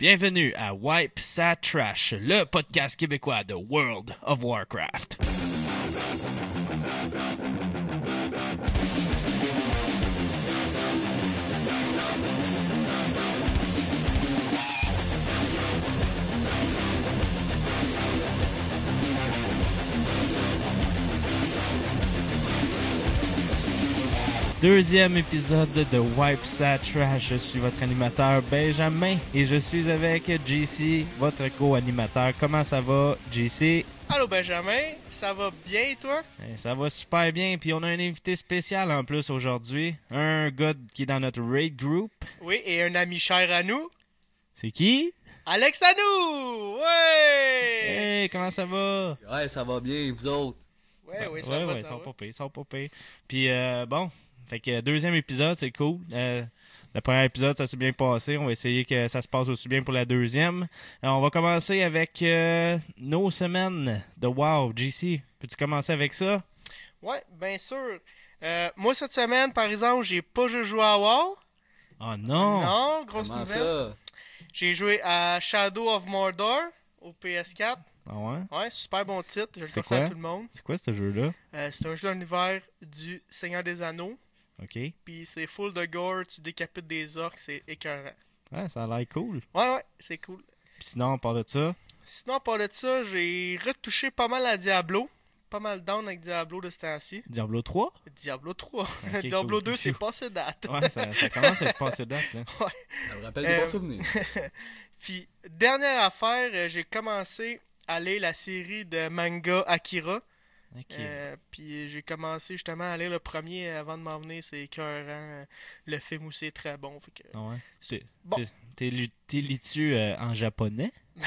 Bienvenue à Wipe Sat Trash, le podcast québécois de World of Warcraft. Deuxième épisode de Wipe Sat Trash. Je suis votre animateur Benjamin et je suis avec JC, votre co-animateur. Comment ça va, JC? Allô Benjamin, ça va bien et toi? Eh, Ça va super bien, puis on a un invité spécial en plus aujourd'hui. Un gars qui est dans notre raid group. Oui, et un ami cher à nous, C'est qui? Alex Tanou! Ouais! Hey, comment ça va? Ouais, ça va bien, vous autres? Ouais, oui, ça ouais, va, ouais, ça sont va. pas pires, ils sont pas pires. Puis euh, bon, fait que deuxième épisode, c'est cool. Euh, le premier épisode, ça s'est bien passé. On va essayer que ça se passe aussi bien pour la deuxième. Alors, on va commencer avec euh, nos semaines de WoW. GC, peux-tu commencer avec ça? Ouais, bien sûr. Euh, moi, cette semaine, par exemple, j'ai pas joué à WoW. Oh non! Non, grosse Comment nouvelle. ça? J'ai joué à Shadow of Mordor au PS4. Ah ouais? Ouais, super bon titre. Je le C'est conseille à quoi? tout le monde. C'est quoi ce jeu-là? Euh, c'est un jeu d'univers du Seigneur des Anneaux. OK? Puis c'est full de gore, tu décapites des orques, c'est écœurant. Ouais, ça a l'air cool. Ouais, ouais, c'est cool. Puis sinon, on part de ça? Sinon, à part de ça, j'ai retouché pas mal à Diablo. Pas mal down avec Diablo de ce temps-ci. Diablo 3? Diablo 3. Ok, Diablo cool. 2, c'est passé date. Ouais, ça, ça commence à être passé date, là. Ça me rappelle Euh, des bons souvenirs. Puis, dernière affaire, euh, j'ai commencé à lire la série de manga Akira. OK. Euh, puis j'ai commencé justement à lire le premier avant de m'en venir. C'est écœurant. Le film aussi est très bon. Fait que... Ah ouais? T'es- Bon. lis-tu euh, en japonais?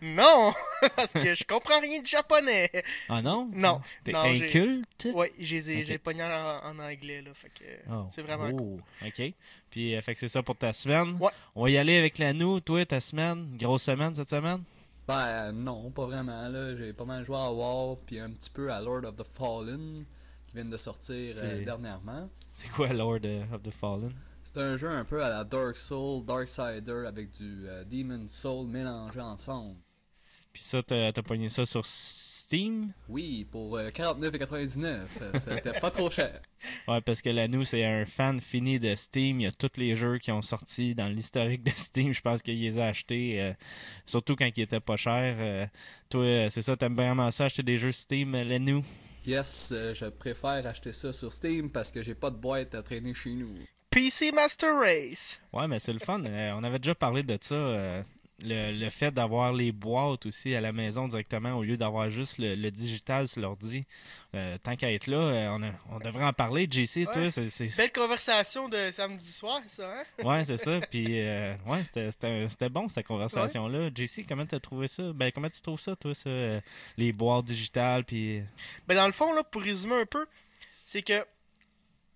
Non! Parce que je comprends rien de japonais. Ah non? Non. T'es inculte? Ouais, j'ai Ok. j'ai pogné en, en anglais. Là, fait que Oh. c'est vraiment cool. Oh, OK. Puis, euh, fait que c'est ça pour ta semaine. Ouais. On va y aller avec la nous. Toi, ta semaine. Grosse semaine cette semaine? Ben non, pas vraiment. là. J'ai pas mal joué à War, puis un petit peu à Lord of the Fallen, qui vient de sortir euh, dernièrement. C'est quoi Lord euh, of the Fallen? C'est un jeu un peu à la Dark Soul, Darksider, avec du euh, Demon Soul mélangé ensemble. Puis ça, t'as t'as pogné ça sur Steam? Oui, pour euh, 49,99. euh, C'était pas trop cher. Ouais, parce que la nous, c'est un fan fini de Steam. Il y a tous les jeux qui ont sorti dans l'historique de Steam. Je pense qu'il les a achetés, euh, surtout quand ils étaient pas chers. Euh, toi, euh, c'est ça, t'aimes vraiment ça, acheter des jeux Steam, euh, la nous? Yes, euh, je préfère acheter ça sur Steam parce que j'ai pas de boîte à traîner chez nous. PC Master Race. Ouais, mais c'est le fun. Euh, on avait déjà parlé de ça. euh, le, le fait d'avoir les boîtes aussi à la maison directement au lieu d'avoir juste le, le digital sur l'ordi. Euh, tant qu'à être là, euh, on, a- on devrait en parler. JC, toi, Ouais. c'est. c'est- Belle conversation de samedi soir, ça, hein? Ouais, c'est ça. Puis, euh, ouais, c'était- c'était c'était bon, cette conversation-là. JC, comment t'as trouvé ça? Ben, comment tu trouves ça, toi, ça? les boîtes digitales, puis... Ben dans le fond, là, pour résumer un peu, c'est que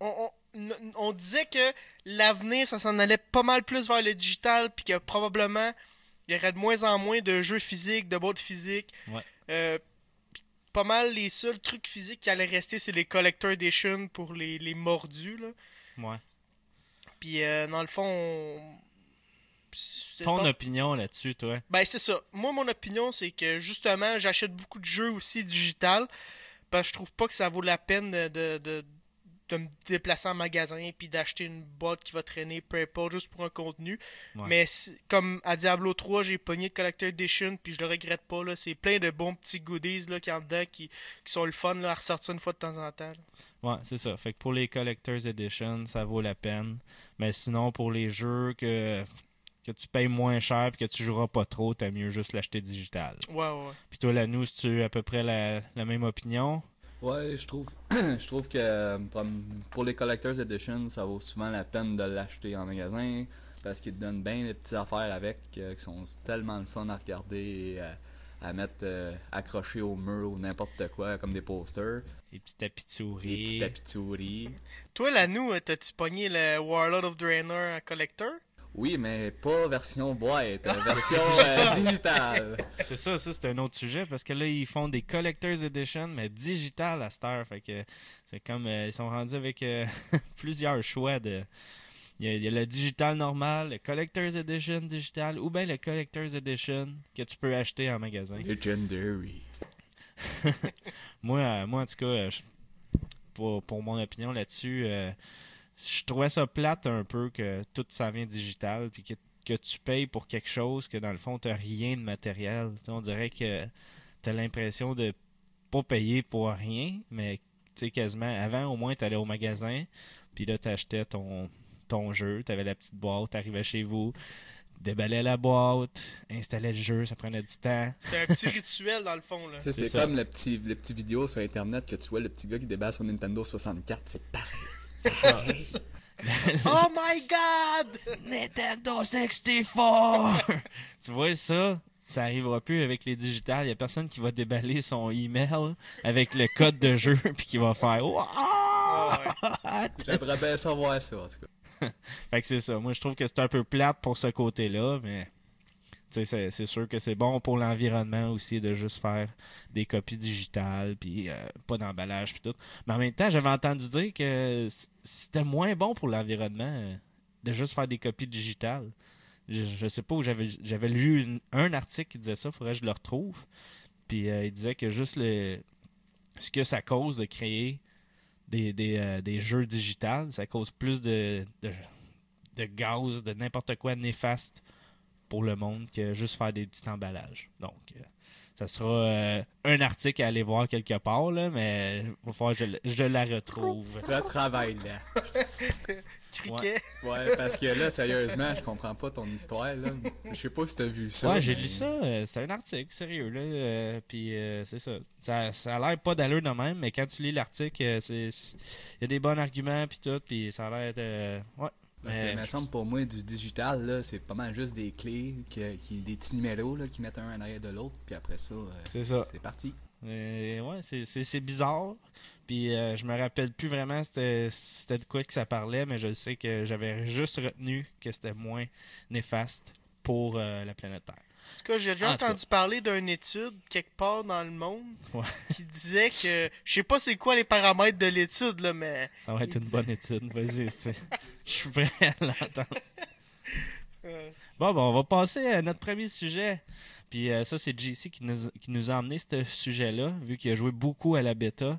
on, on- on disait que l'avenir, ça s'en allait pas mal plus vers le digital, puis que probablement il y aurait de moins en moins de jeux physiques, de boîtes physiques. Ouais. Euh, pas mal les seuls trucs physiques qui allaient rester, c'est les Collector Edition pour les, les mordus. Là. Ouais. Puis euh, dans le fond, on- Ton pas- opinion là-dessus, toi? Ben, c'est ça. Moi, mon opinion, c'est que justement, j'achète beaucoup de jeux aussi digital. Parce que je trouve pas que ça vaut la peine de, de, de- me déplacer en magasin puis d'acheter une boîte qui va traîner peu importe juste pour un contenu. Ouais. Mais comme à Diablo 3, j'ai pogné de Collector Edition puis je le regrette pas. là. C'est plein de bons petits goodies là, qui en dedans qui, qui sont le fun là, à ressortir une fois de temps en temps. là. Ouais, c'est ça. Fait que pour les Collector's Edition, ça vaut la peine. Mais sinon, pour les jeux que, que tu payes moins cher et que tu joueras pas trop, t'as mieux juste l'acheter digital. Ouais, ouais. Puis toi, la nous, tu à peu près la, la même opinion? Ouais, je trouve, je trouve que euh, comme pour les Collector's Edition, ça vaut souvent la peine de l'acheter en magasin parce qu'ils te donnent bien des petites affaires avec euh, qui sont tellement le fun à regarder et à, à mettre euh, accrochés au mur ou n'importe quoi, comme des posters, Les petits tapis de des souris. petits tapis de souris. Toi, là, nous, euh, t'as-tu pogné le Warlord of Draenor en collector? Oui, mais pas version boîte, euh, version euh, digitale. C'est ça, ça c'est un autre sujet parce que là ils font des collectors edition mais digital à cette heure, fait que c'est comme euh, ils sont rendus avec euh, plusieurs choix de Il y, a, il y a le digital normal, le Collector's Edition digital ou bien le Collector's Edition que tu peux acheter en magasin. Legendary. Moi, moi en tout cas, pour, pour mon opinion là-dessus, euh, je trouvais ça plate un peu que tout ça vient digital, puis que, que tu payes pour quelque chose que dans le fond, tu rien de matériel. On dirait que tu as l'impression de pas payer pour rien, mais tu sais, quasiment. Avant, au moins, tu allais au magasin, puis là, tu achetais ton, ton jeu, tu avais la petite boîte, tu arrivais chez vous, déballais la boîte, installais le jeu, ça prenait du temps. C'est un petit rituel dans le fond. Là. C'est comme le petit, les petits vidéos sur internet que tu vois le petit gars qui déballe son Nintendo 64, c'est pareil. oh my god! Nintendo 64! tu vois ça? Ça arrivera plus avec les digitales. Il y a personne qui va déballer son email avec le code de jeu puis qui va faire ouais. J'aimerais bien savoir ça, en tout cas. Fait que c'est ça. Moi, je trouve que c'est un peu plate pour ce côté-là, mais c'est, sûr que c'est bon pour l'environnement aussi de juste faire des copies digitales puis euh, pas d'emballage puis tout. Mais en même temps, j'avais entendu dire que c'était moins bon pour l'environnement euh, de juste faire des copies digitales. Je, je sais pas où j'avais j'avais lu un article qui disait ça, faudrait que je le retrouve. Puis euh, il disait que juste le ce que ça cause de créer des, des, des jeux digitales, ça cause plus de, de, de gaz, de n'importe quoi néfaste pour le monde que juste faire des petits emballages. Donc, euh, ça sera euh, un article à aller voir quelque part, là, mais il va falloir que je, je la retrouve. Retravaille là. Criquet. Ouais, parce que là, sérieusement, je comprends pas ton histoire, là. Je sais pas si t'as vu ça. ouais, j'ai mais- lu ça. euh, c'est un article, sérieux. Là, euh, puis euh, c'est ça. ça. Ça a l'air pas d'allure de même, mais quand tu lis l'article, il y a des bons arguments, puis tout, puis ça a l'air euh, ouais. Parce que, Mais- il me semble, pour moi, du digital, là, c'est pas mal juste des clés, qui, qui- des petits numéros, là, qui mettent un en arrière de l'autre, puis après ça, euh, C'est parti. Euh, ouais, c'est- bizarre. Puis euh, je me rappelle plus vraiment c'était c'était de quoi que ça parlait, mais je sais que j'avais juste retenu que c'était moins néfaste pour euh, la planète Terre. En tout cas, j'ai déjà en entendu parler d'une étude quelque part dans le monde Ouais. qui disait que. Je sais pas c'est quoi les paramètres de l'étude, là, mais. Ça va être une dit- bonne étude. Vas-y, je suis prêt à l'entendre. euh, Bon, ben, on va passer à notre premier sujet. Puis euh, ça, c'est JC qui nous, qui nous a emmené ce sujet-là, vu qu'il a joué beaucoup à la bêta.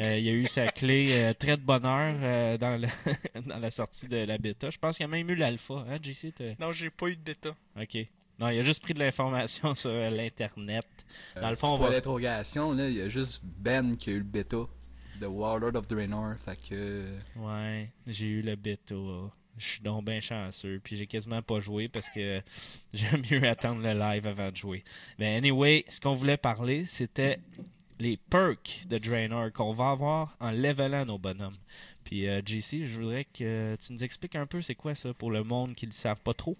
Euh, il a eu sa clé euh, très de bonheur euh, dans, le- dans la sortie de la bêta. Je pense qu'il y a même eu l'alpha. Hein, JC? non, j'ai pas eu de bêta. OK. Non, il a juste pris de l'information sur euh, l'Internet. Dans le fond, on va- d'interrogation, là, il y a juste Ben qui a eu le bêta de Warlord of Draenor, fait que... Ouais, j'ai eu le bêta. Je suis donc bien chanceux. Puis j'ai quasiment pas joué parce que j'aime mieux attendre le live avant de jouer. Mais anyway, ce qu'on voulait parler, c'était les perks de Draenor qu'on va avoir en levelant nos bonhommes. Puis euh, JC, je voudrais que tu nous expliques un peu c'est quoi ça pour le monde qui ne le savent pas trop.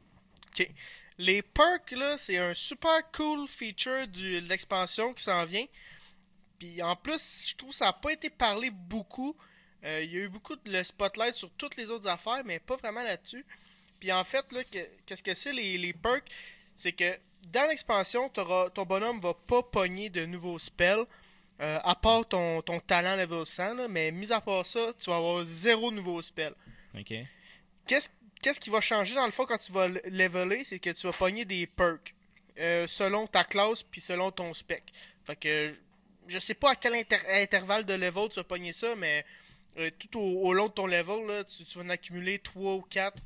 Les perks, là, c'est un super cool feature de l'expansion qui s'en vient. Puis en plus, je trouve que ça n'a pas été parlé beaucoup. Euh, Il y a eu beaucoup de le spotlight sur toutes les autres affaires, mais pas vraiment là-dessus. Puis en fait, là, que- qu'est-ce que c'est les, les perks? C'est que dans l'expansion, ton bonhomme va pas pogner de nouveaux spells, euh, à part ton, ton talent level 100, là, mais mis à part ça, tu vas avoir zéro nouveau spell. OK? Qu'est-ce qu'est-ce qui va changer dans le fond quand tu vas le- leveler, c'est que tu vas pogner des perks euh, selon ta classe puis selon ton spec. Fait que je- sais pas à quel inter- intervalle de level tu vas pogner ça, mais euh, tout au, au long de ton level, là, tu, tu vas en accumuler 3 ou 4.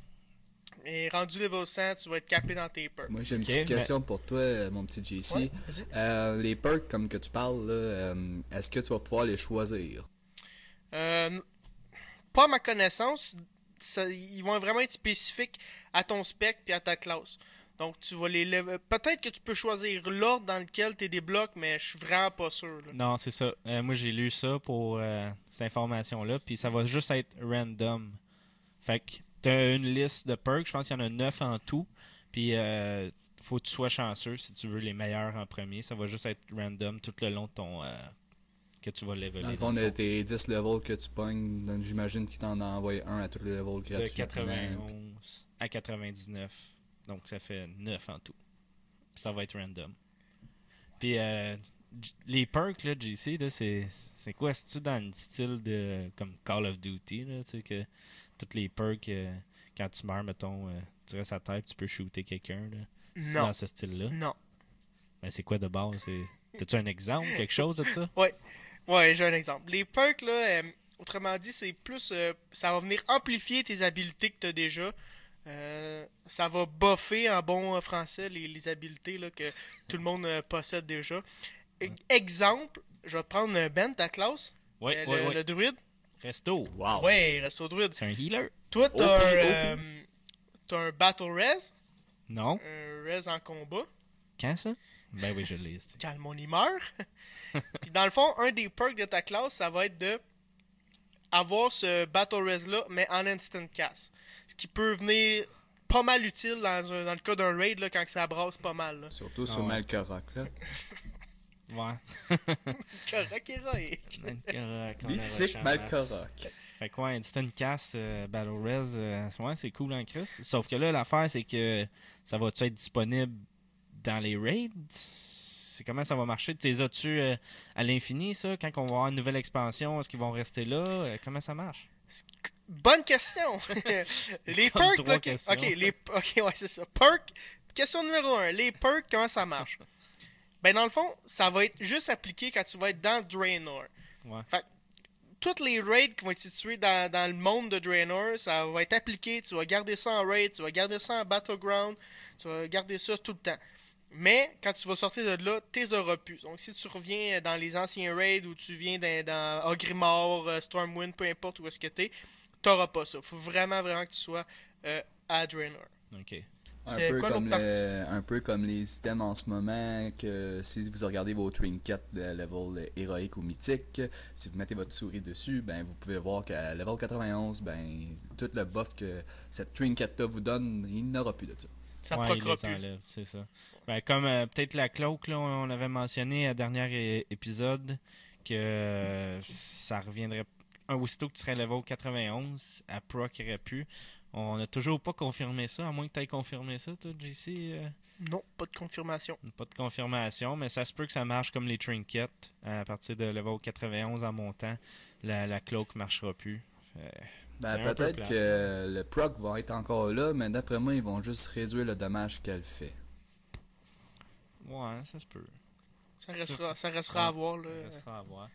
Et rendu level 100, tu vas être capé dans tes perks. Moi, j'ai une petite mais- question pour toi, euh, mon petit JC. Ouais. Euh, les perks, comme que tu parles, là, euh, est-ce que tu vas pouvoir les choisir? Euh, pas à ma connaissance. Ils vont vraiment être spécifiques à ton spec puis à ta classe. Donc tu vas les Peut-être que tu peux choisir l'ordre dans lequel tu débloques, mais je suis vraiment pas sûr. là. Non, c'est ça. Euh, moi, j'ai lu ça pour euh, cette information-là, puis ça va juste être random. Fait que t'as une liste de perks, je pense qu'il y en a 9 en tout, puis euh, faut que tu sois chanceux si tu veux les meilleurs en premier. Ça va juste être random tout le long de ton... que tu vas leveler. Dans le fond, de tes 10 levels que tu pognes, j'imagine qu'il t'en a envoyé un à tous les levels de gratuitement. 91 à 99. Donc ça fait 9 en tout. Puis ça va être random. Puis euh, les perks, là, JC, là, c'est, c'est quoi? C'est-tu dans le style de comme Call of Duty, là, tu sais, que toutes les perks euh, quand tu meurs, mettons, euh, tu restes à terre, tu peux shooter quelqu'un. là? C'est Non. dans ce style-là? Non. Ben, c'est quoi de base? T'as-tu un exemple, quelque chose de ça? Ouais, j'ai un exemple. Les perks, là, euh, autrement dit, c'est plus. euh, ça va venir amplifier tes habiletés que tu as déjà. Euh, ça va buffer en bon français les, les habiletés là, que tout le monde possède déjà. E- Exemple, je vais prendre Ben, ta classe, oui, le, oui. le druide. Resto. Wow. Ouais, reste au druide. C'est un healer? Toi, t'as OP, un, OP. euh, t'as un battle res, Non. un res en combat. Quand ça? Ben oui, je l'ai. calme mon humeur. Puis dans le fond, un des perks de ta classe, ça va être de avoir ce Battle Res là, mais en instant cast. Ce qui peut venir pas mal utile dans, un- dans le cas d'un raid là, quand ça brasse pas mal. Là. Surtout sur Ah ouais. Là. Ouais. Correct, héroïque. Malkorok, on Mythique a Malkorok. Fait quoi, Instant Cast, euh, Battle Res, euh, ouais, c'est cool en Chris. Sauf que là, l'affaire, c'est que ça va-tu être disponible dans les raids? C'est comment ça va marcher? Tu les as-tu euh, à l'infini, ça? Quand on va avoir une nouvelle expansion, est-ce qu'ils vont rester là? Euh, comment ça marche? Bonne question. les perks, là, les, ok, ouais, c'est ça. Perk, question numéro 1. Les perks, comment ça marche? Ben, dans le fond, ça va être juste appliqué quand tu vas être dans Draenor. Ouais. Fait toutes les raids qui vont être situés dans, dans le monde de Draenor, ça va être appliqué. Tu vas garder ça en raid, tu vas garder ça en Battleground, tu vas garder ça tout le temps. Mais quand tu vas sortir de là, t'es auras plus. Donc si tu reviens dans les anciens raids ou tu viens dans, dans Ogrimmar, euh, Stormwind, peu importe où est-ce que t'es, t'auras pas ça. Faut vraiment, vraiment que tu sois euh, à Draenor. OK. Un C'est peu, quoi comme le- un peu comme les items en ce moment, que si vous regardez vos trinkets de level héroïque ou mythique, si vous mettez votre souris dessus, ben vous pouvez voir qu'à level 91, ben tout le buff que cette trinket-là vous donne, il n'aura plus de ça. Ça ouais, les plus. enlève, c'est ça. Ben, comme euh, peut-être la cloak, là, on avait mentionné à dernier épisode que euh, ça reviendrait. Un aussitôt que tu serais level 91, à proc aurait pu. On n'a toujours pas confirmé ça, à moins que tu aies confirmé ça, toi, JC. euh, Non, pas de confirmation. pas de confirmation, mais ça se peut que ça marche comme les trinkets. À partir de level 91 en montant, la, la cloak marchera plus. Euh, Ben, peu peut-être que le proc va être encore là, mais d'après moi, ils vont juste réduire le dommage qu'elle fait. Ouais, ça se peut. Ça restera, ça restera à voir. Là. Ça restera à voir.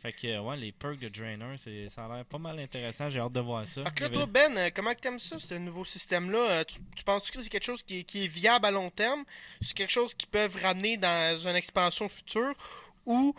Fait que, ouais, les perks de Drainer, c'est- ça a l'air pas mal intéressant. J'ai hâte de voir ça. Fait que là, toi, Ben, euh, comment que t'aimes ça, ce nouveau système-là? Euh, Tu, tu penses que c'est quelque chose qui est, qui est viable à long terme? C'est quelque chose qu'ils peuvent ramener dans une expansion future? Ou,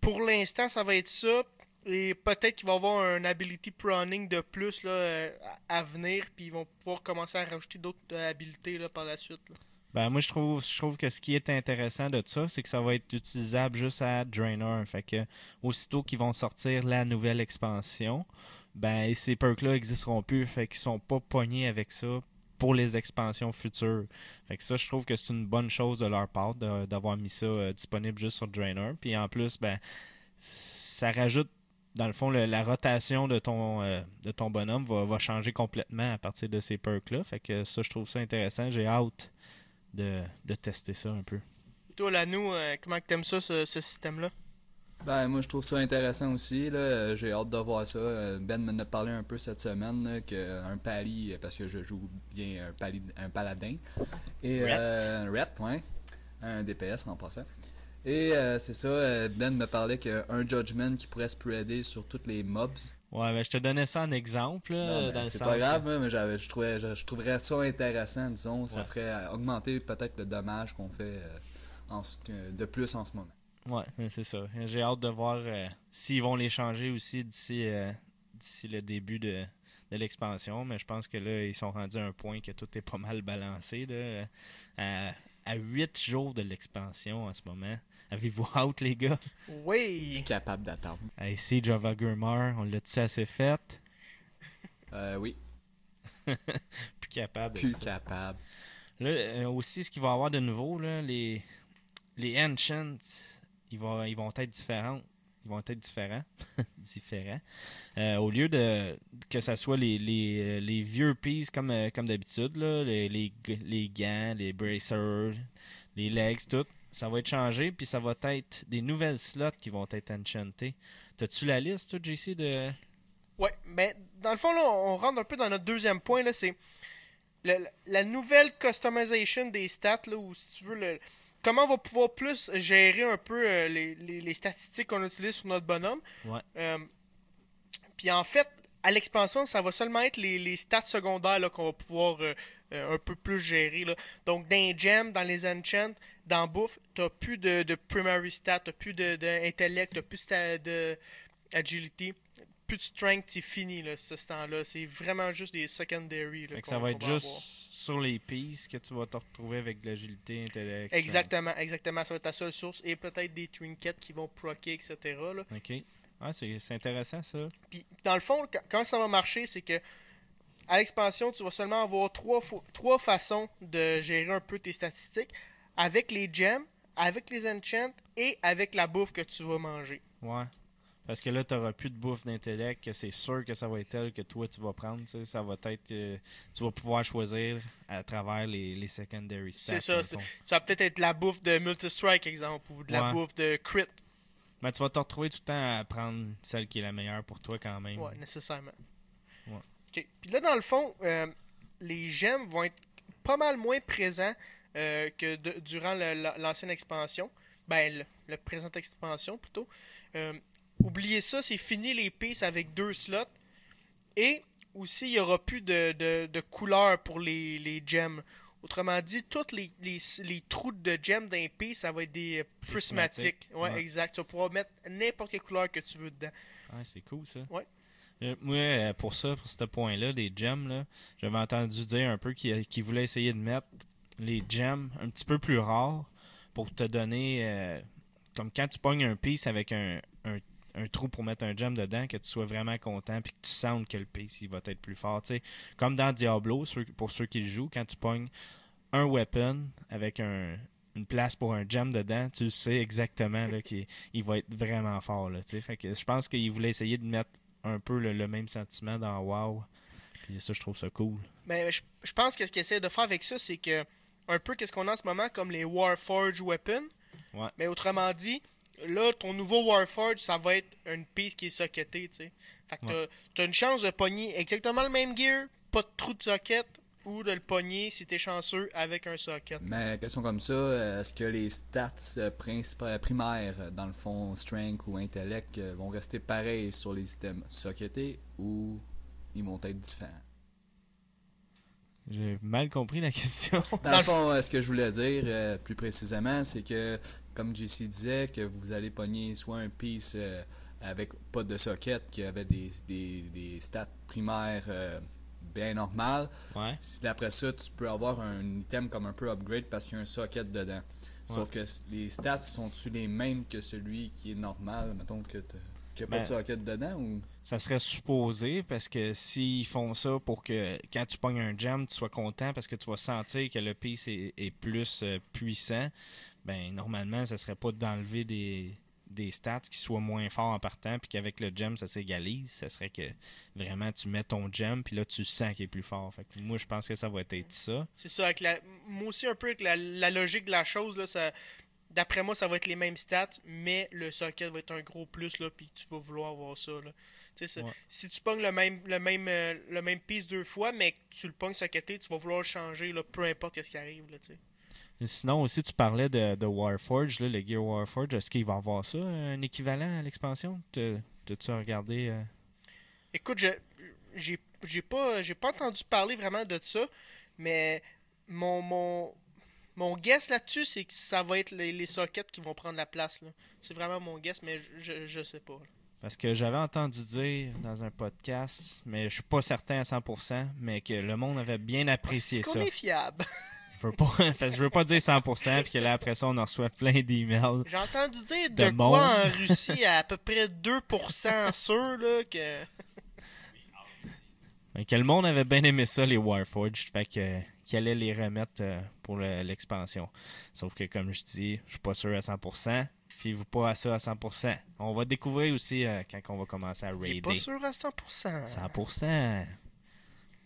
pour l'instant, ça va être ça, et peut-être qu'il va y avoir un ability pruning de plus là, euh, à venir, puis ils vont pouvoir commencer à rajouter d'autres habilités là, par la suite. là. Ben, moi, je trouve, je trouve que ce qui est intéressant de ça, c'est que ça va être utilisable juste à Drainer. Fait que, aussitôt qu'ils vont sortir la nouvelle expansion, ben, ces perks-là existeront plus. Fait qu'ils sont pas pognés avec ça pour les expansions futures. Fait que ça, je trouve que c'est une bonne chose de leur part d'avoir mis ça euh, disponible juste sur Drainer. Puis en plus, ben, ça rajoute dans le fond, la rotation de ton, euh, de ton bonhomme va, va changer complètement à partir de ces perks-là. Fait que ça, je trouve ça intéressant. J'ai hâte de, de tester ça un peu. Toi, Lanou, euh, comment que t'aimes ça, ce, ce système-là? Ben, moi, je trouve ça intéressant aussi. là. J'ai hâte de voir ça. Euh, Ben m'en a parlé un peu cette semaine, là, que un pali, euh, parce que je joue bien un, pali, un paladin. Et, Ret. euh, Ret, ouais. Un DPS en passant. Et euh, c'est ça, Ben me parlait qu'un judgment qui pourrait spreader sur tous les mobs. Ouais, ben, je te donnais ça en exemple. mais c'est pas grave, hein, mais j'avais- je, trouvais, je, je trouverais ça intéressant, disons. Ça Ouais. ferait augmenter peut-être le dommage qu'on fait euh, en de plus en ce moment. Ouais, c'est ça. J'ai hâte de voir euh, s'ils vont les changer aussi d'ici euh, d'ici le début de, de l'expansion. Mais je pense que là, ils sont rendus à un point que tout est pas mal balancé. Là, à 8 jours de l'expansion en ce moment. Avez-vous hâte, les gars? Oui! Capable d'attendre. Hey, Siege of Agurmar, on l'a-tu assez fait? Euh, oui, Plus capable plus ça. capable. Là, euh, aussi, ce qu'il va y avoir de nouveau, là, les, les Ancients, ils vont, ils vont être différents. Ils vont être différents. différents. Euh, au lieu de que ça soit les, euh, vieux pieces comme, euh, d'habitude, les, les, gants, les bracers, les legs, tout, ça va être changé, puis ça va être des nouvelles slots qui vont être enchantées. T'as-tu la liste, toi, JC, de. Mais dans le fond, là, on rentre un peu dans notre deuxième point, c'est la nouvelle customization des stats, là, ou si tu veux, le, comment on va pouvoir plus gérer un peu euh, les, les- les statistiques qu'on utilise sur notre bonhomme? Ouais. Euh, Puis en fait, à l'expansion, ça va seulement être les, les stats secondaires qu'on va pouvoir euh, un peu plus gérer. Là. Donc dans les gems, dans les enchants, dans bouffe, t'as plus de, de primary stats, t'as plus de, de intellect, t'as plus de, de agility, plus de strength, c'est fini là, ce temps-là. C'est vraiment juste des secondary. là, Fait que qu'on- ça va être juste avoir. sur les pistes que tu vas te retrouver avec de l'agilité, intellect. Exactement, exactement. Ça va être ta seule source. Et peut-être des trinkets qui vont proquer, etc. Là. Ok. Ah, c'est intéressant ça. Puis, dans le fond, comment ça va marcher, c'est que à l'expansion, tu vas seulement avoir trois, trois façons de gérer un peu tes statistiques avec les gems, avec les enchants et avec la bouffe que tu vas manger. Ouais. Parce que là, tu n'auras plus de bouffe d'intellect, que c'est sûr que ça va être elle que toi tu vas prendre. Ça va être. euh, tu vas pouvoir choisir à travers les, les secondary stats. C'est ça. Ça va peut-être être la bouffe de multi-strike, exemple, ou de la bouffe de crit. Mais tu vas te retrouver tout le temps à prendre celle qui est la meilleure pour toi quand même. Ouais, nécessairement. Ouais. Ok. Puis là, dans le fond, euh, les gemmes vont être pas mal moins présents euh, que de- durant la- l'ancienne expansion. Ben, le, le présente expansion plutôt. Euh, oubliez ça, c'est fini les pistes avec deux slots. Et aussi, il n'y aura plus de, de, pour les, les gemmes. Autrement dit, tous les, les, les trous de gemmes d'un pistes, ça va être des euh, prismatiques. Ouais, ouais. exact. Tu vas pouvoir mettre n'importe quelle couleur que tu veux dedans. Ouais, c'est cool ça. Ouais. Euh, moi, euh, pour ça, pour ce point-là, des gems, là, j'avais entendu dire un peu qu'ils qu'ils voulaient essayer de mettre les gems un petit peu plus rares pour te donner, euh, comme quand tu pognes un piece avec un, un, trou pour mettre un gem dedans, que tu sois vraiment content puis que tu sentes que le il va être plus fort. Comme dans Diablo, pour ceux qui le jouent, quand tu pognes un weapon avec un, une place pour un gem dedans, tu sais exactement qu'il il va être vraiment fort. Là, fait que je pense qu'ils voulaient essayer de mettre un peu le, le même sentiment dans WoW. Puis ça, je trouve ça cool. Mais je, je pense que ce qu'ils essaient de faire avec ça, c'est que un peu qu'est-ce qu'on a en ce moment comme les Warforge Weapons? Ouais. Mais autrement dit, là, ton nouveau Warforge, ça va être une piece qui est socketée, tu sais. Fait que Ouais. t'as- t'as une chance de pogner exactement le même gear, pas de trou de socket, ou de le pogner si t'es chanceux avec un socket. Mais question comme ça, euh, est-ce que les stats euh, principales primaires, euh, dans le fond, strength ou intellect, euh, vont rester pareils sur les systèmes socketés ou ils vont être différents? J'ai mal compris la question. Dans le fond, euh, ce que je voulais dire euh, plus précisément, c'est que, comme JC disait, que vous allez pogner soit un piece euh, avec pas de socket qui avait des, des, des stats primaires euh, bien normales. ouais. Si après ça, tu peux avoir un item comme un peu upgrade parce qu'il y a un socket dedans. Sauf que les stats sont-tu les mêmes que celui qui est normal, mettons que t'as- qu'il n'y a pas Ben, de socket dedans ou? Ça serait supposé parce que s'ils font ça pour que quand tu pognes un gem, tu sois content parce que tu vas sentir que le piece est, est plus euh, puissant, ben normalement, ça serait pas d'enlever des, des stats qui soient moins forts en partant puis qu'avec le gem, ça s'égalise. Ça serait que vraiment tu mets ton gem puis là tu sens qu'il est plus fort. Fait que moi, je pense que ça va être ça. C'est ça, avec la, moi aussi un peu avec la, la logique de la chose, là, ça, d'après moi, ça va être les mêmes stats, mais le socket va être un gros plus, là, puis tu vas vouloir avoir ça, là. Ouais. Si tu pognes le même, le même, euh, le même piece deux fois, mais que tu le pognes socketé, tu vas vouloir le changer, là, peu importe ce qui arrive, là, sinon aussi, tu parlais de, de Warforge, là, le Gear Warforge. Est-ce qu'il va avoir ça, un équivalent à l'expansion? T'as- T'as-tu regardé euh, Écoute, je, j'ai, j'ai pas, j'ai pas entendu parler vraiment de ça, mais mon, mon, mon guess là-dessus, c'est que ça va être les, les sockets qui vont prendre la place, là. C'est vraiment mon guess, mais je, je, je sais pas. là. Parce que j'avais entendu dire dans un podcast, mais je suis pas certain à 100%, mais que le monde avait bien apprécié C'est ça. qu'on est fiable? Je veux pas, je veux pas dire 100%, puis que là après ça on en reçoit plein d'emails. J'ai entendu dire De de, monde. quoi en Russie à, à peu près 2% sûr là, que. Que le monde avait bien aimé ça les Warforged, fait que qu'il allait les remettre euh, pour le- l'expansion. Sauf que comme je dis, je suis pas sûr à 100%. Fiez-vous pas à ça à 100%. On va découvrir aussi euh, quand on va commencer à Il est raider. pas sûr à 100%. 100%.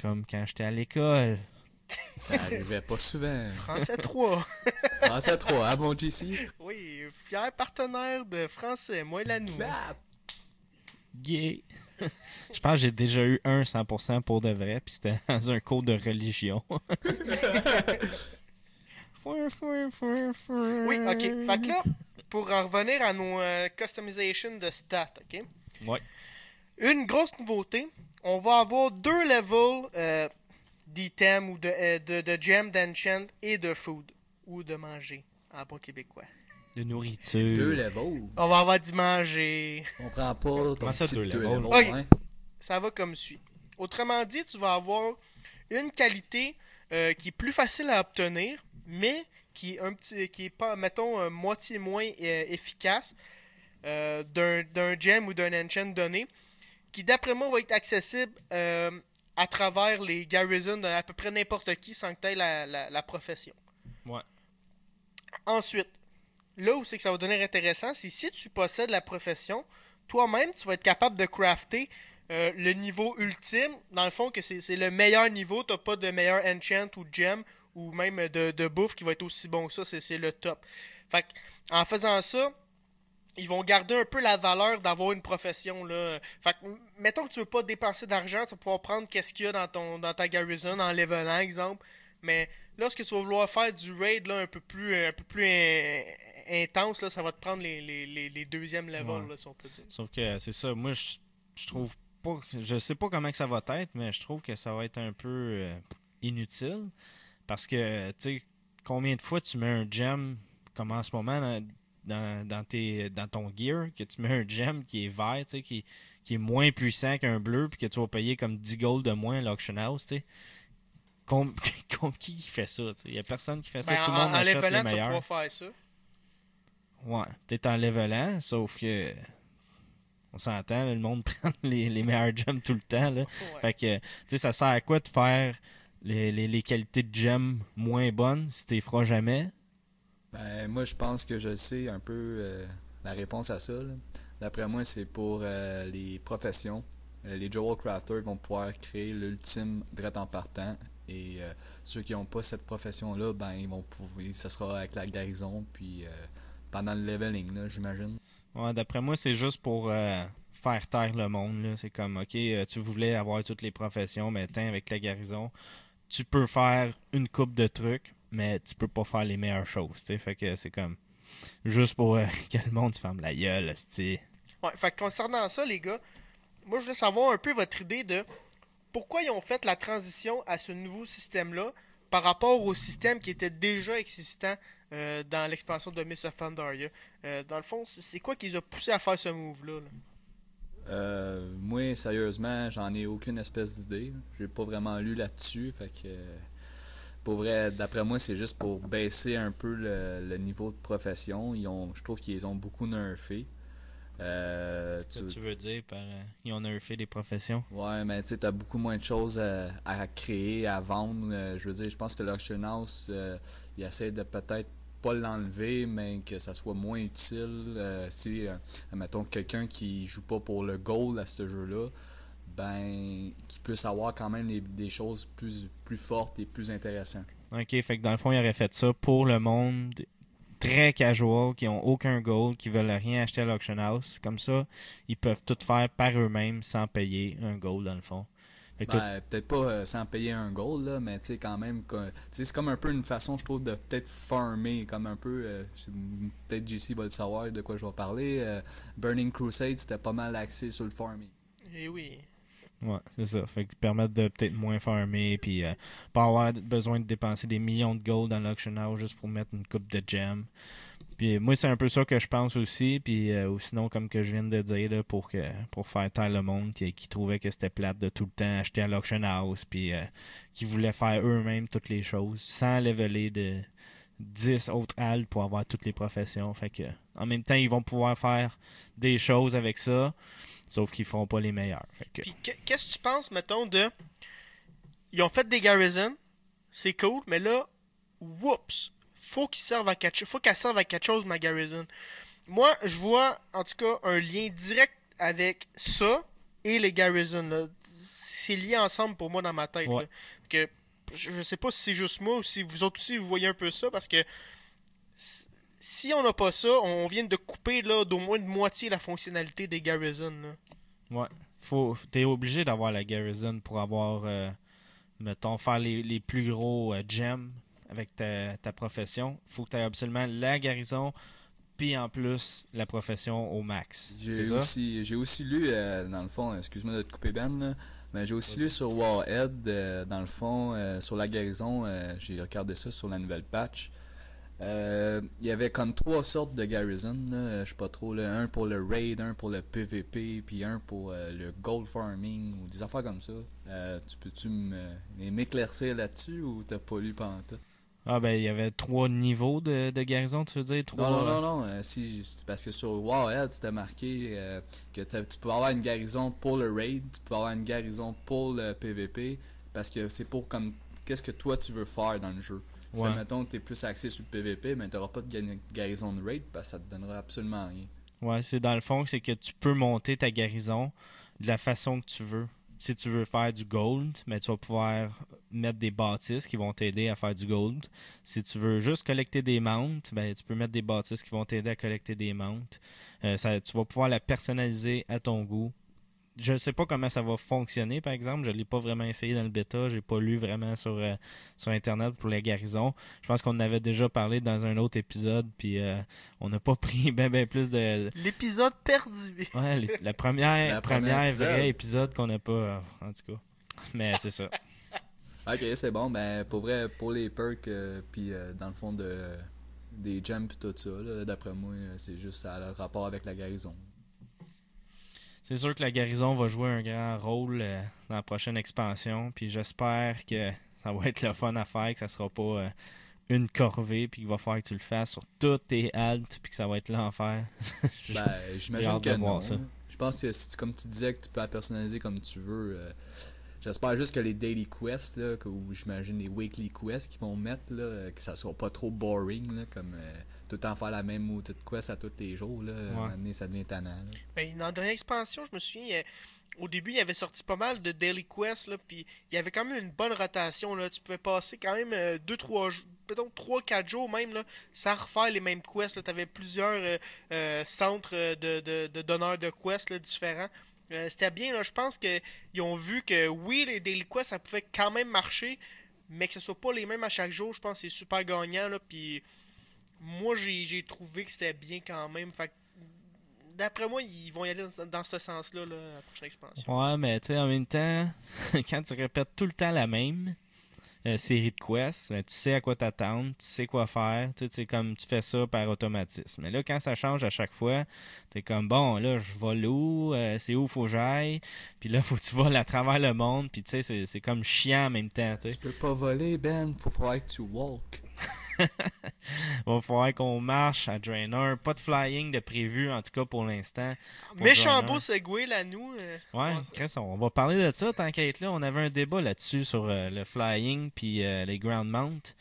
Comme quand j'étais à l'école. Ça arrivait pas souvent. Français 3. Français 3, ah bon JC? oui, fier partenaire de français, moi et la nous. Clap! Gay. Je pense que j'ai déjà eu un 100% pour de vrai, puis c'était dans un cours de religion. Oui, ok. Fait que là, pour en revenir à nos euh, customizations de stats, ok? Ouais. Une grosse nouveauté, on va avoir deux levels euh, d'items ou de, euh, de, de gems, d'enchant et de food. Ou de manger, en bon québécois. De Deux nourriture. levels. On va avoir du manger. On prend pas ton Comment ça, petit deux deux levels? ouais. Ça va comme suit. Autrement dit, tu vas avoir une qualité euh, qui est plus facile à obtenir, mais qui est un petit, qui est pas, mettons, euh, moitié moins euh, efficace euh, d'un d'un gem ou d'un enchant donné, qui d'après moi va être accessible euh, à travers les garrisons de à peu près n'importe qui sans que tu aies la, la- la profession. Ouais. Ensuite, là où c'est que ça va devenir intéressant, c'est si tu possèdes la profession, toi-même, tu vas être capable de crafter euh, le niveau ultime. Dans le fond, que c'est le meilleur niveau. Tu pas de meilleur enchant ou gem ou même de, de bouffe qui va être aussi bon que ça. C'est c'est le top. Fait que, en faisant ça, ils vont garder un peu la valeur d'avoir une profession. Là. Fait que, mettons que tu veux pas dépenser d'argent, tu vas pouvoir prendre qu'est-ce qu'il y a dans, ton, dans ta garrison en levelant, exemple. Mais lorsque tu vas vouloir faire du raid là, un peu plus, un peu plus in- intense, là, ça va te prendre les, les, les, les deuxièmes levels, Ouais. là, si on peut dire. Sauf que c'est ça, moi je, je trouve pas je sais pas comment que ça va être, mais je trouve que ça va être un peu euh, inutile parce que tu sais combien de fois tu mets un gem comme en ce moment dans, dans, dans tes dans ton gear que tu mets un gem qui est vert, tu sais qui qui est moins puissant qu'un bleu puis que tu vas payer comme 10 gold de moins à l'auction house, tu sais. Com- qui qui fait ça, tu sais? Il y a personne qui fait ça, Ben, tout le monde en achète levelant, les tu vas meilleurs. faire ça. Ouais, peut-être en levelant, sauf que on s'entend, le monde prend les, les meilleurs gems tout le temps. Là. Ouais. Fait que, tu sais, ça sert à quoi de faire les, les, les qualités de gems moins bonnes si tu les feras jamais? Ben, moi, je pense que je sais un peu euh, la réponse à ça. D'après moi, c'est pour euh, les professions. Euh, les Jewel Crafters vont pouvoir créer l'ultime direct en partant. Et ceux qui n'ont pas cette profession-là, ben, ils vont pouvoir. Ce sera avec la guérison, puis pendant le leveling, j'imagine. Ouais, d'après moi, c'est juste pour faire taire le monde. C'est comme, ok, tu voulais avoir toutes les professions, mais tiens, avec la guérison, tu peux faire une coupe de trucs, mais tu peux pas faire les meilleures choses. tu. Fait que c'est comme, juste pour euh, que le monde se ferme la gueule. Ouais, fait que concernant ça, les gars, moi je voulais savoir un peu votre idée de pourquoi ils ont fait la transition à ce nouveau système-là par rapport au système qui était déjà existant euh, dans l'expansion de Miss of Pandaria. Euh, dans le fond, c'est quoi qui les a poussés à faire ce move-là? là? Euh, moi, sérieusement, j'en ai aucune espèce d'idée. J'ai pas vraiment lu là-dessus. Fait que, euh, pour vrai, d'après moi, c'est juste pour baisser un peu le, le niveau de profession. Ils ont, je trouve qu'ils ont beaucoup nerfé. Euh, tu- veux dire par euh, ils ont nerfé les professions? Ouais, mais tu sais, t'as beaucoup moins de choses à, à créer, à vendre. Euh, je veux dire, je pense que l'auction house, il essaie de peut-être pas l'enlever, mais que ça soit moins utile. Si, mettons, quelqu'un qui joue pas pour le goal à ce jeu-là, ben, qui puisse avoir quand même les- des choses plus, plus fortes et plus intéressantes. Ok, fait que dans le fond, ils auraient fait ça pour le monde très casual, qui ont aucun goal, qui veulent rien acheter à l'auction house. Comme ça, ils peuvent tout faire par eux-mêmes sans payer un goal dans le fond. Ben, peut-être pas euh, sans payer un goal, là, mais tu sais, quand même, que- tu sais, c'est comme un peu une façon, je trouve, de peut-être farmer, comme un peu, euh, peut-être JC va le savoir de quoi je vais parler. euh, Burning Crusade, c'était pas mal axé sur le farming. Eh oui. Ouais, c'est ça. Fait que permettre de peut-être moins farmer, puis euh, pas avoir besoin de dépenser des millions de gold dans l'auction house juste pour mettre une coupe de gem. Puis moi, c'est un peu ça que je pense aussi. Puis euh, ou sinon, comme que je viens de dire, là, pour que pour faire taire le monde qui, qui trouvait que c'était plate de tout le temps acheter à l'auction house, puis euh, qui voulaient faire eux-mêmes toutes les choses sans leveler de 10 autres halles pour avoir toutes les professions. Fait que en même temps, ils vont pouvoir faire des choses avec ça, sauf qu'ils feront pas les meilleurs. Que, Puis que- qu'est-ce que tu penses, mettons, de. Ils ont fait des garrisons, c'est cool, mais là, whoops, faut qu'ils servent à quelque chose. Faut qu'elle serve à quelque chose, ma garrison. Moi, je vois, en tout cas, un lien direct avec ça et les garrisons. là. C'est lié ensemble pour moi dans ma tête. Ouais. là. Que, je, je sais pas si c'est juste moi ou si vous autres aussi vous voyez un peu ça parce que si- on n'a pas ça, on vient de couper là d'au moins de moitié la fonctionnalité des garrisons. là. Ouais. faut, t'es obligé d'avoir la garrison pour avoir, euh, mettons, faire les, les plus gros euh, gems avec ta, ta profession. faut que tu aies absolument la garnison, puis en plus la profession au max. C'est J'ai ça? aussi, j'ai aussi lu, euh, dans le fond, excuse-moi de te couper Ben, là, mais j'ai aussi Vas-y. lu sur Warhead, euh, dans le fond, euh, sur la guérison, euh, j'ai regardé ça sur la nouvelle patch. Euh, Il y avait comme trois sortes de garrison, là, je sais pas trop, là, un pour le raid, un pour le PVP, puis un pour euh, le gold farming, ou des affaires comme ça. Euh, tu peux-tu m'éclaircir là-dessus, ou t'as pas lu pendant tout? Ah ben il y avait trois niveaux de, de garnison, tu veux dire? Trois... Non, non, non, non. si, parce que sur Warhead, c'était marqué que tu peux avoir une garnison pour le raid, tu peux avoir une garnison pour le PVP, parce que c'est pour comme qu'est-ce que toi tu veux faire dans le jeu. Si, Ouais. mettons, t'es plus axé sur le PVP, mais t'auras pas de garnison de raid, parce que ça te donnera absolument rien. Ouais, c'est dans le fond, c'est que tu peux monter ta garnison de la façon que tu veux. Si tu veux faire du gold, mais tu vas pouvoir mettre des bâtisses qui vont t'aider à faire du gold. Si tu veux juste collecter des mounts, ben, tu peux mettre des bâtisses qui vont t'aider à collecter des mounts. Euh, ça, tu vas pouvoir la personnaliser à ton goût. Je sais pas comment ça va fonctionner, par exemple. Je l'ai pas vraiment essayé dans le bêta. J'ai pas lu vraiment sur, euh, sur Internet pour les garnisons. Je pense qu'on en avait déjà parlé dans un autre épisode, puis euh, on n'a pas pris ben, ben plus de, L'épisode perdu. Ouais, les- la première, La première première épisode. vrai épisode qu'on n'a pas, euh, en tout cas. Mais c'est ça. Ok, c'est bon. Ben, pour vrai, pour les perks, euh, puis euh, dans le fond de des gems tout ça, d'après moi, c'est juste ça a le rapport avec la garnison. C'est sûr que la garnison va jouer un grand rôle euh, dans la prochaine expansion. Puis j'espère que ça va être le fun à faire, que ça sera pas euh, une corvée, puis qu'il va falloir que tu le fasses sur toutes tes haltes, puis que ça va être l'enfer. Ben, j'imagine que non. ça. Je pense que si comme tu disais que tu peux la personnaliser comme tu veux, euh, j'espère juste que les daily quests, là, que- ou j'imagine les weekly quests qu'ils vont mettre, là, euh, que ça soit pas trop boring, là, comme euh, tout le temps faire la même maudite quest à tous les jours, là, à un moment donné, ça devient tannant. là. Ben, dans la dernière expansion, je me souviens, euh, au début, il avait sorti pas mal de Daily Quest, là, puis il y avait quand même une bonne rotation, là. Tu pouvais passer quand même 2-3 jours, peut-être 3-4 jours même, là, sans refaire les mêmes quests, Tu avais plusieurs euh, euh, centres euh, de, de, de donneurs de quests, là, différents. Euh, C'était bien, là. Je pense qu'ils ont vu que, oui, les Daily Quests, ça pouvait quand même marcher, mais que ce soit pas les mêmes à chaque jour, je pense que c'est super gagnant, là, puis... Moi, j'ai trouvé que c'était bien quand même. Fait D'après moi, ils vont y aller dans, ce sens-là, là, la prochaine expansion. Ouais, mais tu sais, en même temps, quand tu répètes tout le temps la même euh, série de quests, ben, tu sais à quoi t'attendre, tu sais quoi faire, tu sais, comme tu fais ça par automatisme. Mais là, quand ça change à chaque fois, t'es comme, bon, là, je vole où, Euh, c'est où faut que j'aille, puis là, faut que tu voles à travers le monde, puis tu sais, c'est- comme chiant en même temps, tu peux pas voler, Ben, faut falloir que tu walk. Va falloir qu'on marche à Draenor, pas de flying de prévu, en tout cas pour l'instant. Méchant beau segway, là, nous. euh, Ouais, Chris, on va parler de ça tant qu'à être là. On avait un débat là-dessus sur euh, le flying puis euh, les ground mount.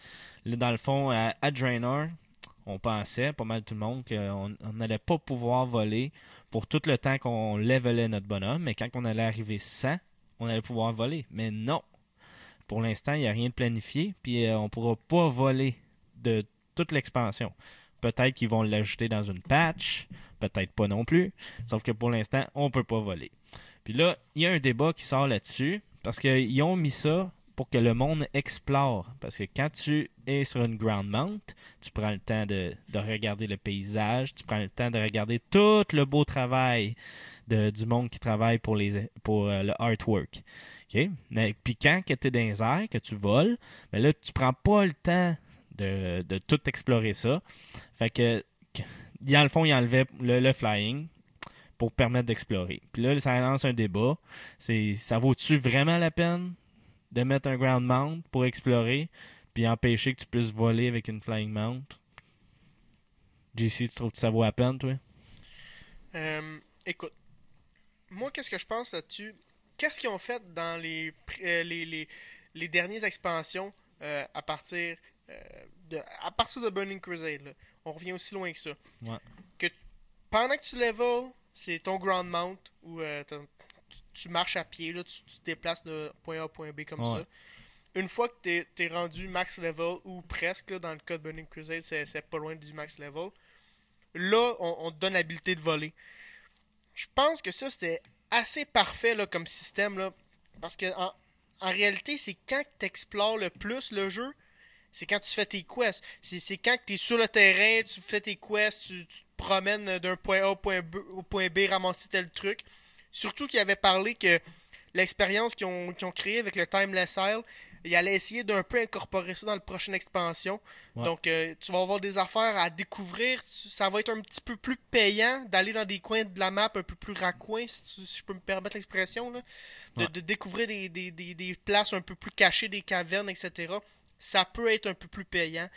Là, dans le fond, à, à Draenor, on pensait, pas mal tout le monde, qu'on on n'allait pas pouvoir voler pour tout le temps qu'on levelait notre bonhomme, mais quand on allait arriver 100, on allait pouvoir voler. Mais non. Pour l'instant, il n'y a rien de planifié, puis euh, on pourra pas voler de toute l'expansion. Peut-être qu'ils vont l'ajouter dans une patch, peut-être pas non plus. Sauf que pour l'instant, on peut pas voler. Puis là, il y a un débat qui sort là-dessus parce qu'ils ont mis ça pour que le monde explore. Parce que quand tu es sur une ground mount, tu prends le temps de, de regarder le paysage, tu prends le temps de regarder tout le beau travail de- du monde qui travaille pour, les, pour euh, le artwork. Mais puis quand tu es dans les airs, que tu voles, mais là, tu prends pas le temps de, tout explorer ça. Fait que, dans le fond, il enlevait le, le flying pour permettre d'explorer. Puis là, ça lance un débat. C'est ça vaut-tu vraiment la peine de mettre un ground mount pour explorer puis empêcher que tu puisses voler avec une flying mount? JC, tu trouves que ça vaut la peine, toi? Euh, écoute, moi, qu'est-ce que je pense là-dessus? Qu'est-ce qu'ils ont fait dans les, euh, dernières expansions euh, à partir de à partir de Burning Crusade? là? On revient aussi loin que ça. Ouais. Que pendant que tu level, c'est ton ground mount où euh, tu- tu marches à pied, là, tu, tu te déplaces de point A à point B comme Ouais. ça. Une fois que t'es es rendu max level, ou presque, là, dans le cas de Burning Crusade, c'est c'est pas loin du max level, là, on, on te donne l'habilité de voler. Je pense que ça, c'était assez parfait là, comme système. Là, parce que en, en réalité, c'est quand tu explores le plus le jeu, c'est quand tu fais tes quests. C'est, c'est quand tu es sur le terrain, tu fais tes quests, tu, tu te promènes d'un point A au point B, au point B ramasser tel truc. Surtout qu'il avait parlé que l'expérience qu'ils ont, qu'ils ont créée avec le Timeless Isle, il allait essayer d'un peu incorporer ça dans la prochaine expansion. Ouais. Donc, euh, tu vas avoir des affaires à découvrir. Ça va être un petit peu plus payant d'aller dans des coins de la map un peu plus raccoins, si, je peux me permettre l'expression. là. De, Ouais. de découvrir des, des- des- des places un peu plus cachées, des cavernes, etc. Ça peut être un peu plus payant.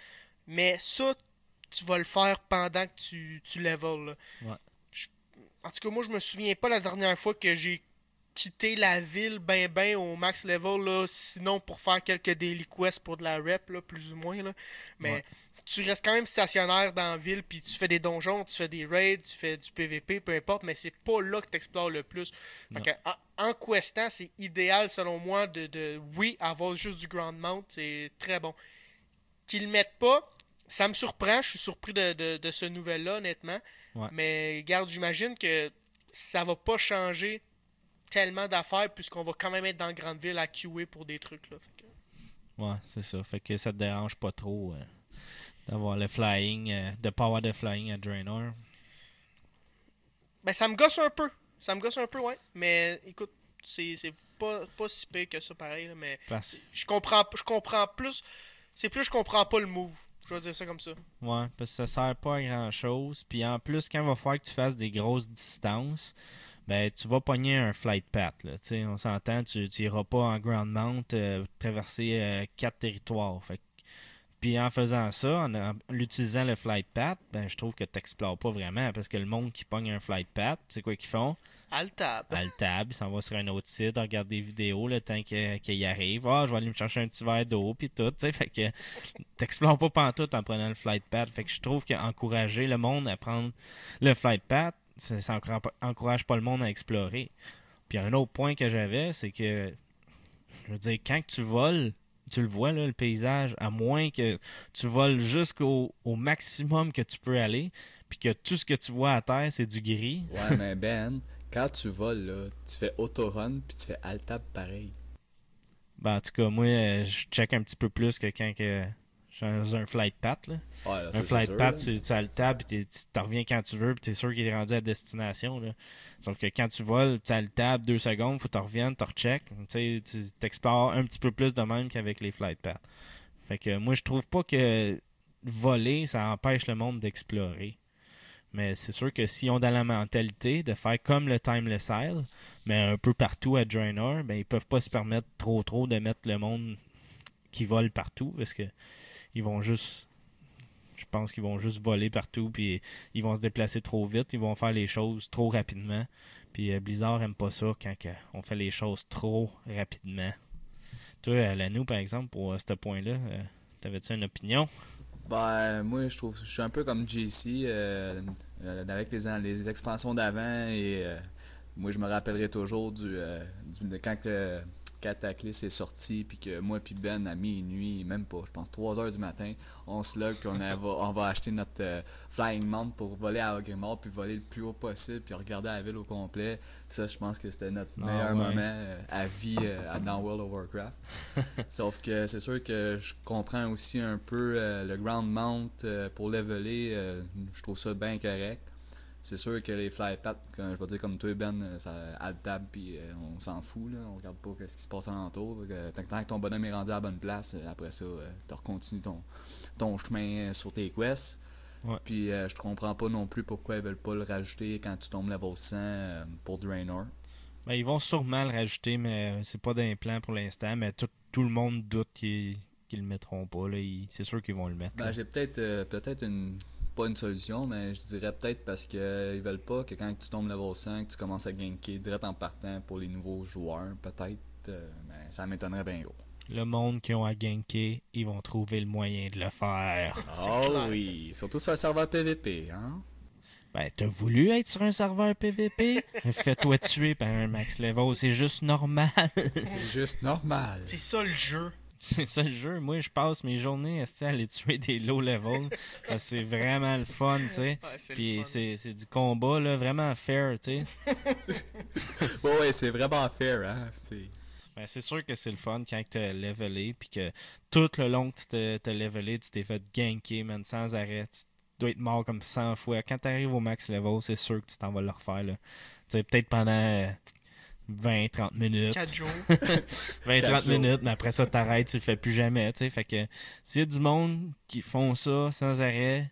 Mais ça, tu vas le faire pendant que tu, tu level. là. Ouais. Je- en tout cas, moi, je me souviens pas la dernière fois que j'ai quitté la ville ben ben au max level, là, sinon pour faire quelques daily quests pour de la rep, là, plus ou moins. Là. Mais Ouais. Tu restes quand même stationnaire dans la ville, puis tu fais des donjons, tu fais des raids, tu fais du PVP, peu importe, mais c'est pas là que tu explores le plus. Fait Non. que, en, en questant, c'est idéal selon moi de, de, oui, avoir juste du ground mount, c'est très bon. Qu'ils le mettent pas, ça me surprend, je suis surpris de, de, de ce nouvel-là, honnêtement. Ouais. Mais garde, j'imagine que ça va pas changer tellement d'affaires puisqu'on va quand même être dans la grande ville à QA pour des trucs là. Fait que- Ouais, c'est ça. Fait que ça te dérange pas trop euh, d'avoir le flying, euh, de pas avoir de flying à Draenor. Ben ça me gosse un peu. Ça me gosse un peu, ouais. Mais écoute, c'est pas, pas si pire que ça pareil, là, mais Parce... je comprends je comprends plus. C'est plus je comprends pas le move. Je vais dire ça comme ça. Ouais, parce que ça sert pas à grand chose. Puis en plus, quand il va falloir que tu fasses des grosses distances, ben tu vas pogner un flight path. Là, Tu sais, on s'entend, tu n'iras pas en ground mount euh, traverser euh, quatre territoires. Fait que- puis en faisant ça, en, en l'utilisant le flight path, ben je trouve que tu n'explores pas vraiment. Parce que le monde qui pogne un flight path, c'est quoi qu'ils font? Altab. Altab, il s'en va sur un autre site, regarde des vidéos le temps qu'il y arrive. Ah, je vais aller me chercher un petit verre d'eau, puis tout, tu sais. Fait que t'explores pas pantoute en prenant le flight pad. Fait que je trouve qu'encourager le monde à prendre le flight pad, ça, ça encourage pas le monde à explorer. Puis un autre point que j'avais, c'est que, je veux dire, quand tu voles, tu le vois, là, le paysage, à moins que tu voles jusqu'au au maximum que tu peux aller, puis que tout ce que tu vois à terre, c'est du gris. Ouais, mais Ben, quand tu voles, là, tu fais autorun puis tu fais altab pareil. Ben, en tout cas, moi, euh, je check un petit peu plus que quand que dans un flight path. Là. Ouais, là, Un flight sûr, path, tu, tu as le tab, puis tu reviens quand tu veux, puis t'es sûr qu'il est rendu à destination. Là. Sauf que quand tu voles, tu as le tab deux secondes, faut que tu reviennes, tu recheck. Tu sais, tu t'explores un petit peu plus de même qu'avec les flight paths. Fait que moi, je trouve pas que voler, ça empêche le monde d'explorer. Mais c'est sûr que s'ils ont dans la mentalité de faire comme le Timeless Isle, mais un peu partout à Draenor, ben ils peuvent pas se permettre trop trop de mettre le monde qui vole partout parce que ils vont juste je pense qu'ils vont juste voler partout puis ils vont se déplacer trop vite, ils vont faire les choses trop rapidement. Puis euh, Blizzard aime pas ça quand on fait les choses trop rapidement. Toi, euh, Lanou, par exemple, pour euh, ce point-là, t'avais-tu une opinion? Ben, moi, je trouve, je suis un peu comme JC, avec les, les expansions d'avant, et moi, je me rappellerai toujours du, du- quand que Cataclysm est sorti, puis que moi puis Ben, à minuit, même pas, je pense 3 heures du matin, on se log, puis on, a- on va acheter notre euh, Flying Mount pour voler à Ogrimmar, puis voler le plus haut possible, puis regarder la ville au complet. Ça, je pense que c'était notre Ah, meilleur ouais. moment euh, à vie euh, dans World of Warcraft. Sauf que c'est sûr que je comprends aussi un peu le ground mount pour leveler. je trouve ça bien correct. C'est sûr que les fly comme je vais dire comme toi Ben, euh, ça altab puis euh, on s'en fout là, on regarde pas ce qui se passe alentour. Euh, Tant, tant que ton bonhomme est rendu à la bonne place, euh, après ça, tu recontinues ton, ton chemin sur tes quests. Ouais. Puis je comprends pas non plus pourquoi ils veulent pas le rajouter quand tu tombes level 100 euh, pour Draenor. Ben, ils vont sûrement le rajouter, mais c'est pas d'implant pour l'instant. Mais tout, tout le monde doute qu'ils qu'ils le mettront pas. C'est sûr qu'ils vont le mettre. Ben, j'ai peut-être peut-être une pas une solution, mais je dirais peut-être parce que ils veulent pas que quand tu tombes level 100, que tu commences à ganker direct en partant pour les nouveaux joueurs, peut-être. euh, ben, ça m'étonnerait bien gros. Le monde qui ont à ganker, ils vont trouver le moyen de le faire. Oh clair. oui, surtout sur le serveur PVP, hein? Ben, t'as voulu être sur un serveur PVP? Fais-toi tuer par un max level, c'est juste normal. C'est juste normal. C'est ça le jeu. C'est ça le jeu. Moi, je passe mes journées à aller tuer des low level. parce que c'est vraiment le fun, tu sais. Ouais, Puis c'est c'est du combat, là, vraiment fair, tu sais. Ouais, ouais, c'est vraiment fair, hein. C'est... Ben, c'est sûr que c'est le fun quand tu as levelé, puis que tout le long que tu t'es- levelé, tu t'es fait ganker, man, sans arrêt. Tu dois être mort comme 100 fois. Quand tu arrives au max level, c'est sûr que tu t'en vas le refaire, là. Tu sais, peut-être pendant 20-30 minutes. 4 jours. 20-30 Quatre jours. minutes, mais après ça, t'arrêtes, tu le fais plus jamais, tu sais. Fait que s'il y a du monde qui font ça sans arrêt,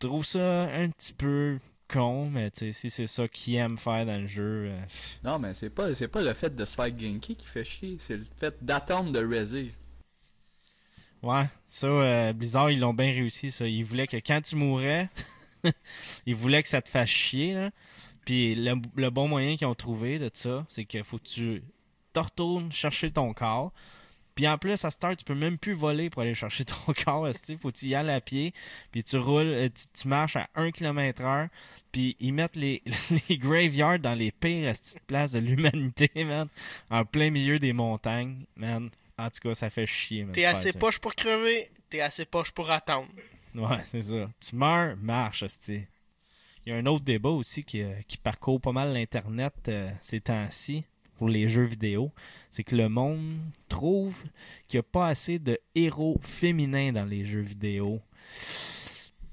je trouve ça un petit peu con, mais tu sais, si c'est ça qu'ils aiment faire dans le jeu, euh, Non, mais c'est pas, c'est pas le fait de se faire ganker qui fait chier, c'est le fait d'attendre de raiser. Ouais, ça, euh, Blizzard, ils l'ont bien réussi, ça. Ils voulaient que quand tu mourrais, ils voulaient que ça te fasse chier, là. Puis le, le bon moyen qu'ils ont trouvé de ça, c'est qu'il faut que tu te retournes chercher ton corps. Puis en plus, à cette heure, tu peux même plus voler pour aller chercher ton corps. esti. Faut que tu y ailles à pied. Puis tu roules, euh, tu, tu marches à 1 km heure. Puis ils mettent les, les graveyards dans les pires esti, places de l'humanité, man. En plein milieu des montagnes, man. En tout cas, ça fait chier, man. T'es assez poche pour crever, t'es assez poche pour attendre. Ouais, c'est ça. Tu meurs, marche, hostie. Il y a un autre débat aussi qui, euh, parcourt pas mal l'Internet euh, ces temps-ci pour les jeux vidéo. C'est que le monde trouve qu'il n'y a pas assez de héros féminins dans les jeux vidéo.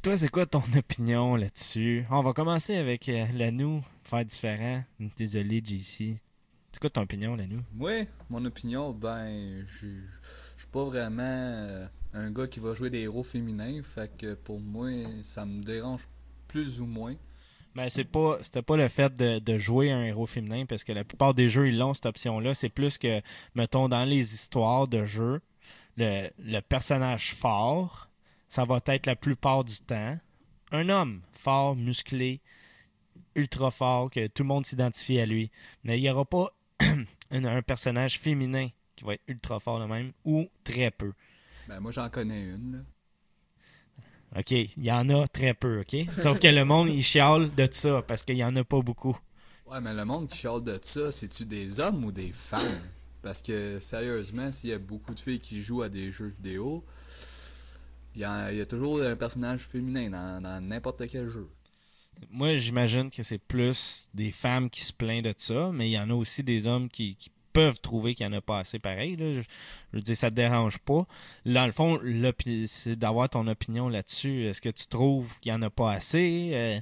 Toi, c'est quoi ton opinion là-dessus? On va commencer avec euh, Lanou, faire différent. Désolé, JC. C'est quoi ton opinion, Lanou? Moi, mon opinion, ben, je suis pas vraiment un gars qui va jouer des héros féminins, fait que pour moi, ça me dérange plus ou moins. Ben, c'est pas c'était pas le fait de, de jouer un héros féminin parce que la plupart des jeux ils l'ont cette option là c'est plus que mettons dans les histoires de jeux le, le personnage fort ça va être la plupart du temps un homme fort musclé ultra fort que tout le monde s'identifie à lui mais il y aura pas un, un personnage féminin qui va être ultra fort de même ou très peu Ben, moi, j'en connais une, là. OK, il y en a très peu, OK? Sauf que le monde, il chiale de ça parce qu'il y en a pas beaucoup. Ouais, mais le monde qui chiale de ça, c'est-tu des hommes ou des femmes? Parce que, sérieusement, s'il y a beaucoup de filles qui jouent à des jeux vidéo, il y, a- il y a toujours un personnage féminin dans dans n'importe quel jeu. Moi, j'imagine que c'est plus des femmes qui se plaignent de ça, mais il y en a aussi des hommes qui, qui peuvent trouver qu'il n'y en a pas assez pareil. là. Je, je veux dire, ça te dérange pas. Là, dans le fond, c'est d'avoir ton opinion là-dessus. Est-ce que tu trouves qu'il n'y en a pas assez? Euh,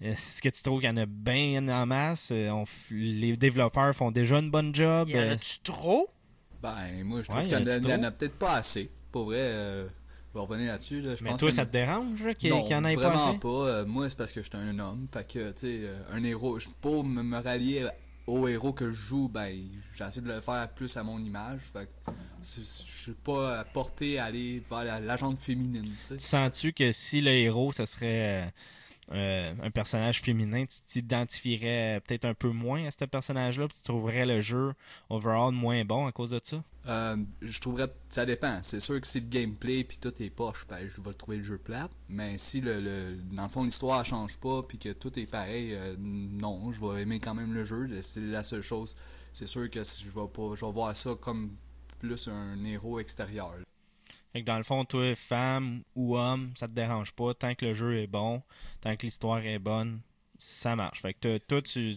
Est-ce que tu trouves qu'il y en a bien en masse? Euh, on les développeurs font déjà une bonne job? Y en Euh, a-tu trop? Ben, moi, je Ouais, trouve qu'il y en a, en peut-être pas assez. Pour vrai, euh, je vais revenir là-dessus. Là. Je mais pense toi, ça te dérange qu'il non, qu'il y en ait pas vraiment assez? pas. Euh, moi, c'est parce que je suis un homme. Fait que, tu sais, un héros, je pour me, me rallier au héros que je joue, ben, j'essaie de le faire plus à mon image. Fait que je suis pas porté à aller vers la, féminine. Sens-tu que si le héros, ce serait euh, un personnage féminin, tu t'identifierais peut-être un peu moins à ce personnage-là, tu trouverais le jeu overall moins bon à cause de ça? Euh, je trouverais, ça dépend. C'est sûr que si le gameplay puis tout est poche, ben, je vais trouver le jeu plate. Mais si le, le- dans le fond l'histoire change pas puis que tout est pareil, euh, non, je vais aimer quand même le jeu. C'est la seule chose. C'est sûr que je vais pas, je vais voir ça comme plus un héros extérieur. Fait que dans le fond, toi, femme ou homme, ça te dérange pas. Tant que le jeu est bon, tant que l'histoire est bonne, ça marche. Fait que toi, tu,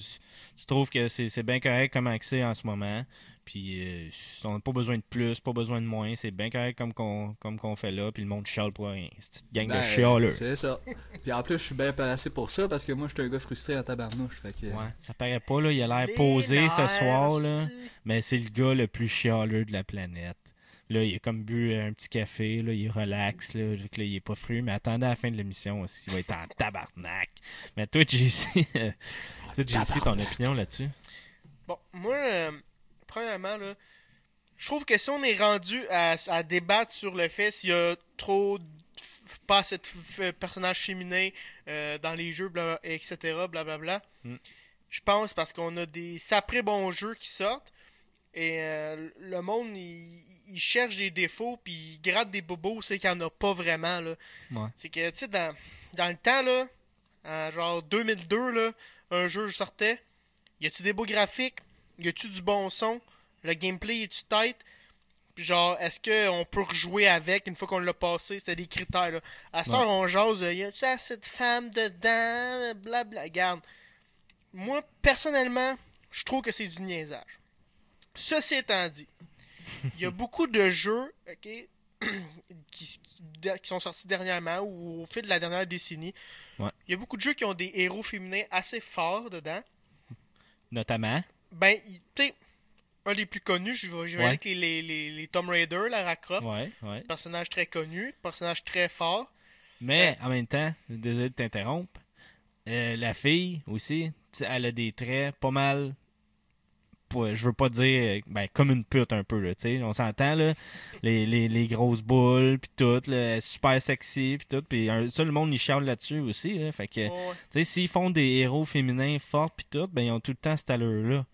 tu trouves que c'est c'est bien correct comme accès en ce moment. Puis euh, on n'a pas besoin de plus, pas besoin de moins. C'est bien correct comme qu'on comme qu'on fait là. Puis le monde chiale pour rien. C'est une gang Ben, de chialeux. C'est ça. Puis en plus, je suis bien placé pour ça parce que moi, je suis un gars frustré en tabarnouche. Fait que, Ouais, ça paraît pas, là. Il a l'air posé ce soir, là. Mais c'est le gars le plus chialeux de la planète. Là, il a comme bu un petit café, là, il relaxe, là, là, il est pas fru, mais attendez à la fin de l'émission aussi, il va être en tabarnak. Mais toi, JC, toi, JC, ton opinion là-dessus? Bon, moi, euh, premièrement, là, je trouve que si on est rendu à, à débattre sur le fait s'il y a trop, pas assez de personnages féminins euh, dans les jeux, bla- etc., blablabla, Mm. je pense parce qu'on a des saprés bons jeux qui sortent et euh, le monde, il, il cherche des défauts puis il gratte des bobos, c'est qu'il n'y en a pas vraiment, là. Ouais. C'est que, tu sais, dans, dans le temps, là, en genre 2002, là, un jeu sortait, y a-tu des beaux graphiques? Y a-tu du bon son? Le gameplay est-tu tête? Genre, est-ce qu'on peut rejouer avec une fois qu'on l'a passé? C'était des critères. Là. À ça, Ouais. on jase, il y a ça, cette femme dedans, blabla. Garde. Moi, personnellement, je trouve que c'est du niaisage. Ceci étant dit, il y a beaucoup de jeux, qui, qui- qui sont sortis dernièrement ou au fil de la dernière décennie. Ouais. Il y a beaucoup de jeux qui ont des héros féminins assez forts dedans. Notamment? Ben, tu sais, un des plus connus, je vais, Ouais. avec les, les, les, les Tomb Raider, Lara Croft. Ouais, ouais. Personnage très connu, personnage très fort. Mais en même temps, désolé de t'interrompre, euh, la fille aussi, elle a des traits pas mal. Je veux pas dire ben, comme une pute un peu, là, tu sais. On s'entend, là. Les, les, les grosses boules, puis tout, là, super sexy, puis tout. Puis ça, le monde, il chiale là-dessus aussi, là. Fait que, tu sais, s'ils font des héros féminins forts, puis tout, ben, ils ont tout le temps cette allure-là.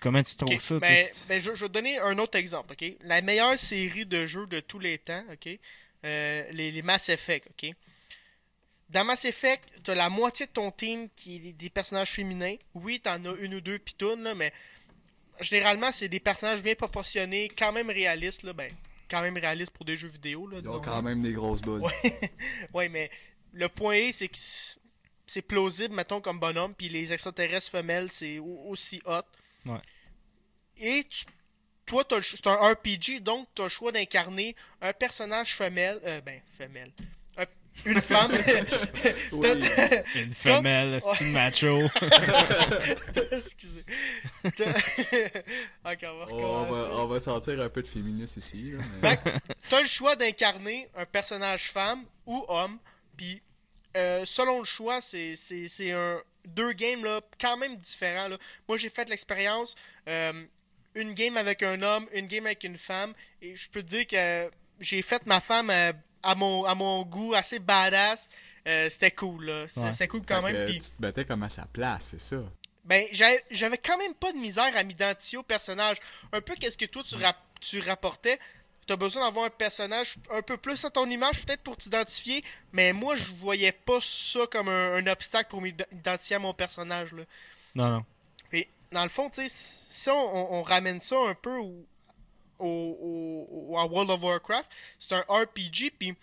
Comment tu trouves ça? ben, ben, je, je vais te donner un autre exemple, ok? La meilleure série de jeux de tous les temps, ok? Euh, les, les Mass Effect, ok? Dans Mass Effect, t'as la moitié de ton team qui est des personnages féminins. Oui, t'en as une ou deux pitounes, là, mais généralement, c'est des personnages bien proportionnés, quand même réalistes, là, ben, quand même réalistes pour des jeux vidéo, là, Ils ont quand même des grosses boules. Ouais. Ouais, mais le point est, c'est que c'est plausible, mettons, comme bonhomme, puis les extraterrestres femelles, c'est au- aussi hot. Ouais. Et tu- toi, t'as le ch- c'est un RPG, donc tu as le choix d'incarner un personnage femelle. Euh, ben, femelle. Un- une femme. T'as- t'as- Une femelle, c'est une macho. t'as- Excusez. On va Oh, on, recommencer. va, on va sentir un peu de féministe ici. Là, mais- T'as le choix d'incarner un personnage femme ou homme. Puis, euh, selon le choix, c'est, c'est, c'est un deux games là, quand même différents. Là. Moi, j'ai fait l'expérience euh, une game avec un homme, une game avec une femme. Et je peux te dire que j'ai fait ma femme euh, à, mon, à mon goût assez badass. Euh, c'était cool. Là. Ouais. C'était cool quand Fait même. que puis- Tu te battais comme à sa place, c'est ça. ben, j'avais j'avais quand même pas de misère à m'identifier au personnage. Un peu qu'est-ce que toi tu, rap- tu rapportais. T'as besoin d'avoir un personnage un peu plus à ton image, peut-être pour t'identifier. Mais moi, je voyais pas ça comme un, un obstacle pour m'identifier à mon personnage. Là. non, non. Et dans le fond, tu sais, si on, on- on ramène ça un peu au, au, à World of Warcraft, c'est un RPG, puis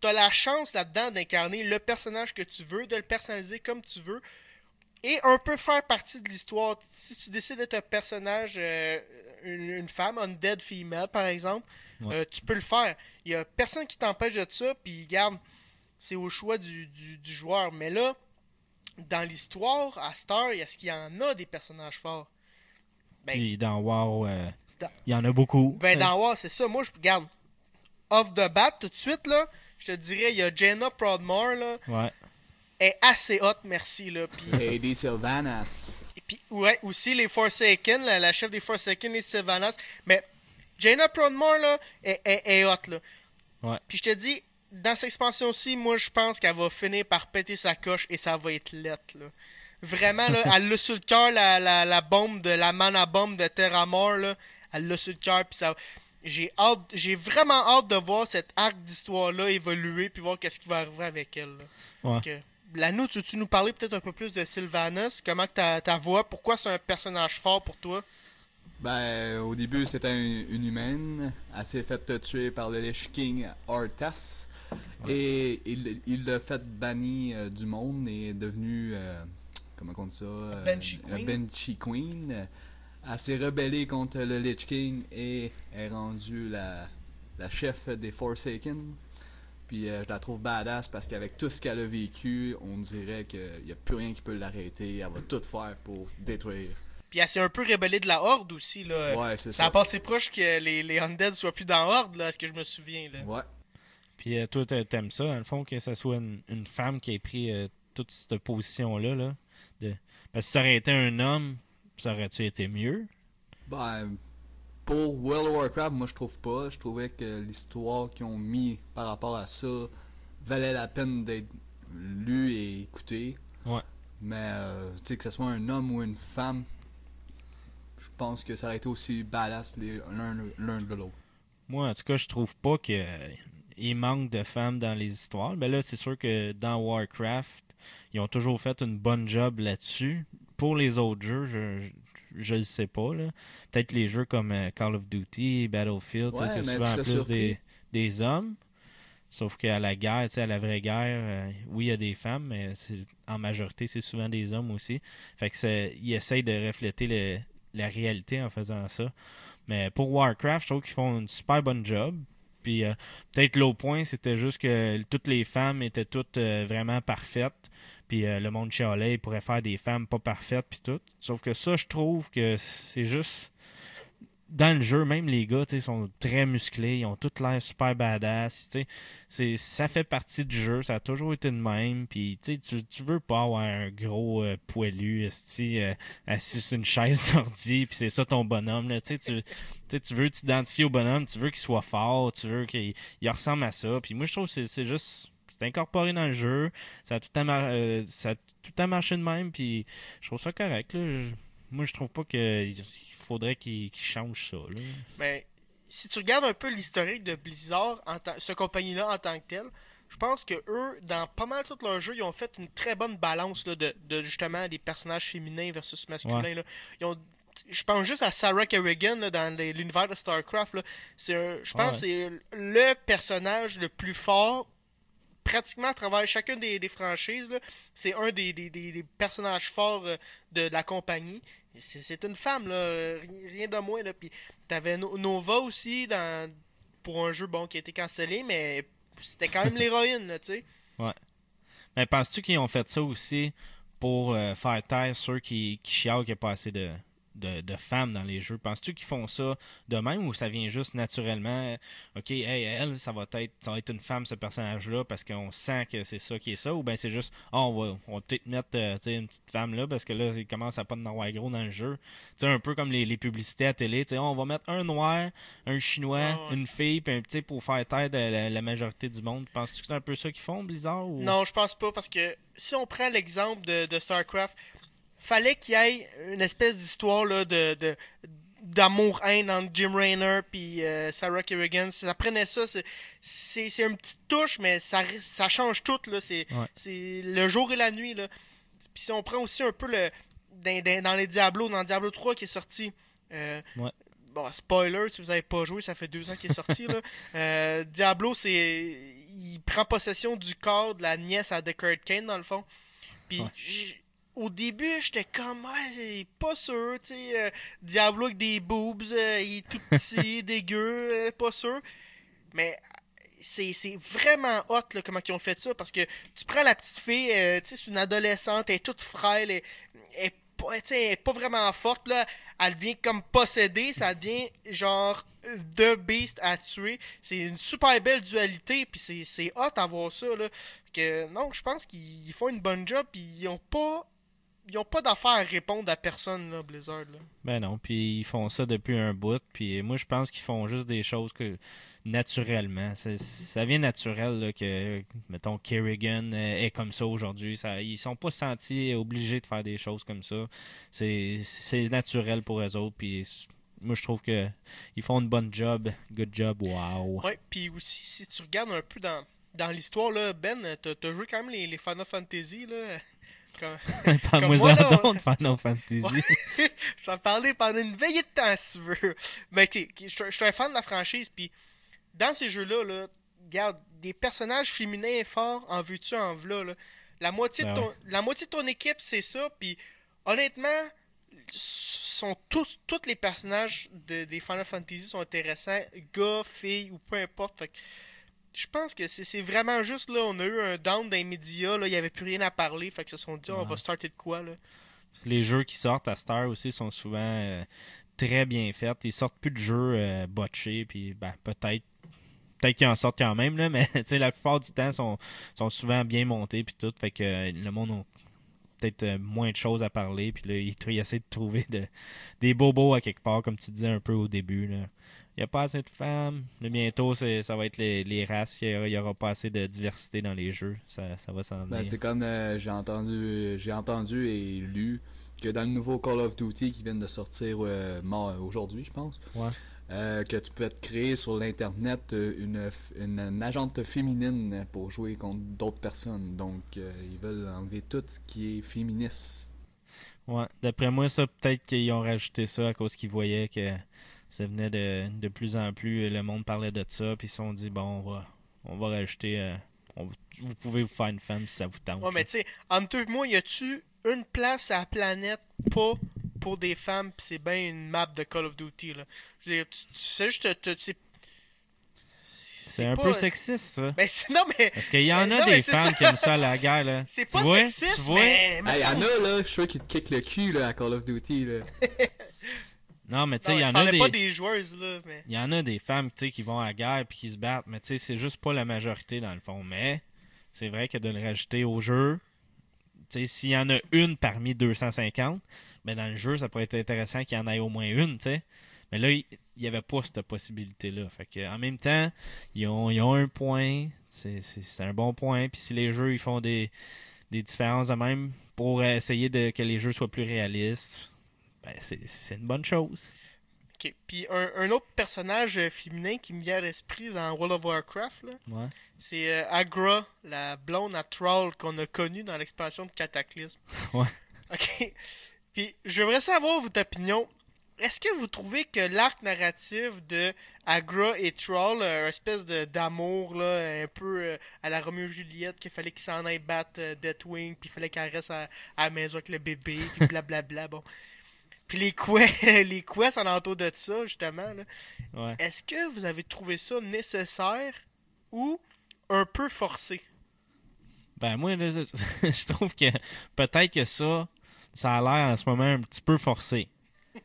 t'as la chance là-dedans d'incarner le personnage que tu veux, de le personnaliser comme tu veux, et un peu faire partie de l'histoire. Si tu décides d'être un personnage, euh, une, une femme, undead female par exemple, Ouais. euh, tu peux le faire. Il y a personne qui t'empêche de ça, puis garde, c'est au choix du, du- du joueur. Mais là, dans l'histoire, à Star, est-ce qu'il y en a des personnages forts? Ben, Puis dans WoW, euh, Il y en a beaucoup. Ben, dans War, c'est ça. Moi, je regarde. Off the bat, tout de suite, là, je te dirais, il y a Jenna Prodmore, là, Ouais. est assez hot, merci, là. Puis, Lady Sylvanas. et puis, ouais, aussi les Forsaken, la, la chef des Forsaken, les Sylvanas. Mais Jenna Prodmore, là, est, est, est hot, là. Ouais. Puis, je te dis, dans cette expansion-ci, moi, je pense qu'elle va finir par péter sa coche et ça va être lettre, là. Vraiment, là, elle l'a sur le cœur, la, la, la bombe de la mana bombe de Terramore, là. Elle l'a sur le cœur, puis ça. J'ai hâte, j'ai vraiment hâte de voir cet arc d'histoire-là évoluer, puis voir qu'est-ce qui va arriver avec elle. là. Ouais. Donc, euh, Lano, tu veux-tu nous parler peut-être un peu plus de Sylvanas? Comment que ta, ta voix? Pourquoi c'est un personnage fort pour toi? Ben, au début, c'était un- une humaine. Elle s'est fait tuer par le Lich King Arthas. Et il l'a fait banni euh, du monde et est devenu. euh, comment on dit ça? Euh, Banshee Queen. Banshee Queen. Elle s'est rebellée contre le Lich King et est rendue la, la chef des Forsaken. Puis euh, je la trouve badass parce qu'avec tout ce qu'elle a vécu, on dirait qu'il n'y a plus rien qui peut l'arrêter. Elle va tout faire pour détruire. Puis elle s'est un peu rébellée de la Horde aussi, là. Ouais, c'est ça a ça. passé proche que les, les Undead soient plus dans Horde, là, à ce que je me souviens, là. Ouais. Puis euh, toi, t'a- t'aimes ça, dans le fond, que ce soit une, une femme qui ait pris euh, toute cette position-là. Là, de... Parce que si ça aurait été un homme, ça aurait-tu été mieux? Ben, pour World of Warcraft, moi je trouve pas. Je trouvais que l'histoire qu'ils ont mis par rapport à ça valait la peine d'être lue et écoutée. Ouais. Mais, euh, tu sais, que ce soit un homme ou une femme, je pense que ça aurait été aussi les- l'un l'un de l'autre. Moi, en tout cas, je trouve pas qu'il manque de femmes dans les histoires. Mais là, c'est sûr que dans Warcraft, ils ont toujours fait une bonne job là-dessus. Pour les autres jeux, je, je, je le sais pas. Peut-être les jeux comme euh, Call of Duty, Battlefield, Ouais, c'est souvent plus des, des hommes. Sauf qu'à la guerre, à la vraie guerre, euh, oui, il y a des femmes, mais en majorité, c'est souvent des hommes aussi. Fait que ils essayent de refléter le- la réalité en faisant ça. Mais pour Warcraft, je trouve qu'ils font une super bonne job. Puis euh, peut-être l'autre point, c'était juste que toutes les femmes étaient toutes euh, vraiment parfaites. Puis euh, le monde chialait, il pourrait faire des femmes pas parfaites puis tout. Sauf que ça, je trouve que c'est juste dans le jeu, même les gars, sont très musclés, ils ont tout l'air super badass. C'est ça fait partie du jeu, ça a toujours été de même. Puis tu tu, veux pas avoir un gros euh, poilu euh, assis sur une chaise d'ordi, puis c'est ça ton bonhomme là, tu tu tu veux t'identifier au bonhomme, tu veux qu'il soit fort, tu veux qu'il il ressemble à ça. Puis moi, je trouve que c'est juste. C'est incorporé dans le jeu. Ça a tout temps, mar- euh, ça a tout temps marché de même. Puis je trouve ça correct. Là. Moi, je trouve pas qu'il faudrait qu'il qu'il change ça. Là. Mais si tu regardes un peu l'historique de Blizzard, en tant- cette compagnie-là en tant que telle, je pense que eux, dans pas mal tous leurs jeux, ils ont fait une très bonne balance là, de, de justement des personnages féminins versus masculins. Ouais. là. Ils ont- je pense juste à Sarah Kerrigan là, dans l'univers de StarCraft. là. C'est un- je pense Ouais. que c'est le personnage le plus fort pratiquement à travers chacune des, des franchises. C'est un des, des- des- personnages forts euh, de la compagnie. C'est une femme, là, ri- rien de moins. Là. Puis t'avais No- Nova aussi dans, pour un jeu bon qui a été cancellé, mais c'était quand même l'héroïne, là, tu sais. Mais penses-tu qu'ils ont fait ça aussi pour euh, faire taire ceux qui, qui chialent qu'il n'y a pas assez de, de, de femmes dans les jeux? Penses-tu qu'ils font ça de même ou ça vient juste naturellement? Ok, hey, elle, ça va être, ça va être une femme, ce personnage-là, parce qu'on sent que c'est ça qui est ça, ou bien c'est juste, Ah, on va, on va peut-être mettre euh, une petite femme là, parce que là, il commence à pas de avoir gros dans le jeu. Sais, un peu comme les, les publicités à télé, sais, on va mettre un noir, un chinois, Ah ouais. une fille, puis un petit pour faire taire de la, la majorité du monde. Penses-tu que c'est un peu ça qu'ils font, Blizzard? Ou... Non, je pense pas, parce que si on prend l'exemple de, de StarCraft, fallait qu'il y ait une espèce d'histoire là, de, de- d'amour-haine entre Jim Raynor puis euh, Sarah Kerrigan. Ça prenait ça, c'est, c'est, c'est une petite touche, mais ça, ça change tout. Là. C'est, Ouais. c'est le jour et la nuit. Là. Puis si on prend aussi un peu le dans, dans- dans les Diablo, dans Diablo 3 qui est sorti. euh, Ouais. Bon, spoiler, si vous avez pas joué, ça fait deux ans qu'il est sorti. là. Euh, Diablo, c'est. Il prend possession du corps de la nièce à Deckard Kane, dans le fond. Puis, Ouais. Au début, j'étais comme, ouais, pas sûr, tu sais. euh, Diablo avec des boobs, euh, il est tout petit, dégueu, euh, pas sûr. Mais c'est c'est vraiment hot là, comment ils ont fait ça parce que tu prends la petite fille, euh, tu sais, c'est une adolescente, elle est toute frêle, elle, elle est pas, elle est pas vraiment forte là, elle devient comme possédée, ça devient genre de beast à tuer. C'est une super belle dualité, puis c'est c'est hot à voir ça là. Que non, je pense qu'ils font une bonne job, puis ils ont pas ils ont pas d'affaire à répondre à personne là, Blizzard là. Ben non, puis ils font ça depuis un bout, puis moi je pense qu'ils font juste des choses que naturellement, ça vient naturel là, que mettons Kerrigan euh, est comme ça aujourd'hui, ça ils sont pas sentis obligés de faire des choses comme ça. C'est c'est naturel pour eux autres puis moi je trouve que ils font une bonne job, good job, wow. Ouais, puis aussi, si tu regardes un peu dans, dans l'histoire, là, Ben, t'as t'as joué quand même les, les Final Fantasy, là. Quand- Parle-moi Final Fantasy. Je t'en parlais pendant une veillée de temps, si tu veux. Mais tu sais, je suis- un fan de la franchise, puis dans ces jeux-là, là, regarde, des personnages féminins forts, en veux-tu, en v'là, là. La moitié, Ben de ton, la moitié de ton équipe, c'est ça, puis honnêtement, sont tous, tous les personnages de- des Final Fantasy sont intéressants, gars, filles, ou peu importe. Fait que je pense que c'est vraiment juste là, on a eu un down dans les médias, là, il n'y avait plus rien à parler, fait que se sont dit, on va starter de quoi, là? Les jeux qui sortent à Star aussi sont souvent euh, très bien faits. Ils sortent plus de jeux euh, botchés, puis ben, peut-être peut-être qu'ils en sortent quand même, là, mais tu sais, la plupart du temps sont, sont souvent bien montés puis tout. Fait que euh, le monde a peut-être moins de choses à parler. Puis là, ils, ils essaient de trouver de- des bobos à quelque part, comme tu disais un peu au début. Là. Il n'y a pas assez de femmes. Là, bientôt, ça va être les, les races. Il n'y aura, pas assez de diversité dans les jeux. Ça, ça va s'en venir. Ben, c'est comme euh, j'ai entendu j'ai entendu et lu que dans le nouveau Call of Duty qui vient de sortir euh, aujourd'hui, je pense, Ouais. euh, que tu peux te créer sur l'internet une, une, une agente féminine pour jouer contre d'autres personnes. Donc ils veulent enlever tout ce qui est féministe. Ouais, d'après moi, ça, peut-être qu'ils ont rajouté ça à cause qu'ils voyaient que ça venait de, de plus en plus, le monde parlait de ça, puis ils se sont dit, bon, on va, on va rajouter. euh, on- vous pouvez vous faire une femme si ça vous tente. Ouais, mais tu sais, entre et moi, y a-tu une place à la planète pas pour des femmes, pis c'est bien une map de Call of Duty, là? Je veux dire, tu, tu sais juste, te- te- c'est. un pas- peu sexiste, ça. Ben, c'est- non, mais. Parce qu'il y en Mais a non, mais des femmes ça. qui aiment ça, la guerre, là. C'est pas vois? sexiste, Tu vois? mais. mais Hey, ça y'en me- a là, je suis sûr qu'ils te kickent le cul là, à Call of Duty là. Non, mais tu sais, il y en a des. pas des joueuses, là, mais. Il y en a des femmes tu sais, qui vont à la guerre puis qui se battent, mais tu sais, c'est juste pas la majorité dans le fond. Mais c'est vrai que de le rajouter au jeu, tu sais, s'il y en a une parmi 250, ben dans le jeu, ça pourrait être intéressant qu'il y en ait au moins une, tu sais. Mais là, il n'y avait pas cette possibilité-là. Fait que, en même temps, ils ont, ils ont un point. C'est un bon point. Puis si les jeux ils font des, des différences de même pour essayer de que les jeux soient plus réalistes, ben c'est une bonne chose. Ok. Puis un, un autre personnage euh, féminin qui me vient à l'esprit dans World of Warcraft, Ouais. c'est euh, Agra, la blonde à Troll qu'on a connue dans l'expansion de Cataclysme. Ouais. Ok. Puis j'aimerais savoir votre opinion. Est-ce que vous trouvez que l'arc narratif de Agra et Troll, euh, une espèce d'amour un peu à la Romeo et Juliette, qu'il fallait qu'ils s'en aillent battre Deathwing, puis il fallait qu'elle reste à, à la maison avec le bébé, puis blablabla, bon. Puis les quests, les quests alentour de ça, justement, là. Ouais. Est-ce que vous avez trouvé ça nécessaire ou un peu forcé? Ben moi, je trouve que peut-être que ça, ça a l'air en ce moment un petit peu forcé.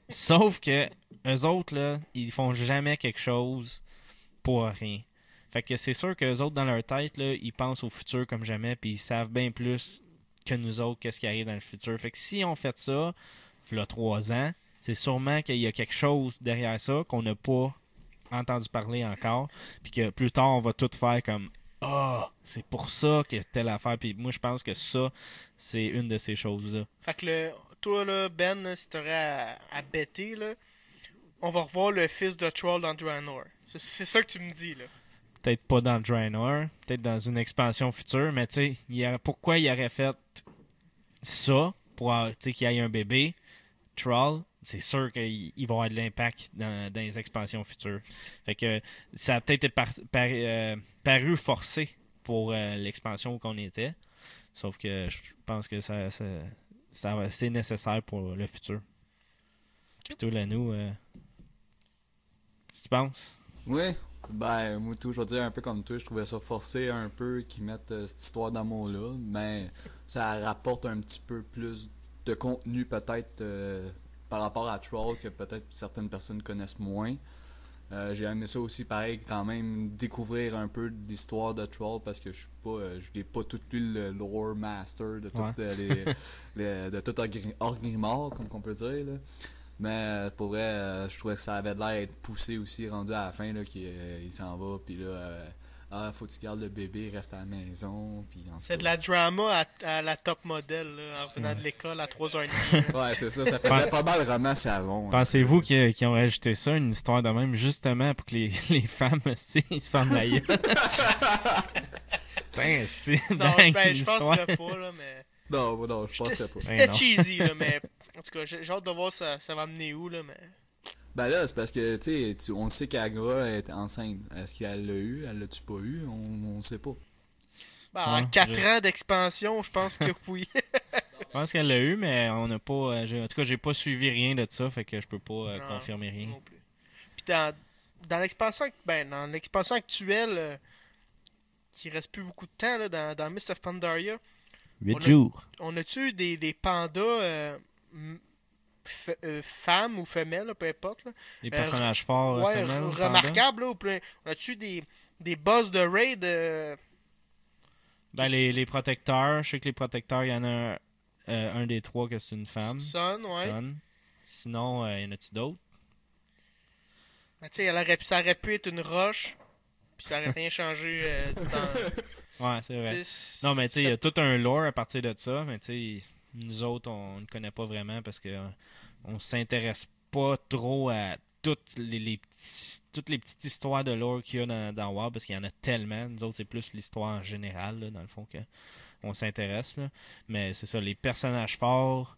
Sauf que eux autres, là, ils font jamais quelque chose pour rien. Fait que c'est sûr que les autres, dans leur tête, là, ils pensent au futur comme jamais, puis ils savent bien plus que nous autres qu'est-ce qui arrive dans le futur. Fait que si on fait ça, il trois ans, c'est sûrement qu'il y a quelque chose derrière ça qu'on n'a pas entendu parler encore, puis que plus tard, on va tout faire comme ah, c'est pour ça que telle affaire. Puis moi, je pense que ça, c'est une de ces choses-là. Fait que le, toi, là, Ben, là, si t'aurais à, à bêter, là, on va revoir le fils de Troll dans Draenor. C'est, c'est ça que tu me dis, là. Peut-être pas dans Draenor, peut-être dans une expansion future, mais tu sais, pourquoi il aurait fait ça pour qu'il y ait un bébé, Troll, c'est sûr qu'il il va avoir de l'impact dans, dans les expansions futures. Fait que ça a peut-être été par- par- euh, paru forcé pour euh, l'expansion où qu'on était. Sauf que je pense que ça, ça, ça c'est nécessaire pour le futur. Puis toi, là, nous, euh, qu'est-ce que tu penses? Ouais, ben, moi, tout, je vais dire un peu comme toi, je trouvais ça forcé un peu qu'ils mettent euh, cette histoire d'amour-là, mais ça rapporte un petit peu plus de contenu, peut-être, euh, par rapport à Troll, que peut-être certaines personnes connaissent moins. Euh, J'ai aimé ça aussi, pareil, quand même, découvrir un peu l'histoire de Troll, parce que je suis pas, euh, je n'ai pas tout lu le lore master de tout, Ouais. euh, les, les- de tout Orgrimmar, comme qu'on peut dire, là. Mais pour vrai, je trouvais que ça avait l'air d'être poussé aussi, rendu à la fin, là, qu'il il s'en va, puis là, ah, faut que tu gardes le bébé, reste à la maison, puis C'est de la drama à, à la top modèle, là, en revenant de l'école à 3h30. là. Ouais, c'est ça, ça faisait pas mal roman savon. hein. Pensez-vous qu'ils ont rajouté ça, une histoire de même, justement pour que les, les femmes, ils se ferment la gueule? Putain, esti, non, ben, je penserais pas, là, mais. Non, non, je penserais pas. C'était cheesy, là, mais. En tout cas, j'ai j'ai hâte de voir ça, ça va amener où, là, mais. Ben là, c'est parce que, tu sais, on sait qu'Agra est enceinte. Est-ce qu'elle l'a eu, elle l'a-tu pas eu, on, on sait pas. Ben, en Ouais, 4 je- ans d'expansion, je pense que oui. Je pense qu'elle l'a eu, mais on n'a pas. euh, en tout cas, j'ai pas suivi rien de ça, fait que je peux pas euh, Non, confirmer rien. non plus. Puis dans, dans l'expansion ben, dans l'expansion actuelle, euh, qui reste plus beaucoup de temps, là, dans, dans Mist of Pandaria, 8 On a- jours. on a-tu des, des pandas euh, euh, femmes ou femelles, là, peu importe, là, Les personnages forts, euh, ouais, panda. remarquables, là, on a-tu des, des boss de raid euh, Ben, les, les protecteurs, je sais que les protecteurs, il y en a un, euh, un des trois que c'est une femme. Sun, ouais. Son. Sinon, euh, y en a-tu d'autres? Ben, tu sais, ça aurait pu être une roche, puis ça aurait rien changé euh, dans... Ouais, c'est vrai. Non, mais tu sais, il y a tout un lore à partir de ça, mais tu sais, nous autres, on ne connaît pas vraiment parce que euh, on s'intéresse pas trop à toutes les, les petits- toutes les petites histoires de lore qu'il y a dans, dans WoW parce qu'il y en a tellement. Nous autres, c'est plus l'histoire en général, là, dans le fond, que on s'intéresse. là. Mais c'est ça, les personnages forts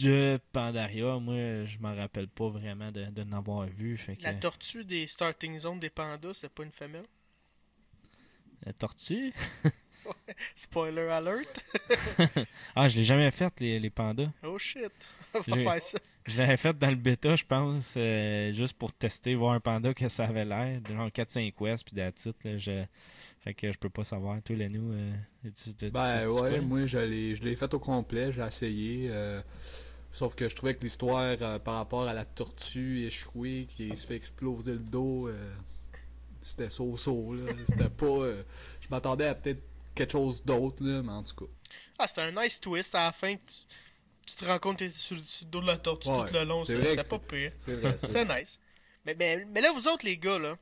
de Pandaria, moi, je m'en rappelle pas vraiment de, de n'avoir vu. Fait que, La tortue des starting zones des pandas, c'est pas une femelle? la tortue? Spoiler alert. Ah, je l'ai jamais faite, les, les pandas. Oh shit. On va J'ai- faire ça. Je l'avais faite dans le bêta, je pense, euh, juste pour tester, voir un panda que ça avait l'air. Genre 4-5 West, puis that's it, là, je... Fait que je peux pas savoir. Toi, Lenou, euh, tu- tu- tu- Ben tu- ouais, moi je l'ai je l'ai fait au complet, j'ai essayé. euh, sauf que je trouvais que l'histoire euh, par rapport à la tortue échouée qui se fait exploser le dos, euh, c'était so-so là. C'était pas. euh, je m'attendais à peut-être quelque chose d'autre là, mais en tout cas. Ah, c'était un nice twist à la fin. que Tu, tu te rends compte que t'es sur, sur le dos de la tortue Ouais, tout le long. c'est pas pire. C'est nice. Mais, mais, mais là, vous autres, les gars, là,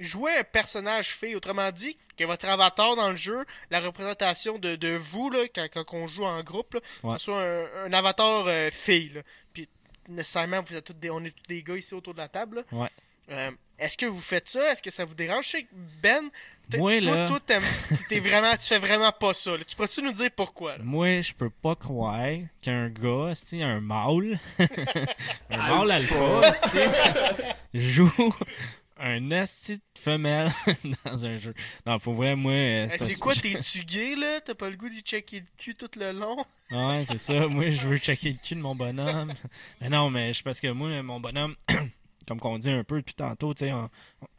jouez un personnage fille, autrement dit, que votre avatar dans le jeu, la représentation de, de vous, là, quand, quand on joue en groupe, là, que ce soit un, un avatar euh, fille. Là. Puis, nécessairement, vous êtes tous des, on est tous des gars ici autour de la table. là. Ouais. Euh, Est-ce que vous faites ça? Est-ce que ça vous dérange? Je sais que Ben, Moi, toi, là- toi, t'es vraiment, tu fais vraiment pas ça. là. Tu pourrais-tu nous dire pourquoi? là? Moi, je peux pas croire qu'un gars, un mâle, un mâle alpha, joue un esti de femelle dans un jeu. Non, pour vrai, moi... euh, Eh, c'est quoi, t'es-tu gay, là? T'as pas le goût d'y checker le cul tout le long? Ouais, c'est ça. Moi, je veux checker le cul de mon bonhomme. Mais non, mais je parce que moi, mon bonhomme, comme qu'on dit un peu depuis tantôt, tu sais, on,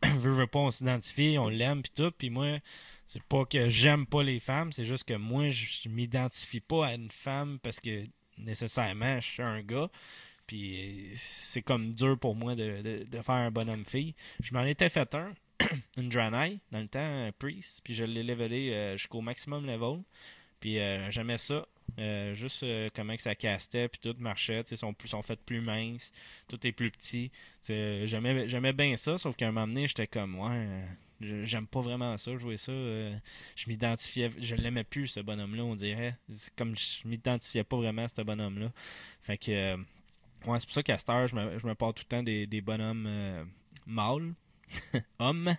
on veut, pas, on s'identifie, on l'aime puis tout. Puis moi, c'est pas que j'aime pas les femmes, c'est juste que moi, je, m'identifie pas à une femme parce que nécessairement, je suis un gars. Puis c'est comme dur pour moi de, faire un bonhomme-fille. Je m'en étais fait un, une Draenei, dans le temps, un Priest, puis je l'ai levelé euh, jusqu'au maximum level. Puis euh, j'aimais ça. Euh, juste euh, comment que ça castait, puis tout marchait. sais, sont, plus, sont faites plus minces, tout est plus petit. J'aimais bien ça, sauf qu'à un moment donné, j'étais comme, ouais, j'aime pas vraiment ça, jouer ça. euh, je m'identifiais, je l'aimais plus, ce bonhomme-là, on dirait. Comme je m'identifiais pas vraiment à ce bonhomme-là. Fait que, ouais, c'est pour ça qu'à cette je me, parle tout le temps des, des bonhommes mâles, hommes.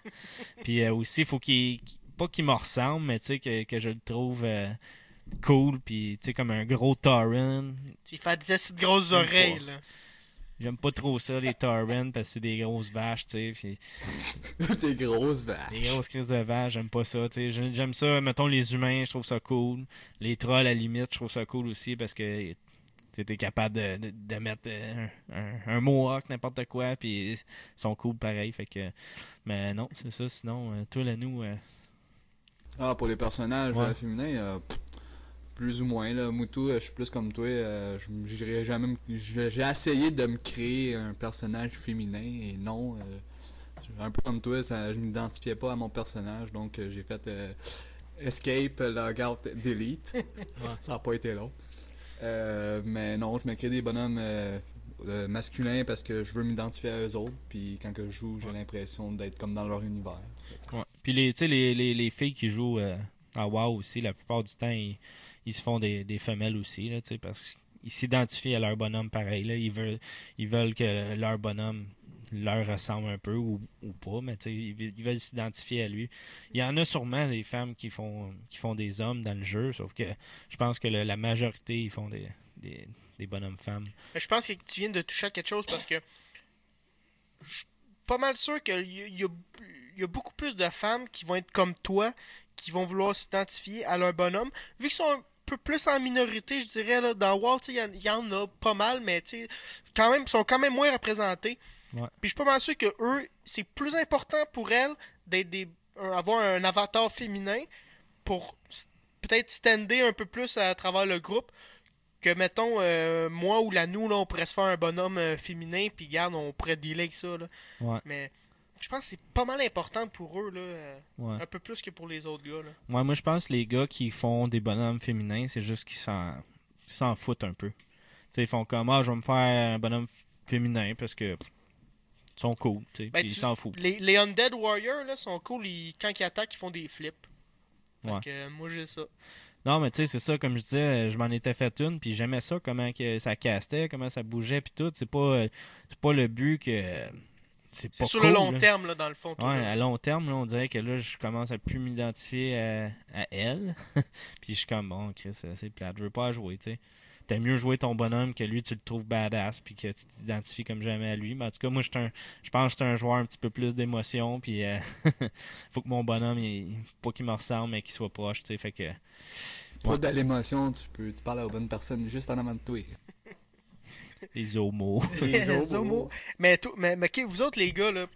Puis aussi, faut qu'il- pas qu'il me ressemble, mais tu sais, que, que je le trouve. Cool, puis tu sais, comme un gros Tauren. Il fait des assez de grosses oreilles, pas. là. J'aime pas trop ça, les Tauren, parce que c'est des grosses vaches, tu sais. puis T'es grosse vache. Des grosses crises de vaches, j'aime pas ça, tu sais. J'ai- J'aime ça, mettons, les humains, je trouve ça cool. Les trolls, à la limite, je trouve ça cool aussi, parce que t'es capable de, de, de mettre euh, un, un, un mohawk, n'importe quoi, puis ils sont cool pareil, fait que... Mais non, c'est ça, sinon, euh, toi, là, nous... euh, Ah, pour les personnages Ouais. féminins, euh, pff, plus ou moins. Là. Moutou, euh, je suis plus comme toi. euh, jamais J'ai j'ai essayé de me créer un personnage féminin et non. euh, un peu comme toi, ça, je m'identifiais pas à mon personnage. Donc euh, j'ai fait euh, Escape, Logout, Delete. Ça n'a pas été long. Euh, mais non, je me crée des bonhommes euh, euh, masculins parce que je veux m'identifier à eux autres. Puis quand que je joue, j'ai l'impression d'être comme dans leur univers. Ouais. Puis les, tu sais, les, les, les filles qui jouent euh, à WoW aussi, la plupart du temps, ils, ils se font des, des femelles aussi, là, parce qu'ils s'identifient à leur bonhomme pareil. Là. Ils, veulent, ils veulent que leur bonhomme leur ressemble un peu ou, ou pas, mais ils, veulent- ils veulent s'identifier à lui. Il y en a sûrement des femmes qui font, qui font des hommes dans le jeu, sauf que je pense que la majorité, ils font des, des, des bonhommes femmes. Je pense que tu viens de toucher à quelque chose parce que je suis pas mal sûr qu'il y, a- y a, beaucoup plus de femmes qui vont être comme toi, qui vont vouloir s'identifier à leur bonhomme. Vu qu'ils sont peu plus en minorité, je dirais, là, dans WoW, il y y, en a pas mal, mais quand même, ils sont quand même moins représentés. Ouais. Puis je suis pas mal sûr que eux, c'est plus important pour elles d'être des, un- avoir un avatar féminin pour peut-être stander un peu plus à travers le groupe que mettons euh, moi ou la nous là on pourrait se faire un bonhomme euh, féminin puis garde on pourrait dealer avec ça là. Ouais. mais je pense que c'est pas mal important pour eux là euh, Ouais. un peu plus que pour les autres gars là. Ouais, moi, je pense que les gars qui font des bonhommes féminins, c'est juste qu'ils s'en, foutent un peu. Tu sais, ils font comme, ah, je vais me faire un bonhomme féminin parce que ils sont cool, tu sais, Ben, puis ils tu- s'en foutent. les, les undead warriors là sont cool ils- quand ils attaquent ils font des flips Fait Ouais. que, euh, moi j'ai ça Non, mais tu sais, c'est ça, comme je disais, je m'en étais fait une, puis j'aimais ça, comment que ça castait, comment ça bougeait, puis tout. C'est pas, euh, c'est pas le but que. C'est pas sur cool, le long là. terme là dans le fond toi, Ouais, à long terme, là, on dirait que là, je commence à plus m'identifier à, à elle. puis je suis comme, bon, Chris, euh, c'est plate, je veux pas la jouer, tu sais. t'aimes mieux jouer ton bonhomme que lui, tu le trouves badass, puis que tu t'identifies comme jamais à lui. Mais en tout cas, moi, je, un, je pense que c'est un joueur un petit peu plus d'émotion, puis euh, faut que mon bonhomme, il, pas qu'il me ressemble, mais qu'il soit proche, tu sais, fait que... Pas de l'émotion, tu peux tu parles à la bonne personne juste en avant de toi. Les homos. Les homos. Mais, tout, mais, mais vous autres, les gars, là,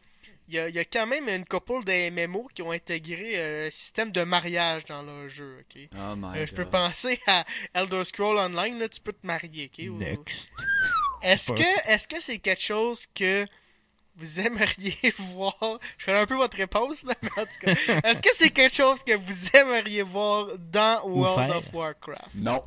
il y, a, y a quand même une couple de MMO qui ont intégré euh, un système de mariage dans leur jeu, ok? Oh my Euh, je peux God. penser à Elder Scroll Online, là, tu peux te marier, ok? Ou- Next. Est-ce que est-ce que c'est quelque chose que vous aimeriez voir? Je connais un peu votre réponse, là, mais en tout cas. Est-ce que c'est quelque chose que vous aimeriez voir dans World of Warcraft? Non.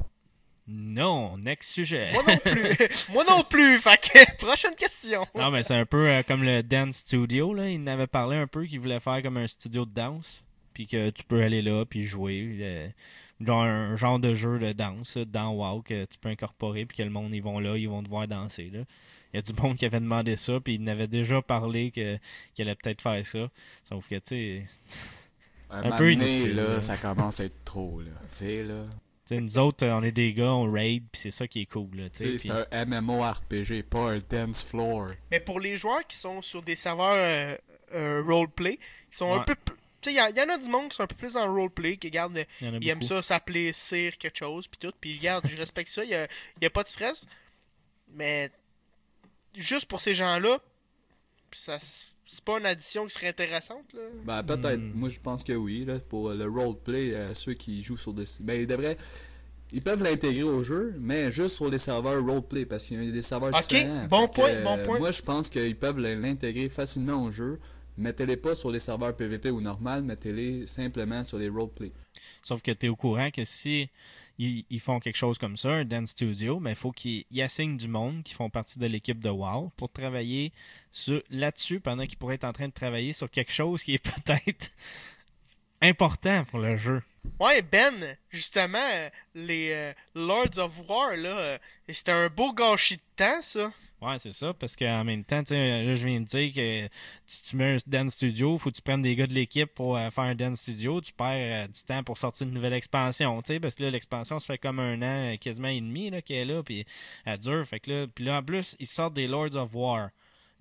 Non, next sujet. Moi non plus. Moi non plus. Fait que, prochaine question. Non, mais c'est un peu euh, comme le Dance Studio, là. Il en avait parlé un peu qu'il voulait faire comme un studio de danse. Puis que tu peux aller là, puis jouer. euh, genre un genre de jeu de danse là, dans WoW que tu peux incorporer, puis que le monde, ils vont là, ils vont te voir danser, là. Il y a du monde qui avait demandé ça, puis il n'avait déjà parlé que- qu'il allait peut-être faire ça. Sauf que, tu sais, Un, peu inutile, là. là, ça commence à être trop, là. Tu sais, là. Tu sais, nous autres, euh, on est des gars, on raid, puis c'est ça qui est cool, là. c'est un MMORPG, pas un dance floor. Mais pour les joueurs qui sont sur des serveurs euh, euh, roleplay, qui sont un peu. p- Tu sais, il y, y en a du monde qui sont un peu plus dans le roleplay, qui gardent. Ils aiment ça s'appeler cire quelque chose, puis tout. Puis regarde, je respecte ça, il n'y a, y a pas de stress. Mais juste pour ces gens-là, ça c'est pas une addition qui serait intéressante, là? Ben, peut-être. Hmm. Moi, je pense que oui, là. Pour le roleplay, euh, ceux qui jouent sur des. Ben, ils devraient. Ils peuvent l'intégrer au jeu, mais juste sur les serveurs roleplay, parce qu'il y a des serveurs Ok, différents. bon que, point, euh, bon point. Moi, je pense qu'ils peuvent l'intégrer facilement au jeu. Mettez-les pas sur les serveurs PVP ou normal, mettez-les simplement sur les roleplay. Sauf que tu es au courant que si ils, font quelque chose comme ça, un dance studio, mais il faut qu'ils ils assignent du monde qui font partie de l'équipe de WoW pour travailler là-dessus pendant qu'ils pourraient être en train de travailler sur quelque chose qui est peut-être important pour le jeu. Ouais, Ben, justement, euh, les euh, Lords of War, là, euh, c'était un beau gâchis de temps, ça. Ouais, c'est ça, parce qu'en même temps, sais, là, je viens de dire que si tu mets un dance studio, faut que tu prennes des gars de l'équipe pour euh, faire un dance studio, tu perds euh, du temps pour sortir une nouvelle expansion, tu sais, parce que là, l'expansion, ça fait comme un an, euh, quasiment et demi, là, qu'elle est là, puis elle dure, fait que là, puis là, en plus, ils sortent des Lords of War.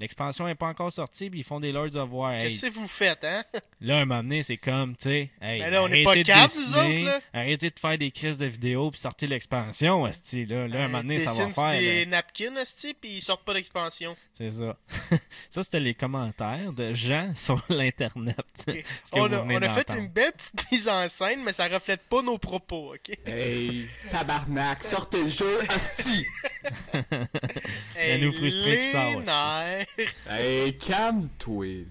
L'expansion n'est pas encore sortie, puis ils font des Lords of War. Qu'est-ce que vous faites, hein? là, un moment donné, c'est comme, tu sais, hey, Ben là, on arrêtez est pas de capables, nous dessiner, autres, là. arrêtez de faire des crises de vidéos, puis sortez l'expansion, esti, là, là, un moment donné, ça va faire... là. des napkins, esti, puis ils sortent pas d'expansion. C'est ça. ça, c'était les commentaires de gens sur l'Internet. Que On vous a, on a fait une belle petite mise en scène, mais ça reflète pas nos propos, ok? Hey, tabarnak, sortez le jeu, asti! Hey, nous frustrer qui sort, Hey, calme-toi.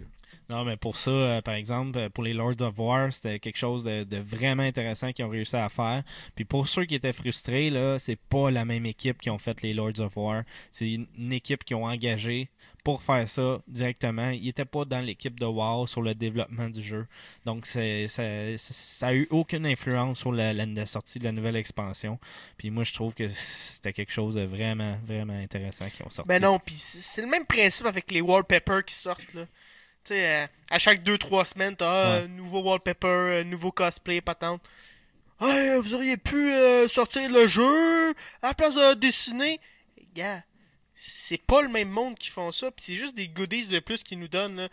Non, mais pour ça, euh, par exemple, euh, pour les Lords of War, c'était quelque chose de, de vraiment intéressant qu'ils ont réussi à faire. Puis pour ceux qui étaient frustrés, là, c'est pas la même équipe qui ont fait les Lords of War. C'est une équipe qui ont engagé pour faire ça directement. Ils n'étaient pas dans l'équipe de WoW sur le développement du jeu. Donc c'est, ça, ça a eu aucune influence sur la, la- la sortie de la nouvelle expansion. Puis moi, je trouve que c'était quelque chose de vraiment, vraiment intéressant qu'ils ont sorti. Ben non, pis c'est le même principe avec les wallpapers qui sortent, là. Tu sais, euh, à chaque 2-3 semaines, t'as Ouais. un nouveau wallpaper, un nouveau cosplay, patente. Hey, vous auriez pu euh, sortir le jeu à la place de dessiner. Gars, c'est pas le même monde qui font ça, pis c'est juste des goodies de plus qu'ils nous donnent, là.